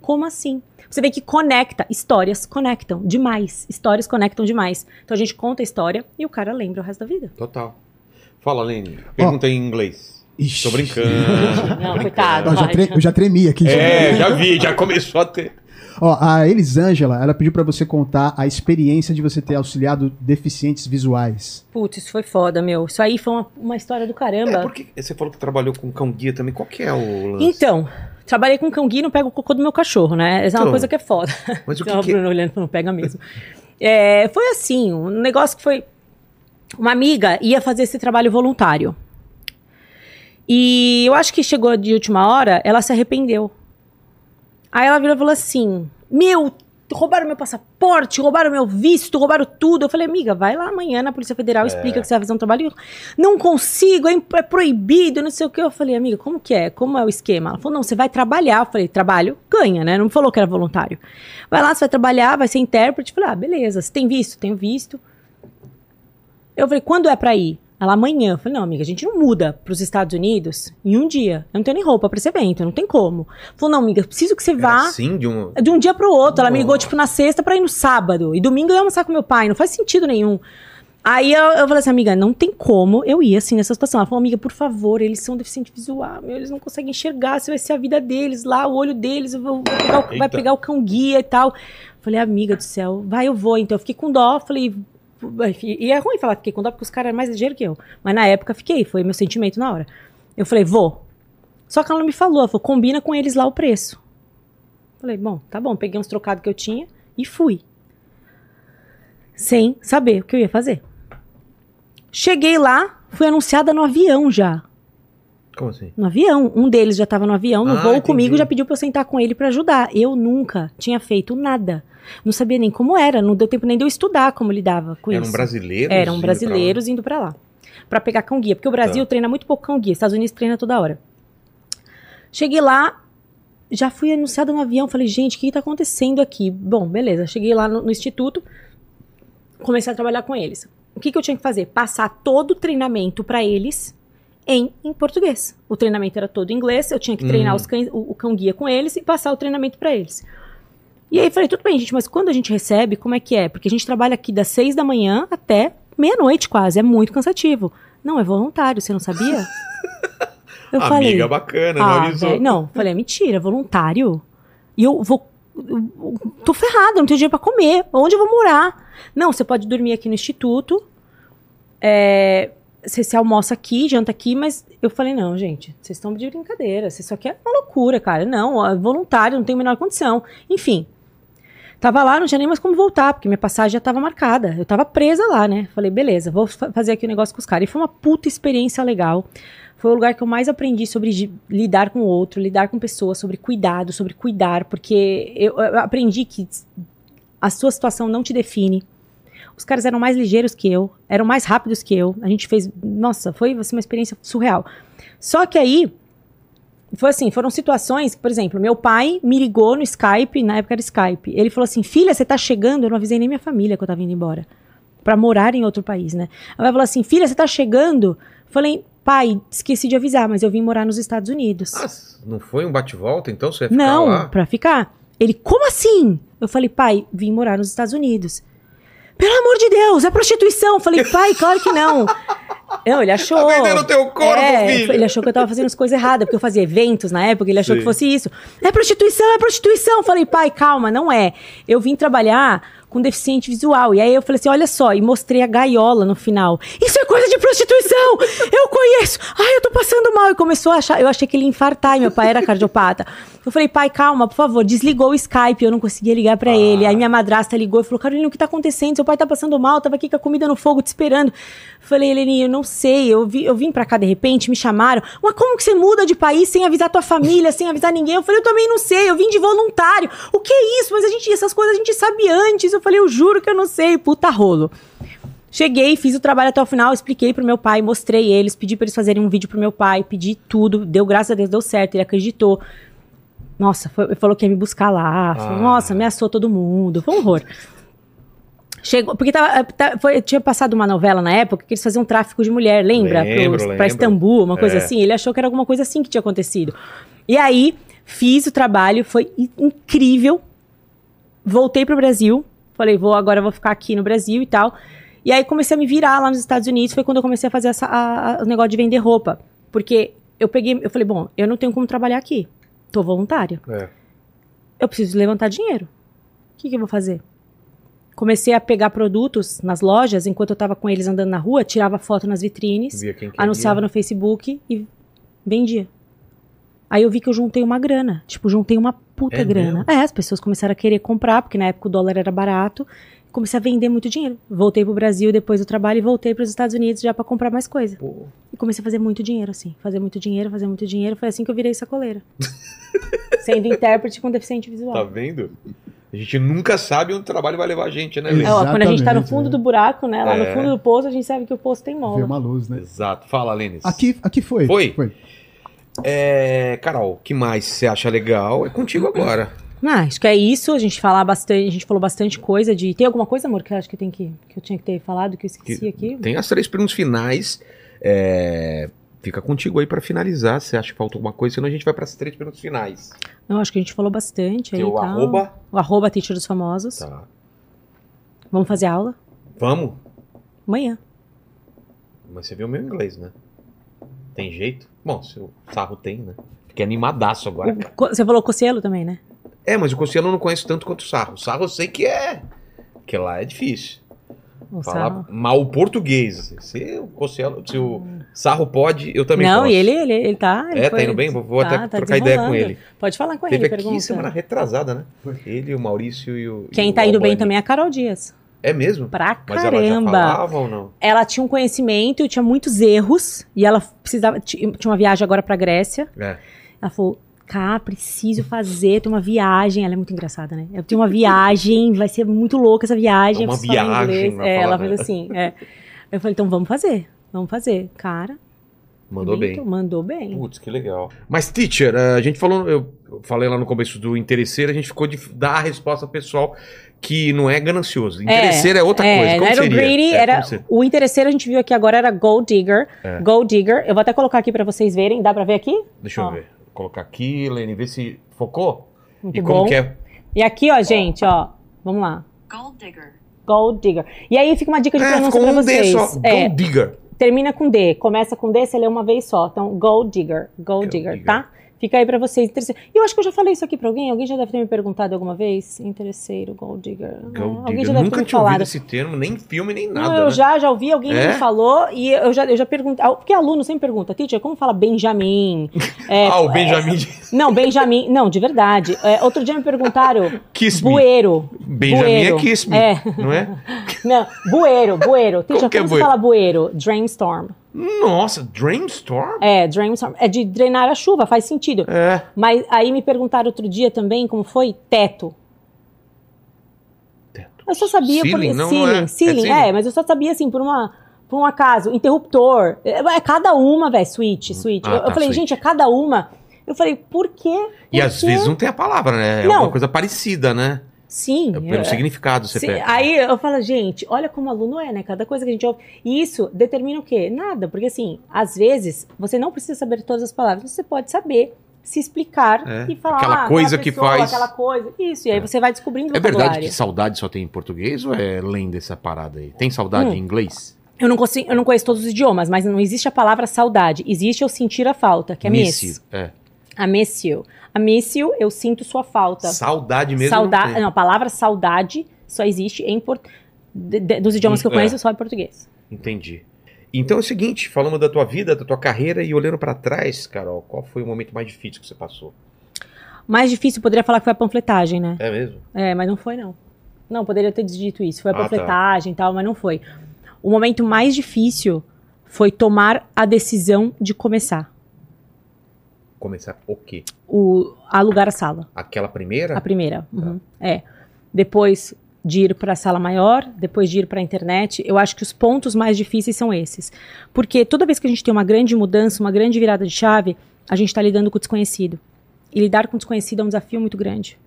Como assim? Você vê que conecta, histórias conectam demais. Histórias conectam demais. Então a gente conta a história e o cara lembra o resto da vida. Total. Fala, Lene. Pergunta em inglês. Ixi. Tô brincando. Não, tô coitado. Eu já, tre- eu já tremi aqui. É, já vi, já começou a ter. Ó, a Elisângela, ela pediu pra você contar a experiência de você ter auxiliado deficientes visuais. Putz, isso foi foda, meu. Isso aí foi uma, uma história do caramba. É, porque você falou que trabalhou com cão guia também. Qual que é o lance? Então, trabalhei com cão guia e não pego o cocô do meu cachorro, né? Essa é uma Então, coisa que é foda. Mas o que, Então, a que é? Bruna olhando, não pega mesmo. É, foi assim, um negócio que foi... Uma amiga ia fazer esse trabalho voluntário. E eu acho que chegou de última hora, ela se arrependeu. Aí ela virou e falou assim: Meu, roubaram meu passaporte, roubaram meu visto, roubaram tudo. Eu falei, amiga, vai lá amanhã na Polícia Federal, explica que você vai fazer um trabalho. Não consigo, é, é proibido, não sei o que. Eu falei, amiga, como que é? Como é o esquema? Ela falou, não, você vai trabalhar. Eu falei, trabalho, ganha, né? Não falou que era voluntário. Vai lá, você vai trabalhar, vai ser intérprete. Eu falei, ah, beleza, você tem visto? Tenho visto. Eu falei, quando é pra ir? Ela, amanhã. Eu falei, não, amiga, a gente não muda pros Estados Unidos em um dia. Eu não tenho nem roupa pra esse evento, não tem como. Falou, não, amiga, eu preciso que você vá assim de um... de um dia pro outro. Ela me ligou, tipo, na sexta pra ir no sábado. E domingo eu ia almoçar com meu pai. Não faz sentido nenhum. Aí eu, eu falei assim, amiga, não tem como eu ir assim nessa situação. Ela falou, amiga, por favor, eles são deficientes visual, meu, eles não conseguem enxergar, se vai ser a vida deles lá, o olho deles, eu vou, vou pegar o- vai pegar o cão guia e tal. Falei, amiga do céu, vai, eu vou. Então eu fiquei com dó, falei. E é ruim falar que fiquei com dó, porque os caras eram mais ligeiros que eu. Mas na época fiquei, foi meu sentimento na hora. Eu falei, vou. Só que ela não me falou, ela falou, combina com eles lá o preço. Falei, bom, tá bom, peguei uns trocados que eu tinha e fui. Sem saber o que eu ia fazer. Cheguei lá, fui anunciada no avião já. Como assim? No avião. Um deles já tava no avião, no Ah, voo entendi. comigo, já pediu pra eu sentar com ele pra ajudar. Eu nunca tinha feito nada. Não sabia nem como era, não deu tempo nem de eu estudar como lidava com Eram isso. brasileiros? Eram brasileiros indo pra lá. Pra pegar cão guia. Porque o Brasil Tá. treina muito pouco cão guia. Estados Unidos treina toda hora. Cheguei lá, já fui anunciada no avião. Falei, gente, o que tá acontecendo aqui? Bom, beleza. Cheguei lá no, no instituto, comecei a trabalhar com eles. O que, que eu tinha que fazer? Passar todo o treinamento pra eles em, em português. O treinamento era todo em inglês, eu tinha que treinar Hum. os cães, o, o cão guia com eles e passar o treinamento pra eles. E aí falei, tudo bem, gente, mas quando a gente recebe, como é que é? Porque a gente trabalha aqui das seis da manhã até meia-noite quase, é muito cansativo. Não, é voluntário, você não sabia? Eu Amiga falei, bacana, não ah, avisou. velho, não, falei, é mentira, voluntário? E eu vou eu tô ferrada, não tenho dinheiro pra comer. Onde eu vou morar? Não, você pode dormir aqui no instituto. É, você se almoça aqui, janta aqui, mas eu falei, não, gente, vocês estão de brincadeira, isso aqui é uma loucura, cara. Não, é voluntário, não tem a menor condição. Enfim, tava lá, não tinha nem mais como voltar, porque minha passagem já tava marcada. Eu tava presa lá, né? Falei, beleza, vou fa- fazer aqui o negócio com os caras. E foi uma puta experiência legal. Foi o lugar que eu mais aprendi sobre lidar com o outro, lidar com pessoas, sobre cuidado, sobre cuidar, porque eu, eu aprendi que a sua situação não te define. Os caras eram mais ligeiros que eu, eram mais rápidos que eu. A gente fez. Nossa, foi assim, uma experiência surreal. Só que aí. Foi assim, foram situações, por exemplo, meu pai me ligou no Skype, na época era Skype. Ele falou assim: "Filha, você tá chegando?" Eu não avisei nem minha família que eu tava indo embora Pra morar em outro país, né? Ela falou assim: "Filha, você tá chegando?" Falei: "Pai, esqueci de avisar, mas eu vim morar nos Estados Unidos." Ah, não foi um bate-volta, então você ia ficar Não, lá? pra ficar. Ele, como assim? Eu falei, pai, vim morar nos Estados Unidos. Pelo amor de Deus, é prostituição. Eu falei, pai, claro que não. Não, ele achou. Tá vendendo teu corpo, é, filho. Ele achou que eu tava fazendo as coisas erradas, porque eu fazia eventos na época, ele achou Sim. que fosse isso. É prostituição, é prostituição. Eu falei, pai, calma, não é. Eu vim trabalhar com deficiente visual. E aí eu falei assim: olha só, e mostrei a gaiola no final. Isso é coisa de prostituição! Eu conheço! Ai, eu tô passando mal. E começou a achar, eu achei que ele ia infartar, e meu pai era cardiopata. Eu falei, pai, calma, por favor, desligou o Skype, eu não conseguia ligar pra ele. Aí minha madrasta ligou e falou: Carolina, o que tá acontecendo? Seu pai tá passando mal, tava aqui com a comida no fogo te esperando. Eu falei, Heleninha, eu não sei, eu, vi, eu vim pra cá de repente, me chamaram. Mas como que você muda de país sem avisar tua família, sem avisar ninguém? Eu falei, eu também não sei, eu vim de voluntário. O que é isso? Mas a gente, essas coisas a gente sabe antes. Eu falei, eu juro que eu não sei, puta rolo. Cheguei, fiz o trabalho até o final, expliquei pro meu pai, mostrei eles, pedi pra eles fazerem um vídeo pro meu pai, pedi tudo, deu graças a Deus, deu certo, ele acreditou. Nossa, foi- falou que ia me buscar lá. falou, Ah. Nossa, ameaçou todo mundo. Foi um horror. Chegou, porque tava, tá- foi- tinha passado uma novela na época que eles faziam tráfico de mulher, lembra? Pra Istambul, uma coisa É. assim. Ele achou que era alguma coisa assim que tinha acontecido. E aí, fiz o trabalho, foi in- incrível. Voltei pro Brasil. Falei, vou, agora vou ficar aqui no Brasil e tal. E aí comecei a me virar lá nos Estados Unidos. Foi quando eu comecei a fazer essa, a- a- o negócio de vender roupa. Porque eu peguei, eu falei, bom, eu não tenho como trabalhar aqui. Tô voluntária É. eu preciso levantar dinheiro. O que, que eu vou fazer? Comecei a pegar produtos nas lojas, enquanto eu tava com eles andando na rua, tirava foto nas vitrines, anunciava no Facebook e vendia. Aí eu vi que eu juntei uma grana. Tipo, juntei uma puta É grana. É, as pessoas começaram a querer comprar, porque na época o dólar era barato. Comecei a vender muito dinheiro. Voltei pro Brasil depois do trabalho e voltei para os Estados Unidos já pra comprar mais coisa. Pô, E comecei a fazer muito dinheiro, assim. Fazer muito dinheiro, fazer muito dinheiro. Foi assim que eu virei sacoleira. Sendo intérprete com deficiente visual. tá vendo? A gente nunca sabe onde o trabalho vai levar a gente, né, Lê? É, ó, quando a gente tá no fundo é. do buraco, né? Lá É. no fundo do poço, a gente sabe que o poço tem Vê mola. uma luz, né? Exato. Fala, Lênis. Aqui, aqui foi. Foi? Foi. É, Carol, o que mais você acha legal? É contigo agora. Ah, acho que é isso. A gente falar bastante, a gente falou bastante coisa de. Tem alguma coisa, amor, que eu acho que tem que. que eu tinha que ter falado, que eu esqueci Que- aqui? Tem as três perguntas finais. É, Fica contigo aí pra finalizar. Se acha que falta alguma coisa, senão a gente vai pras três perguntas finais. Não, acho que a gente falou bastante aí. Teu tal. arroba. O arroba teacher dos famosos. Tá. Vamos fazer aula? Vamos? Amanhã. Mas você viu o meu inglês, né? Tem jeito? Bom, se o sarro tem, né? Fiquei animadaço agora, O- você falou Cocielo também, né? É, mas o Cossielo eu não conheço tanto quanto o sarro. O sarro eu sei que é. Que lá é difícil. O Falar Sarro. mal português. Se o Cossielo, se o sarro pode, eu também Não, posso. e ele, ele, ele tá. ele É, foi- tá indo bem? Vou, vou tá, até tá trocar ideia com ele. Pode falar com Teve ele, aqui pergunta. semana retrasada, né? Ele, o Maurício e o. Quem e o tá indo bem Albani. também é a Carol Dias. É mesmo? Pra Mas ela já caramba. falava ou não? ela tinha um conhecimento, tinha muitos erros, e ela precisava. Tinha uma viagem agora pra Grécia. É. Ela falou: Cá, preciso fazer, tem uma viagem. Ela é muito engraçada, né? Eu tenho uma viagem, vai ser muito louca essa viagem. É uma eu viagem, É, ela fez assim. É. Eu falei: então vamos fazer, vamos fazer. Cara, Mandou bem. muito- Mandou bem. Putz, que legal. Mas, teacher, eh, a gente falou, eu falei lá no começo do interesseiro, a gente ficou de dar a resposta pessoal que não é ganancioso. Interesseiro é, outra coisa. Como não era seria? o greedy, É, era como seria? o interesseiro a gente viu aqui agora era gold digger, É. gold digger. Eu vou até colocar aqui pra vocês verem, dá pra ver aqui? Deixa eu Ó. ver. Vou colocar aqui, Lene, vê se focou. Muito e como bom. que é? E aqui, ó, gente, ó, vamos lá. Gold digger. Gold digger. E aí fica uma dica de É, pronúncia pra um D vocês. só. É, Gold Digger. termina com D, começa com D, você lê uma vez só. Então, gold digger, gold Gold digger, digger. tá? Fica aí pra vocês. E eu acho que eu já falei isso aqui pra alguém. Alguém já deve ter me perguntado alguma vez. Interesseiro, Gold Digger. Gold Alguém digger. já deve Nunca ter me falado. esse termo, nem filme, nem Não, nada. eu né? já, já ouvi, alguém É? me falou e eu já, eu já perguntei. Porque aluno sempre pergunta, teacher, como fala Benjamin? É, ah, o Benjamin de Não, Benjamin. Não, de verdade. É, outro dia me perguntaram. Kiss Me. Bueiro. Benjamin bueiro. é Kiss Me, É. não é? Não, bueiro, bueiro. Teacher, Como é como você bueiro? fala bueiro? Dreamstorm. Nossa, Dreamstorm? É, Dreamstorm. É de drenar a chuva, faz sentido. É. Mas aí me perguntaram outro dia também como foi teto. Teto. Eu só sabia Ceiling, por não, não ceiling, é? É ceiling, ceiling? é, mas eu só sabia assim por uma por um acaso, interruptor. É, é cada uma, velho, switch, switch. Ah, eu, eu tá, falei, switch. gente, é cada uma. Eu falei, por quê? E Por às quê? vezes não tem a palavra, né? É Não. alguma coisa parecida, né? Sim. É pelo é- significado você Sim, pega. aí eu falo, gente, olha como aluno é, né? Cada coisa que a gente ouve. E isso determina o quê? Nada, porque assim, às vezes você não precisa saber todas as palavras, você pode saber se explicar É, e falar aquela ah, coisa aquela que pessoa, faz- aquela coisa. Isso, e aí você vai descobrindo o É verdade que saudade só tem em português ou é lenda essa parada aí? Tem saudade Hum. em inglês? Eu não, consigo, eu não conheço todos os idiomas, mas não existe a palavra saudade. Existe eu sentir a falta, que é. Miss. É. A miss you. A miss you, eu sinto sua falta. Saudade mesmo. Saudade, não não, a palavra saudade só existe em por... de- de- dos idiomas que eu É. conheço, só em português. Entendi. Então é o seguinte, falando da tua vida, da tua carreira e olhando pra trás, Carol, qual foi o momento mais difícil que você passou? Mais difícil, poderia falar que foi a panfletagem, né? É mesmo? É, mas não foi, não. Não, poderia ter dito isso. Foi a Ah, tá. panfletagem e tal, mas não foi. O momento mais difícil foi tomar a decisão de começar. Começar o quê? O, alugar a sala. Aquela primeira? A primeira. uhum, É. Depois de ir para a sala maior, depois de ir para a internet, eu acho que os pontos mais difíceis são esses. Porque toda vez que a gente tem uma grande mudança, uma grande virada de chave, a gente está lidando com o desconhecido. E lidar com o desconhecido é um desafio muito grande.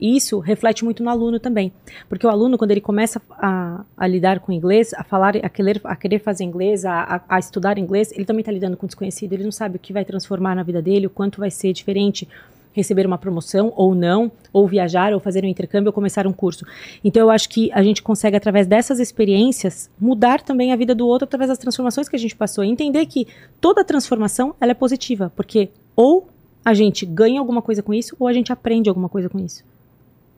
Isso reflete muito no aluno também. Porque o aluno, quando ele começa a, a lidar com inglês, a falar, a querer, a querer fazer inglês, a, a- estudar inglês, ele também está lidando com desconhecido. Ele não sabe o que vai transformar na vida dele, o quanto vai ser diferente receber uma promoção ou não, ou viajar, ou fazer um intercâmbio, ou começar um curso. Então eu acho que a gente consegue, através dessas experiências, mudar também a vida do outro através das transformações que a gente passou. E entender que toda transformação ela é positiva, porque ou a gente ganha alguma coisa com isso, ou a gente aprende alguma coisa com isso.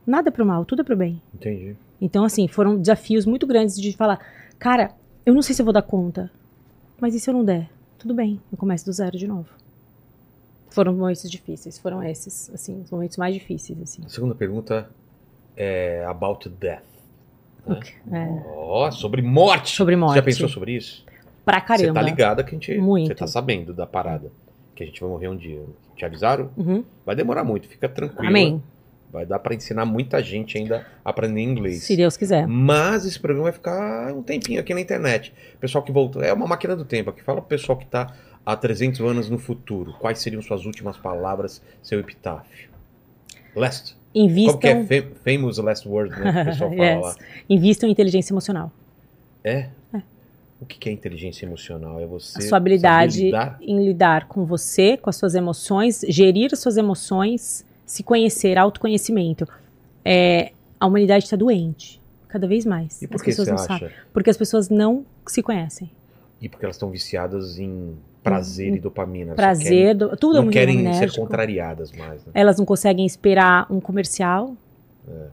Nada pro mal, tudo é pro bem. Entendi. Então, assim, foram desafios muito grandes de falar, cara, eu não sei se eu vou dar conta, mas e se eu não der? Tudo bem, eu começo do zero de novo. Foram momentos difíceis, foram esses, assim, os momentos mais difíceis, assim. A segunda pergunta é about death. né? É, Ó, sobre morte. Sobre Você morte. já pensou sobre isso? pra Você caramba. tá ligada que a gente. Muito. Você tá sabendo da parada. Que a gente vai morrer um dia. Te avisaram? Uhum. Vai demorar muito, fica tranquilo. Amém. Vai dar pra ensinar muita gente ainda a aprender inglês. Se Deus quiser. Mas esse programa vai ficar um tempinho aqui na internet. Pessoal que voltou. É uma máquina do tempo aqui. Fala pro pessoal que tá há 300 anos no futuro. Quais seriam suas últimas palavras, seu epitáfio? Last. Qual que é Invistam, fam- famous last word, né? Que o pessoal fala Yes. lá. invistam em inteligência emocional. É? O que é inteligência emocional? É você A sua habilidade lidar? em lidar com você, com as suas emoções, gerir as suas emoções, se conhecer, autoconhecimento. É, a humanidade está doente, cada vez mais. E por as que pessoas você não acha? sabem. Porque as pessoas não se conhecem. E porque elas estão viciadas em prazer e dopamina. Prazer, querem- do- tudo é não muito querem ser contrariadas mais. Né? Elas não conseguem esperar um comercial. É.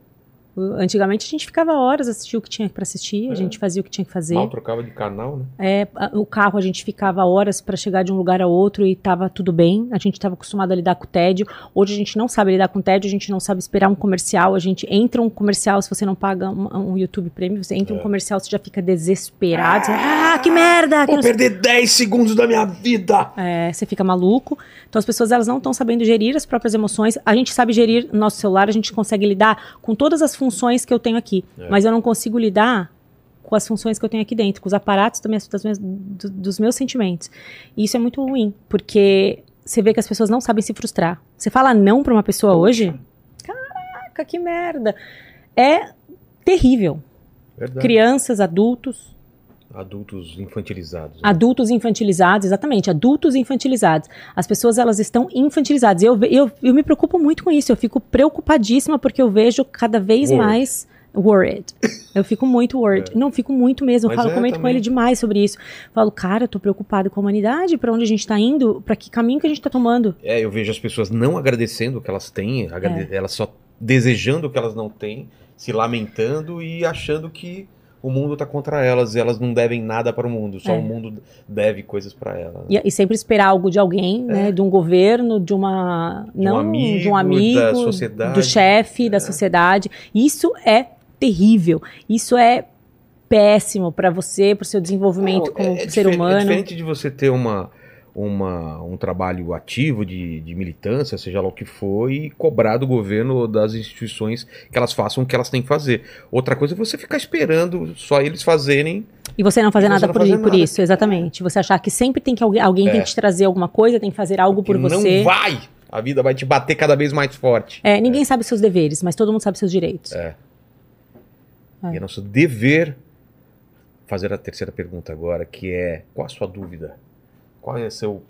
Antigamente a gente ficava horas assistindo o que tinha para assistir, a É. gente fazia o que tinha que fazer. Mal trocava de canal, né? É, a- o carro a gente ficava horas para chegar de um lugar a outro e tava tudo bem. A gente estava acostumado a lidar com o tédio. Hoje a gente não sabe lidar com o tédio, a gente não sabe esperar um comercial. A gente entra um comercial, se você não paga um, um YouTube Premium, você entra É. um comercial, você já fica desesperado. Você, ah, que merda! que Vou não sei perder 10 segundos da minha vida! é, você fica maluco. Então as pessoas elas não estão sabendo gerir as próprias emoções. A gente sabe gerir no nosso celular, a gente consegue lidar com todas as funções que eu tenho aqui, É. mas eu não consigo lidar com as funções que eu tenho aqui dentro, com os aparatos das minhas- do- dos meus sentimentos. E isso é muito ruim, porque você vê que as pessoas não sabem se frustrar. Você fala não pra uma pessoa hoje, caraca, que merda. É terrível. Verdade. Crianças, adultos, Adultos infantilizados. né? Adultos infantilizados, exatamente, adultos infantilizados. As pessoas elas estão infantilizadas. Eu, eu, eu me preocupo muito com isso, eu fico preocupadíssima porque eu vejo cada vez mais Worried. Eu fico muito worried. Não, fico muito mesmo. Eu Mas falo, é, comento com também. ele demais sobre isso. Falo, cara, eu tô preocupado com a humanidade, pra onde a gente tá indo, pra que caminho que a gente tá tomando. É, eu vejo as pessoas não agradecendo o que elas têm, agrade- É. elas só desejando o que elas não têm, se lamentando e achando que o mundo tá contra elas e elas não devem nada para o mundo, só É. o mundo deve coisas para elas. E, e sempre esperar algo de alguém, né? De um governo, de uma. É. um não, amigo, de um amigo, da sociedade. do chefe, da sociedade. Isso é terrível. Isso é péssimo pra você, pro seu desenvolvimento Não, como é- é ser diferente- humano. É diferente de você ter uma, uma, um trabalho ativo de, de militância, seja lá o que for, e cobrar do governo ou das instituições que elas façam o que elas têm que fazer. Outra coisa é você ficar esperando só eles fazerem. E você não fazer você nada não por, fazer por nada. isso, exatamente. Você achar que sempre tem que alguém, alguém tem É. que te trazer alguma coisa, tem que fazer algo por que você. Não vai! A vida vai te bater cada vez mais forte. É, ninguém sabe seus deveres, mas todo mundo sabe seus direitos. É. É. E é nosso dever fazer a terceira pergunta agora, que é qual a sua dúvida? Qual é o seu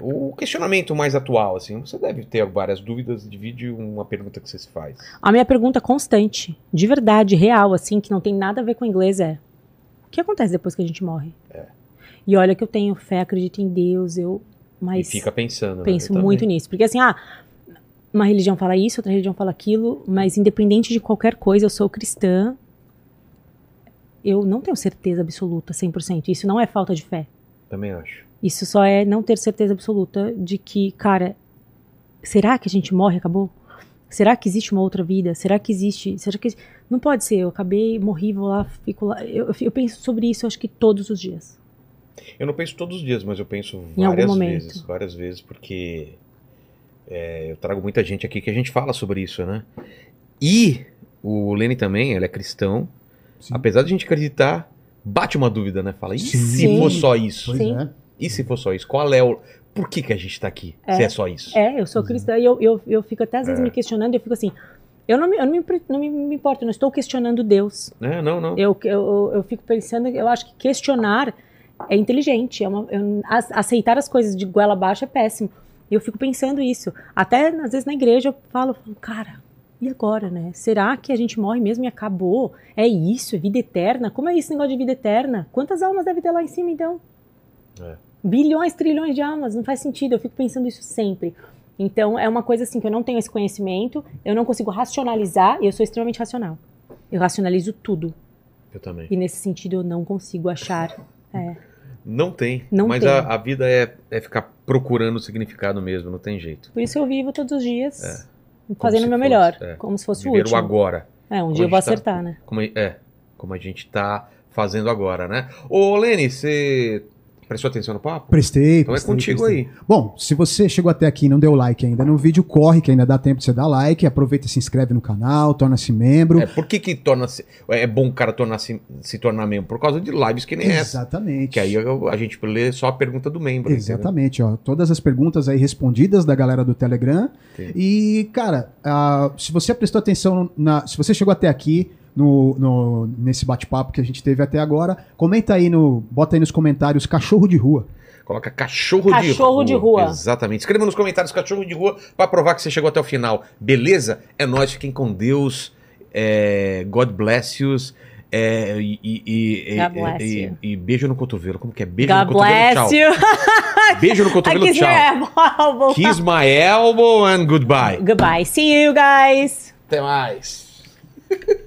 o questionamento mais atual assim? Você deve ter várias dúvidas, divide uma pergunta que você se faz. A minha pergunta constante, de verdade, real, assim, que não tem nada a ver com inglês é: o que acontece depois que a gente morre? É. E olha que eu tenho fé, acredito em Deus, eu. Mas e fica pensando. né? penso Eu muito nisso. Porque assim, ah, uma religião fala isso, outra religião fala aquilo, mas independente de qualquer coisa, eu sou cristã. Eu não tenho certeza absoluta, 100%. Isso não é falta de fé. Também acho. Isso só é não ter certeza absoluta de que, cara, será que a gente morre e acabou? Será que existe uma outra vida? Será que existe? Será que não pode ser? Eu acabei, morri, vou lá, fico lá. Eu, eu penso sobre isso, acho que todos os dias. Eu não penso todos os dias, mas eu penso Em algum várias momento. vezes, várias vezes, porque é, eu trago muita gente aqui que a gente fala sobre isso, né? E o Lenny também, ele é cristão. Sim. Apesar de a gente acreditar, bate uma dúvida, né? Fala, e Sim. se for só isso? Pois Sim. é. E se for só isso? Qual é o. Por que, que a gente tá aqui? Se é só isso? É, eu sou cristã e eu, eu, eu fico até às vezes É. me questionando, eu fico assim, eu não me, eu não me, não me, importo, eu não estou questionando Deus. É, não, não. Eu, eu, eu fico pensando, eu acho que questionar é inteligente, é uma, eu- aceitar as coisas de goela abaixo é péssimo. Eu fico pensando isso. Até às vezes na igreja eu falo, falo, cara, e agora, né? Será que a gente morre mesmo e acabou? É isso? É vida eterna? Como é esse negócio de vida eterna? Quantas almas deve ter lá em cima, então? É. Bilhões, trilhões de almas, não faz sentido. Eu fico pensando isso sempre. Então é uma coisa assim que eu não tenho esse conhecimento, eu não consigo racionalizar e eu sou extremamente racional. Eu racionalizo tudo. Eu também. E nesse sentido eu não consigo achar. É. Não tem. Não mas tem. A, a vida é, é ficar procurando significado mesmo, não tem jeito. Por isso eu vivo todos os dias É. fazendo o meu fosse, melhor. é. Como se fosse o Viver o último. agora. É, um Como dia eu vou tá- acertar, né? Como, é, como a gente tá fazendo agora, né? Ô, Lene, você prestou atenção no papo? Prestei, Então é prestei, contigo prestei. aí. Bom, se você chegou até aqui e não deu like ainda no vídeo, corre que ainda dá tempo de você dar like, aproveita e se inscreve no canal, torna-se membro. É, por que que torna-se, é bom o cara tornar -se, se tornar membro? Por causa de lives que nem essa. Exatamente. Que aí eu- a gente lê só a pergunta do membro. entendeu? Exatamente, ó. Todas as perguntas aí respondidas da galera do Telegram. Sim. E, cara, ah, se você prestou atenção na. Se você chegou até aqui no, no- nesse bate-papo que a gente teve até agora, comenta aí no. Bota aí nos comentários cachorro de rua. Coloca cachorro, de rua. Cachorro de rua. Exatamente. Escreva nos comentários cachorro de rua pra provar que você chegou até o final. Beleza? É nóis, fiquem com Deus. É, God bless you. É, e, e- e- God bless e- you. e beijo no cotovelo. Como que é? Beijo God no cotovelo, bless tchau. you. Beijo no cotovelo, kiss tchau. Kiss my elbow and goodbye. Goodbye. See you guys. Até mais.